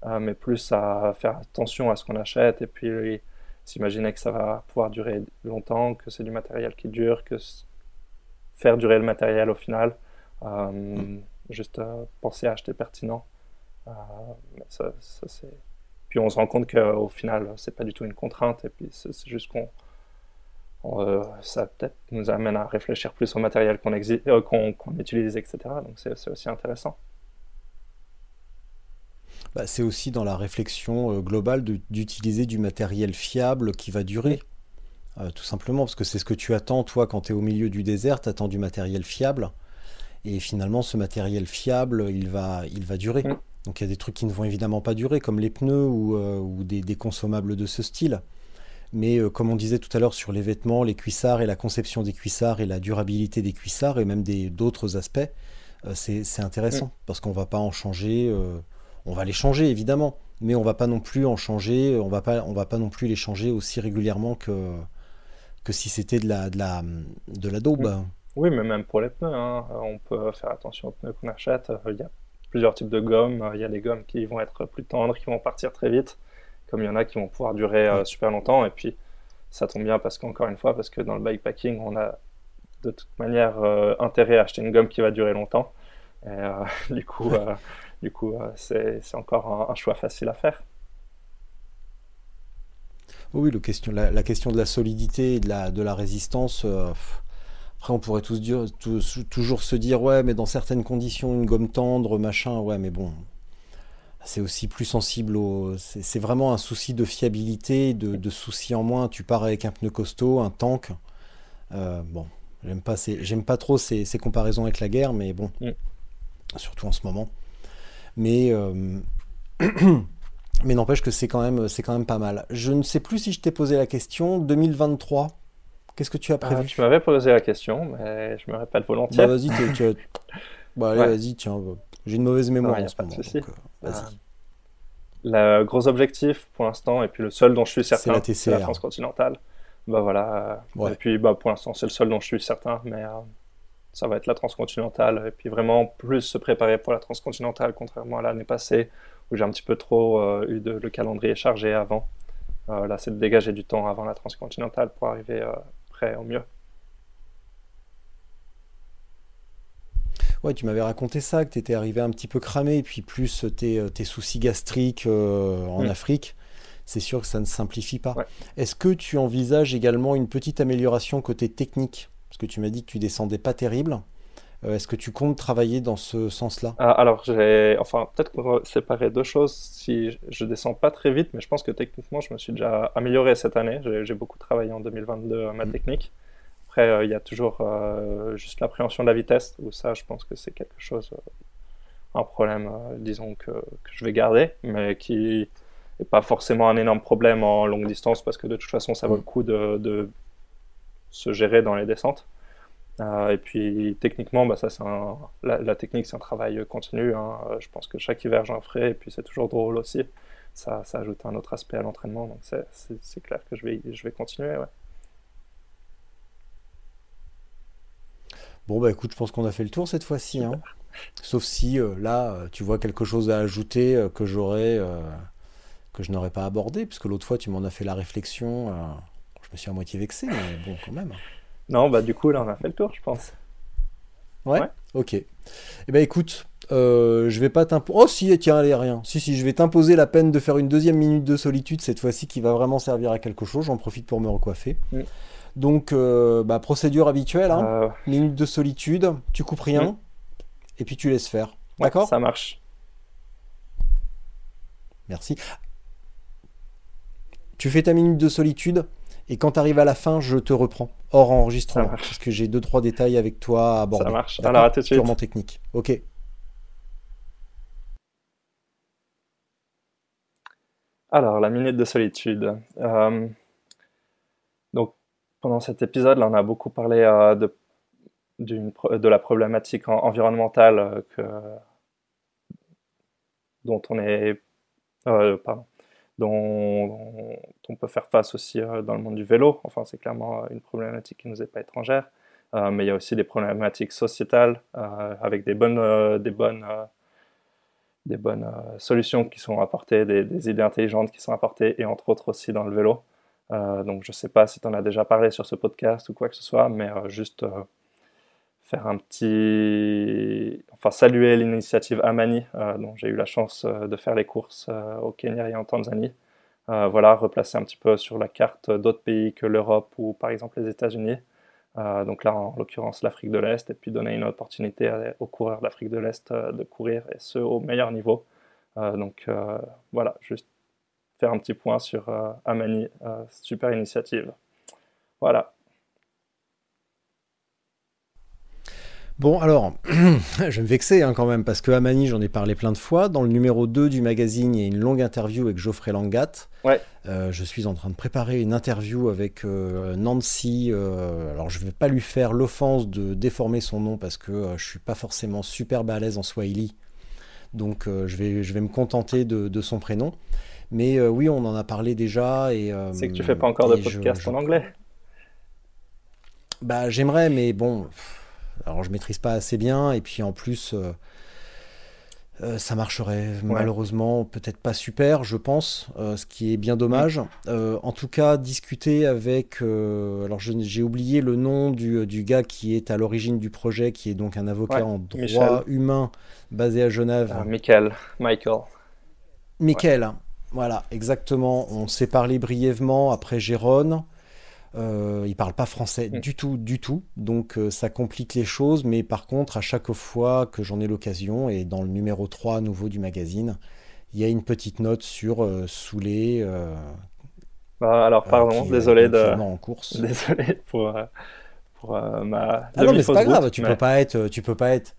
euh, mais plus à faire attention à ce qu'on achète et puis s'imaginer que ça va pouvoir durer longtemps, que c'est du matériel qui dure, que faire durer le matériel au final, euh, mm. juste penser à acheter pertinent. ça, ça c'est puis on se rend compte qu'au final, c'est pas du tout une contrainte, et puis c'est juste qu'on. Euh, ça peut-être nous amène à réfléchir plus au matériel qu'on euh, utilise, etc. Donc c'est aussi intéressant. Bah, c'est aussi dans la réflexion euh, globale d'utiliser du matériel fiable qui va durer. tout simplement, parce que c'est ce que tu attends, toi, quand tu es au milieu du désert, tu attends du matériel fiable. Et finalement, ce matériel fiable, il va, il va durer. Mm. Donc il y a des trucs qui ne vont évidemment pas durer, comme les pneus ou, euh, des, consommables de ce style. Mais euh, comme on disait tout à l'heure sur les vêtements, les cuissards et la conception des cuissards et la durabilité des cuissards et même d'autres aspects, euh, c'est intéressant mm. parce qu'on va pas en changer. on va les changer évidemment, mais on va pas non plus en changer. On va pas, on va pas non plus les changer aussi régulièrement que que si c'était de la de la de la daube. Mm. Oui, mais même pour les pneus, hein, on peut faire attention aux pneus qu'on achète. Il y a plusieurs types de gommes. Il y a des gommes qui vont être plus tendres, qui vont partir très vite, comme il y en a qui vont pouvoir durer euh, super longtemps. Et puis, ça tombe bien parce qu'encore une fois, parce que dans le bikepacking, on a de toute manière euh, intérêt à acheter une gomme qui va durer longtemps. Et euh, du coup, du coup c'est encore un, choix facile à faire. Oui, le question, la, question de la solidité et de la, de la résistance, après, on pourrait tous dire, toujours se dire, ouais, mais dans certaines conditions, une gomme tendre, machin, ouais, mais bon, c'est aussi plus sensible au. C'est vraiment un souci de fiabilité, de, de souci en moins. Tu pars avec un pneu costaud, un tank. Euh, bon, j'aime pas, j'aime pas trop ces, comparaisons avec la guerre, mais bon, mm. surtout en ce moment. Mais. Euh, mais n'empêche que c'est quand, même, quand même pas mal. Je ne sais plus si je t'ai posé la question. 2023, Qu'est-ce que tu as prévu ah, Tu m'avais posé la question, mais je me répète volontiers. Bah, vas-y, tu, bah, allez, vas-y, tiens. Bah, j'ai une mauvaise mémoire en ce moment. Donc, euh. Ah. Le gros objectif pour l'instant, et puis le seul dont je suis certain, c'est la, transcontinentale. Bah voilà. Et puis bah, pour l'instant, c'est le seul dont je suis certain, mais euh, ça va être la transcontinentale. Et puis vraiment plus se préparer pour la transcontinentale, contrairement à l'année passée, où j'ai un petit peu trop euh, eu de, le calendrier chargé avant. là, c'est de dégager du temps avant la transcontinentale pour arriver au mieux. Ouais, tu m'avais raconté ça, que tu étais arrivé un petit peu cramé, et puis plus tes, euh, tes soucis gastriques euh, en mm. Afrique, c'est sûr que ça ne simplifie pas. Est-ce que tu envisages également une petite amélioration côté technique? Parce que tu m'as dit que tu descendais pas terrible. Euh, est-ce que tu comptes travailler dans ce sens-là? Ah, Alors, j'ai, enfin, peut-être pour séparer deux choses. Si je descends pas très vite, mais je pense que techniquement, je me suis déjà amélioré cette année. J'ai, beaucoup travaillé en 2022 à ma mm. technique. Après, euh, il y a toujours euh, juste l'appréhension de la vitesse, où ça, je pense que c'est quelque chose, un problème, disons, que, que, je vais garder, mais qui n'est pas forcément un énorme problème en longue distance, parce que de toute façon, ça vaut mm. le coup de, de se gérer dans les descentes. Euh, et puis techniquement, bah, ça, c'est la, technique, c'est un travail continu. Hein. Euh, je pense que chaque hiver, j'en ferai, et puis c'est toujours drôle aussi. ça, ça ajoute un autre aspect à l'entraînement. Donc c'est clair que je vais, je vais continuer. Ouais. Bon, bah écoute, je pense qu'on a fait le tour cette fois-ci. Hein. Sauf si euh, là, tu vois quelque chose à ajouter euh, que j'aurais, que je n'aurais pas abordé, puisque l'autre fois, tu m'en as fait la réflexion. je me suis à moitié vexé, mais bon, quand même. Non, bah du coup, là, on a fait le tour, je pense. Ouais, Ok. Eh ben écoute, je vais pas t'imposer. Oh si, tiens, allez, rien. Si, si, je vais t'imposer la peine de faire une deuxième minute de solitude cette fois-ci qui va vraiment servir à quelque chose. J'en profite pour me recoiffer. Mm. Donc, euh, bah, procédure habituelle, hein. Euh. minute de solitude, tu coupes rien, mm. et puis tu laisses faire. D'accord? Ça marche. Merci. Tu fais ta minute de solitude, et quand tu arrives à la fin, je te reprends, hors enregistrement, parce que j'ai deux trois détails avec toi à aborder. Ça marche. Alors, à tout de suite. Purement technique. Ok. Alors, la minute de solitude. Euh, pendant cet épisode, là, on a beaucoup parlé euh, de, de la problématique environnementale euh, que, dont on est, euh, pardon, dont, on peut faire face aussi dans le monde du vélo. Enfin, c'est clairement une problématique qui ne nous est pas étrangère. mais il y a aussi des problématiques sociétales avec des bonnes, des bonnes, des bonnes solutions qui sont apportées, des, des, idées intelligentes qui sont apportées, et entre autres aussi dans le vélo. Euh, donc je ne sais pas si tu en as déjà parlé sur ce podcast ou quoi que ce soit, mais euh, juste euh, faire un petit... Enfin saluer l'initiative Amani, dont j'ai eu la chance de faire les courses au Kenya et en Tanzanie. voilà, replacer un petit peu sur la carte d'autres pays que l'Europe ou par exemple les États-Unis. donc là, en l'occurrence, l'Afrique de l'Est, et puis donner une opportunité aux coureurs d'Afrique de l'Est de courir, et ce, au meilleur niveau. donc voilà, juste faire un petit point sur euh, Amani, euh, super initiative. Voilà. Bon, alors, je vais me vexer hein, quand même, parce que Amani, j'en ai parlé plein de fois. Dans le numéro 2 du magazine, il y a une longue interview avec Geoffrey Langat. Ouais. Euh, je suis en train de préparer une interview avec Nancy. alors, je ne vais pas lui faire l'offense de déformer son nom, parce que je ne suis pas forcément super balèze en Swahili. Donc, je, vais, je vais me contenter de, de son prénom. Mais euh, oui, on en a parlé déjà. Et, euh, c'est que tu fais pas encore de podcast en anglais Bah, j'aimerais, mais bon. Alors, je maîtrise pas assez bien. Et puis, en plus. Euh, ça marcherait malheureusement peut-être pas super, je pense, ce qui est bien dommage. en tout cas, discuter avec. alors, j'ai oublié le nom du, du, gars qui est à l'origine du projet, qui est donc un avocat en droit humain basé à Genève. Ah, Michael. Michael. Michael. Voilà, exactement. On s'est parlé brièvement après Jérôme. Euh, il parle pas français mm. du tout, du tout. Donc euh, ça complique les choses. Mais par contre, à chaque fois que j'en ai l'occasion, et dans le numéro 3 nouveau du magazine, il y a une petite note sur euh, Soulé. Euh, bah, alors, pardon, désolé de. En course. Désolé pour, pour ma. Ah non, mais c'est pas grave. Tu peux pas être. Tu peux pas être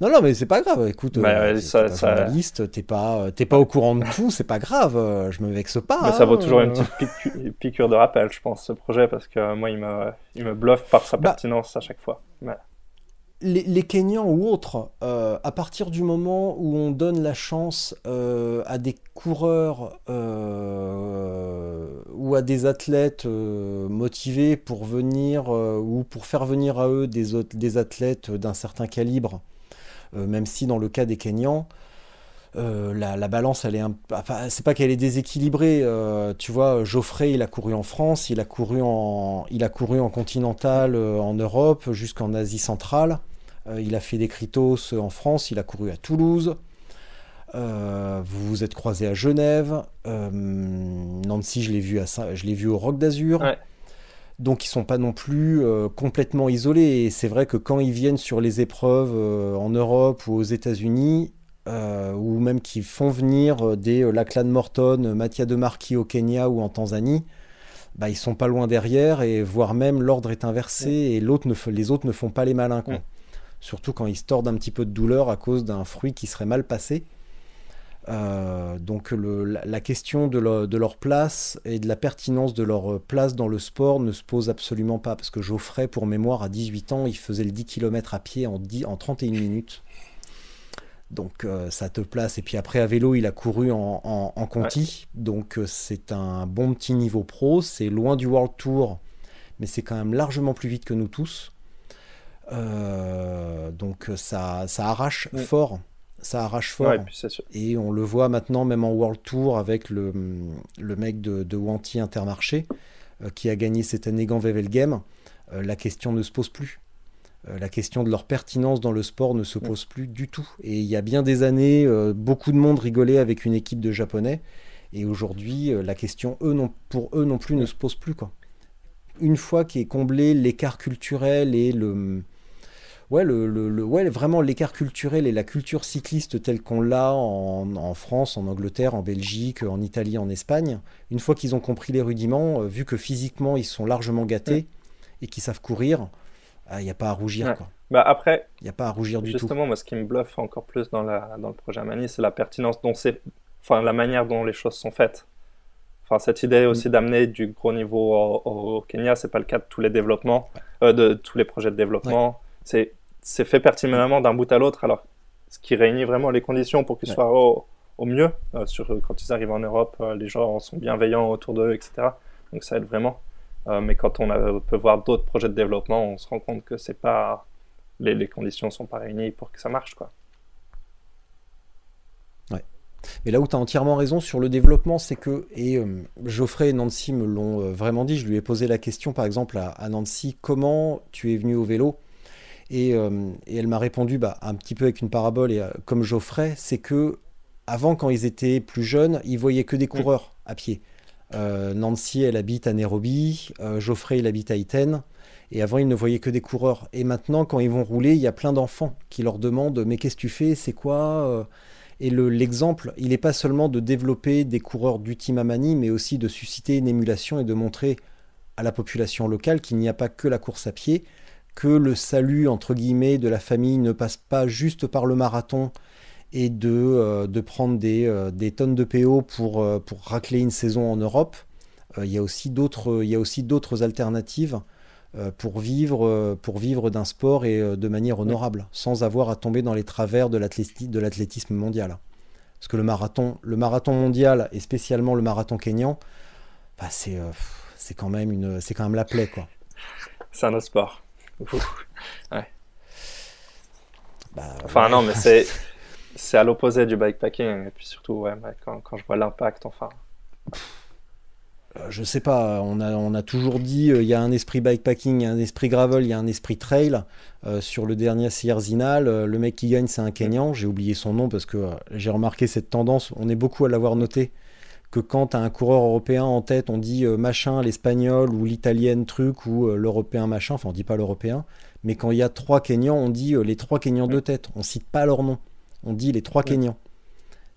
non, non, mais c'est pas grave. Écoute, bah, euh, ça, ça... journaliste, t'es pas, t'es pas au courant de tout, c'est pas grave. Euh, je me vexe pas. Mais ça vaut toujours une petite piqûre de rappel, je pense, ce projet, parce que moi, il me, il me bluffe par sa bah, pertinence à chaque fois. Les, les, Kenyans ou autres, euh, à partir du moment où on donne la chance à des coureurs ou à des athlètes motivés pour venir ou pour faire venir à eux des, des athlètes d'un certain calibre, euh, même si dans le cas des Kenyans, euh, la, balance, elle est c'est pas qu'elle est déséquilibrée. Euh, tu vois, Geoffrey, il a couru en France, il a couru en, il a couru en continental en Europe jusqu'en Asie centrale. il a fait des critos en France, il a couru à Toulouse. vous vous êtes croisé à Genève. Nancy, je l'ai vu, à, je l'ai vu au Roc d'Azur. Donc ils sont pas non plus euh, complètement isolés. Et c'est vrai que quand ils viennent sur les épreuves euh, en Europe ou aux États-Unis, euh, ou même qu'ils font venir des Lachlan Morton, Mattia de Marquis au Kenya ou en Tanzanie, bah, ils sont pas loin derrière, et voire même l'ordre est inversé, et l'autre ne, les autres ne font pas les malins. Surtout quand ils se tordent un petit peu de douleur à cause d'un fruit qui serait mal passé. Euh, donc la, question de, leur place et de la pertinence de leur place dans le sport ne se pose absolument pas, parce que Geoffrey, pour mémoire, à 18 ans, il faisait le 10 km à pied en, 10, en 31 minutes. Donc ça te place. Et puis après à vélo, il a couru en, en, Conti. Donc c'est un bon petit niveau pro. C'est loin du World Tour, mais c'est quand même largement plus vite que nous tous. donc ça, ça arrache fort ça arrache fort. et, on le voit maintenant même en World Tour avec le, le mec de, de Wanty Intermarché euh, qui a gagné cette année Ganvevel Game. Euh, la question ne se pose plus. Euh, la question de leur pertinence dans le sport ne se pose plus du tout. Et il y a bien des années, beaucoup de monde rigolait avec une équipe de Japonais. Et aujourd'hui, la question, eux non, pour eux non plus, ne se pose plus. Quoi. Une fois qu'est comblé l'écart culturel et le, ouais, le, le, ouais, vraiment l'écart culturel et la culture cycliste telle qu'on l'a en, en, France, en Angleterre, en Belgique, en Italie, en Espagne, une fois qu'ils ont compris les rudiments, euh, vu que physiquement ils sont largement gâtés et qu'ils savent courir, il ah, n'y a pas à rougir. Quoi. Bah après, il n'y a pas à rougir du tout. Justement, moi, ce qui me bluffe encore plus dans, la, dans le projet Mani, c'est la pertinence dont c'est, enfin, la manière dont les choses sont faites. Enfin, cette idée aussi mm. d'amener du gros niveau au, au Kenya, c'est pas le cas de tous les développements, euh, de tous les projets de développement. C'est c'est fait pertinemment d'un bout à l'autre. Alors, ce qui réunit vraiment les conditions pour qu'ils soient au, mieux. Euh, sur, quand ils arrivent en Europe, euh, les gens sont bienveillants autour d'eux, etc. Donc ça aide vraiment. Euh, mais quand on peut voir d'autres projets de développement, on se rend compte que c'est pas les, les conditions sont pas réunies pour que ça marche, quoi. Ouais. Mais là où tu as entièrement raison sur le développement, c'est que, et Geoffrey et Nancy me l'ont vraiment dit, je lui ai posé la question par exemple à, à Nancy, comment tu es venu au vélo? Euh, et, elle m'a répondu bah, un petit peu avec une parabole, euh, comme Geoffrey, c'est que avant, quand ils étaient plus jeunes, ils voyaient que des coureurs à pied. Euh, Nancy, elle habite à Nairobi, Geoffrey, il habite à Iten. Et avant, ils ne voyaient que des coureurs. Et maintenant, quand ils vont rouler, il y a plein d'enfants qui leur demandent Mais qu'est-ce que tu fais C'est quoi Et l'exemple, il n'est pas seulement de développer des coureurs du Team mais aussi de susciter une émulation et de montrer à la population locale qu'il n'y a pas que la course à pied, que le salut entre guillemets de la famille ne passe pas juste par le marathon et de, euh, de prendre des, euh, des, tonnes de PO pour, euh, pour racler une saison en Europe. Il y a aussi d'autres alternatives pour vivre, pour vivre d'un sport et de manière honorable, sans avoir à tomber dans les travers de l'athlétisme mondial. Parce que le marathon, le marathon mondial et spécialement le marathon kényan, bah c'est quand même quand même la plaie. C'est un autre sport. Bah, enfin, non, mais c'est, c'est à l'opposé du bikepacking. Et puis surtout, ouais, quand, quand je vois l'impact, enfin. Euh, je sais pas, on a, on a toujours dit euh, il y a un esprit bikepacking, il y a un esprit gravel, il y a un esprit trail. Euh, sur le dernier Sierzinal, le mec qui gagne, c'est un Kenyan. J'ai oublié son nom parce que j'ai remarqué cette tendance. On est beaucoup à l'avoir noté que quand tu as un coureur européen en tête, on dit euh, machin, l'espagnol ou l'italienne truc ou euh, l'européen machin, enfin on dit pas l'européen, mais quand il y a trois Kenyans, on dit euh, les trois Kenyans de tête, on cite pas leur nom, on dit les trois Kenyans.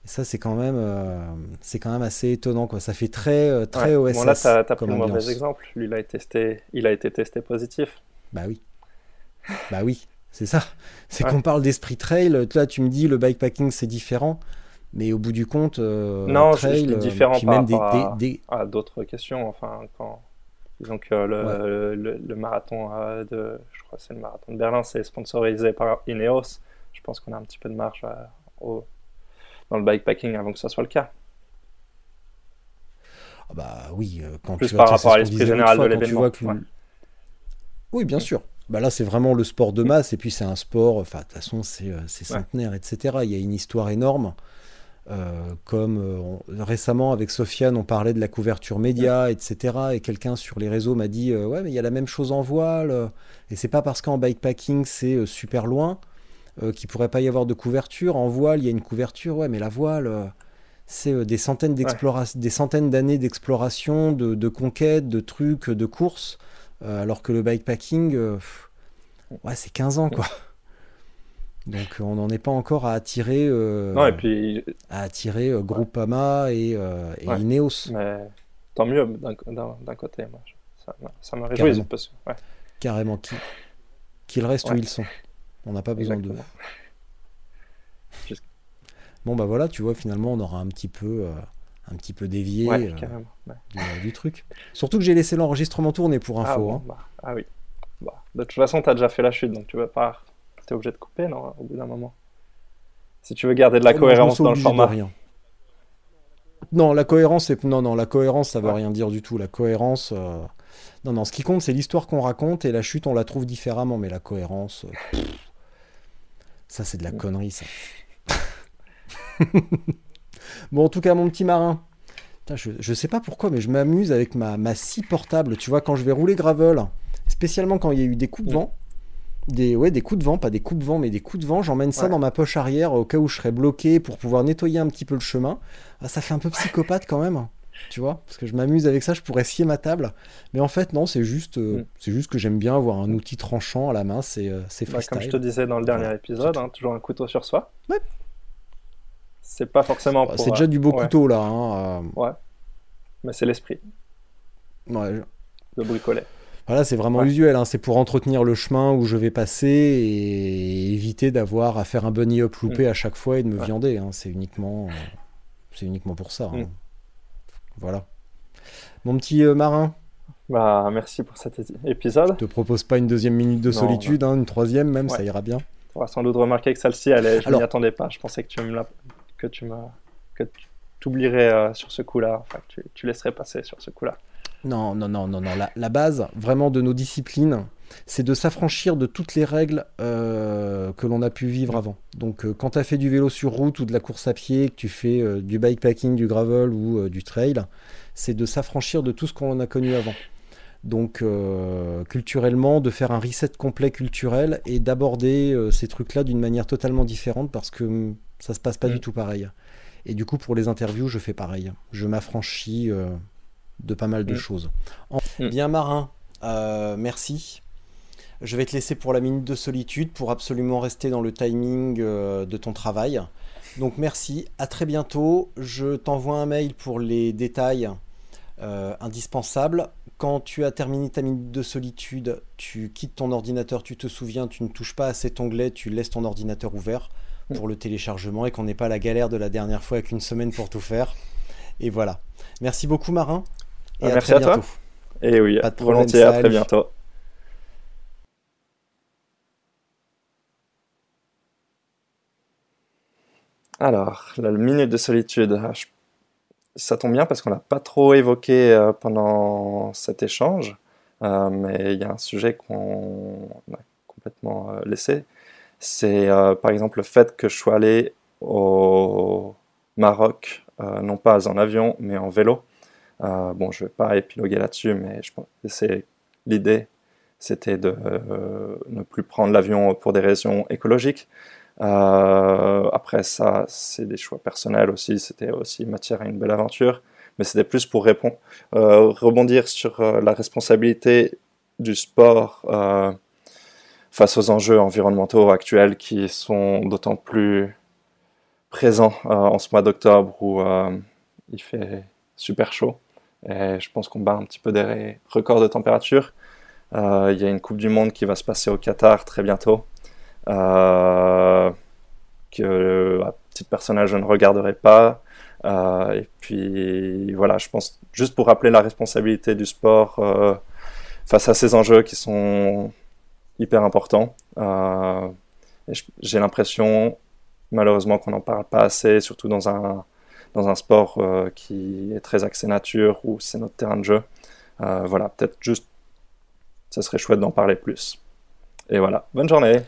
Et ça c'est quand même c'est quand même assez étonnant quoi, ça fait très très OSS. Bon là tu as, pris un mauvais exemple, lui il a été testé, il a été testé positif. Bah oui. bah oui, c'est ça. C'est qu'on parle d'esprit trail, là tu me dis le bikepacking c'est différent. Mais au bout du compte, euh, non, trail, je, différent par rapport à, d'autres questions. Enfin, quand disons que le, le, marathon euh, de, je crois c'est le marathon de Berlin, c'est sponsorisé par Ineos. Je pense qu'on a un petit peu de marge euh, au, dans le bikepacking avant que ça soit le cas. Ah bah oui, quand plus par rapport à l'esprit général de l'événement. Oui, bien sûr. Bah là, c'est vraiment le sport de masse, et puis c'est un sport, enfin, de toute façon, c'est centenaire, etc. Il y a une histoire énorme. Euh, comme euh, récemment avec Sofiane, on parlait de la couverture média, etc. Et quelqu'un sur les réseaux m'a dit euh, Ouais, mais il y a la même chose en voile. et c'est pas parce qu'en bikepacking c'est super loin qu'il pourrait pas y avoir de couverture. En voile, il y a une couverture. Ouais, mais la voile, c'est des centaines des centaines d'années d'exploration, de, de, conquête, de trucs, de courses. alors que le bikepacking, ouais, c'est 15 ans quoi. Donc on n'en est pas encore à attirer, euh, non, et puis... à attirer euh, Groupama et, euh, et Ineos. Mais tant mieux d'un côté, moi. Ça, ça me réjouit. Carrément, parce ouais. Carrément qu'ils restent où ils sont. On n'a pas besoin d'eux. Bon bah voilà, tu vois, finalement on aura un petit peu, un petit peu dévié du, truc. Surtout que j'ai laissé l'enregistrement tourner pour ah info. Hein. Bah, ah, oui. Bah, de toute façon, tu as déjà fait la chute, donc tu vas pas obligé de couper, non, au bout d'un moment Si tu veux garder de la cohérence dans le format. Rien. Non, la cohérence, c'est... non, non, la cohérence, ça veut rien dire du tout. La cohérence, euh, non, non, ce qui compte, c'est l'histoire qu'on raconte et la chute, on la trouve différemment, mais la cohérence, euh, ça, c'est de la connerie, ça. bon, en tout cas, mon petit marin, je, je sais pas pourquoi, mais je m'amuse avec ma, ma scie portable. Tu vois, quand je vais rouler gravel, spécialement quand il y a eu des coups de vent, des, ouais, des coups de vent, pas des coups de vent, mais des coups de vent. J'emmène ça dans ma poche arrière au cas où je serais bloqué pour pouvoir nettoyer un petit peu le chemin. Ah, ça fait un peu psychopathe quand même, tu vois, parce que je m'amuse avec ça, je pourrais scier ma table. Mais en fait, non, c'est juste, euh, mm. c'est juste que j'aime bien avoir un outil tranchant à la main, c'est euh, c'est bah, Comme je te disais dans le dernier épisode, hein, toujours un couteau sur soi. Ouais. C'est pas forcément bah, C'est déjà du beau couteau là. Hein, euh. Ouais. Mais c'est l'esprit. Ouais. De bricoler. Voilà, c'est vraiment usuel. Hein. C'est pour entretenir le chemin où je vais passer et éviter d'avoir à faire un bunny up loupé mm. à chaque fois et de me viander. Hein. C'est uniquement, euh, c'est uniquement pour ça. Hein. Mm. Voilà. Mon petit euh, marin. Bah, merci pour cet épisode. Je te propose pas une deuxième minute de solitude, une troisième même, ça ira bien. On va sans doute remarquer que celle-ci, elle je m'y attendais pas. Je pensais que tu me que tu m'as, que tu t'oublierais euh, sur ce coup-là. Enfin, tu, tu laisserais passer sur ce coup-là. Non, non, non, non, non. La, base, vraiment, de nos disciplines, c'est de s'affranchir de toutes les règles euh, que l'on a pu vivre avant. Donc, euh, quand tu as fait du vélo sur route ou de la course à pied, que tu fais euh, du bikepacking, du gravel ou du trail, c'est de s'affranchir de tout ce qu'on a connu avant. Donc, culturellement, de faire un reset complet culturel et d'aborder ces trucs-là d'une manière totalement différente parce que hum, ça se passe pas mm. du tout pareil. Et du coup, pour les interviews, je fais pareil. Je m'affranchis de pas mal de mm. choses. Mm. Bien marin, euh, merci. Je vais te laisser pour la minute de solitude pour absolument rester dans le timing euh, de ton travail. Donc merci, à très bientôt. Je t'envoie un mail pour les détails euh, indispensables. Quand tu as terminé ta minute de solitude, tu quittes ton ordinateur, tu te souviens, tu ne touches pas à cet onglet, tu laisses ton ordinateur ouvert pour le téléchargement et qu'on n'ait pas la galère de la dernière fois avec une semaine pour tout faire. Et voilà. Merci beaucoup Marin. Merci à, toi. Et oui, à volontiers, à très bientôt. Alors, la minute de solitude, ah, ça tombe bien parce qu'on l'a pas trop évoqué euh, pendant cet échange, euh, mais il y a un sujet qu'on a complètement euh, laissé. C'est par exemple le fait que je sois allé au Maroc, non pas en avion, mais en vélo. Euh, bon, je ne vais pas épiloguer là-dessus, mais c'est l'idée, c'était de euh, ne plus prendre l'avion pour des raisons écologiques. Euh, après ça, c'est des choix personnels aussi, c'était aussi matière à une belle aventure, mais c'était plus pour répondre, rebondir sur la responsabilité du sport face aux enjeux environnementaux actuels qui sont d'autant plus présents en ce mois d'octobre où il fait super chaud. Et je pense qu'on bat un petit peu des records de température. Euh, il y a une Coupe du Monde qui va se passer au Qatar très bientôt. Euh, que à titre personnel je ne regarderai pas. Euh, et puis voilà, je pense juste pour rappeler la responsabilité du sport face à ces enjeux qui sont hyper importants. J'ai l'impression malheureusement qu'on n'en parle pas assez, surtout dans un dans un sport euh, qui est très axé nature, où c'est notre terrain de jeu. Euh, voilà, peut-être juste, ça serait chouette d'en parler plus. Et voilà, bonne journée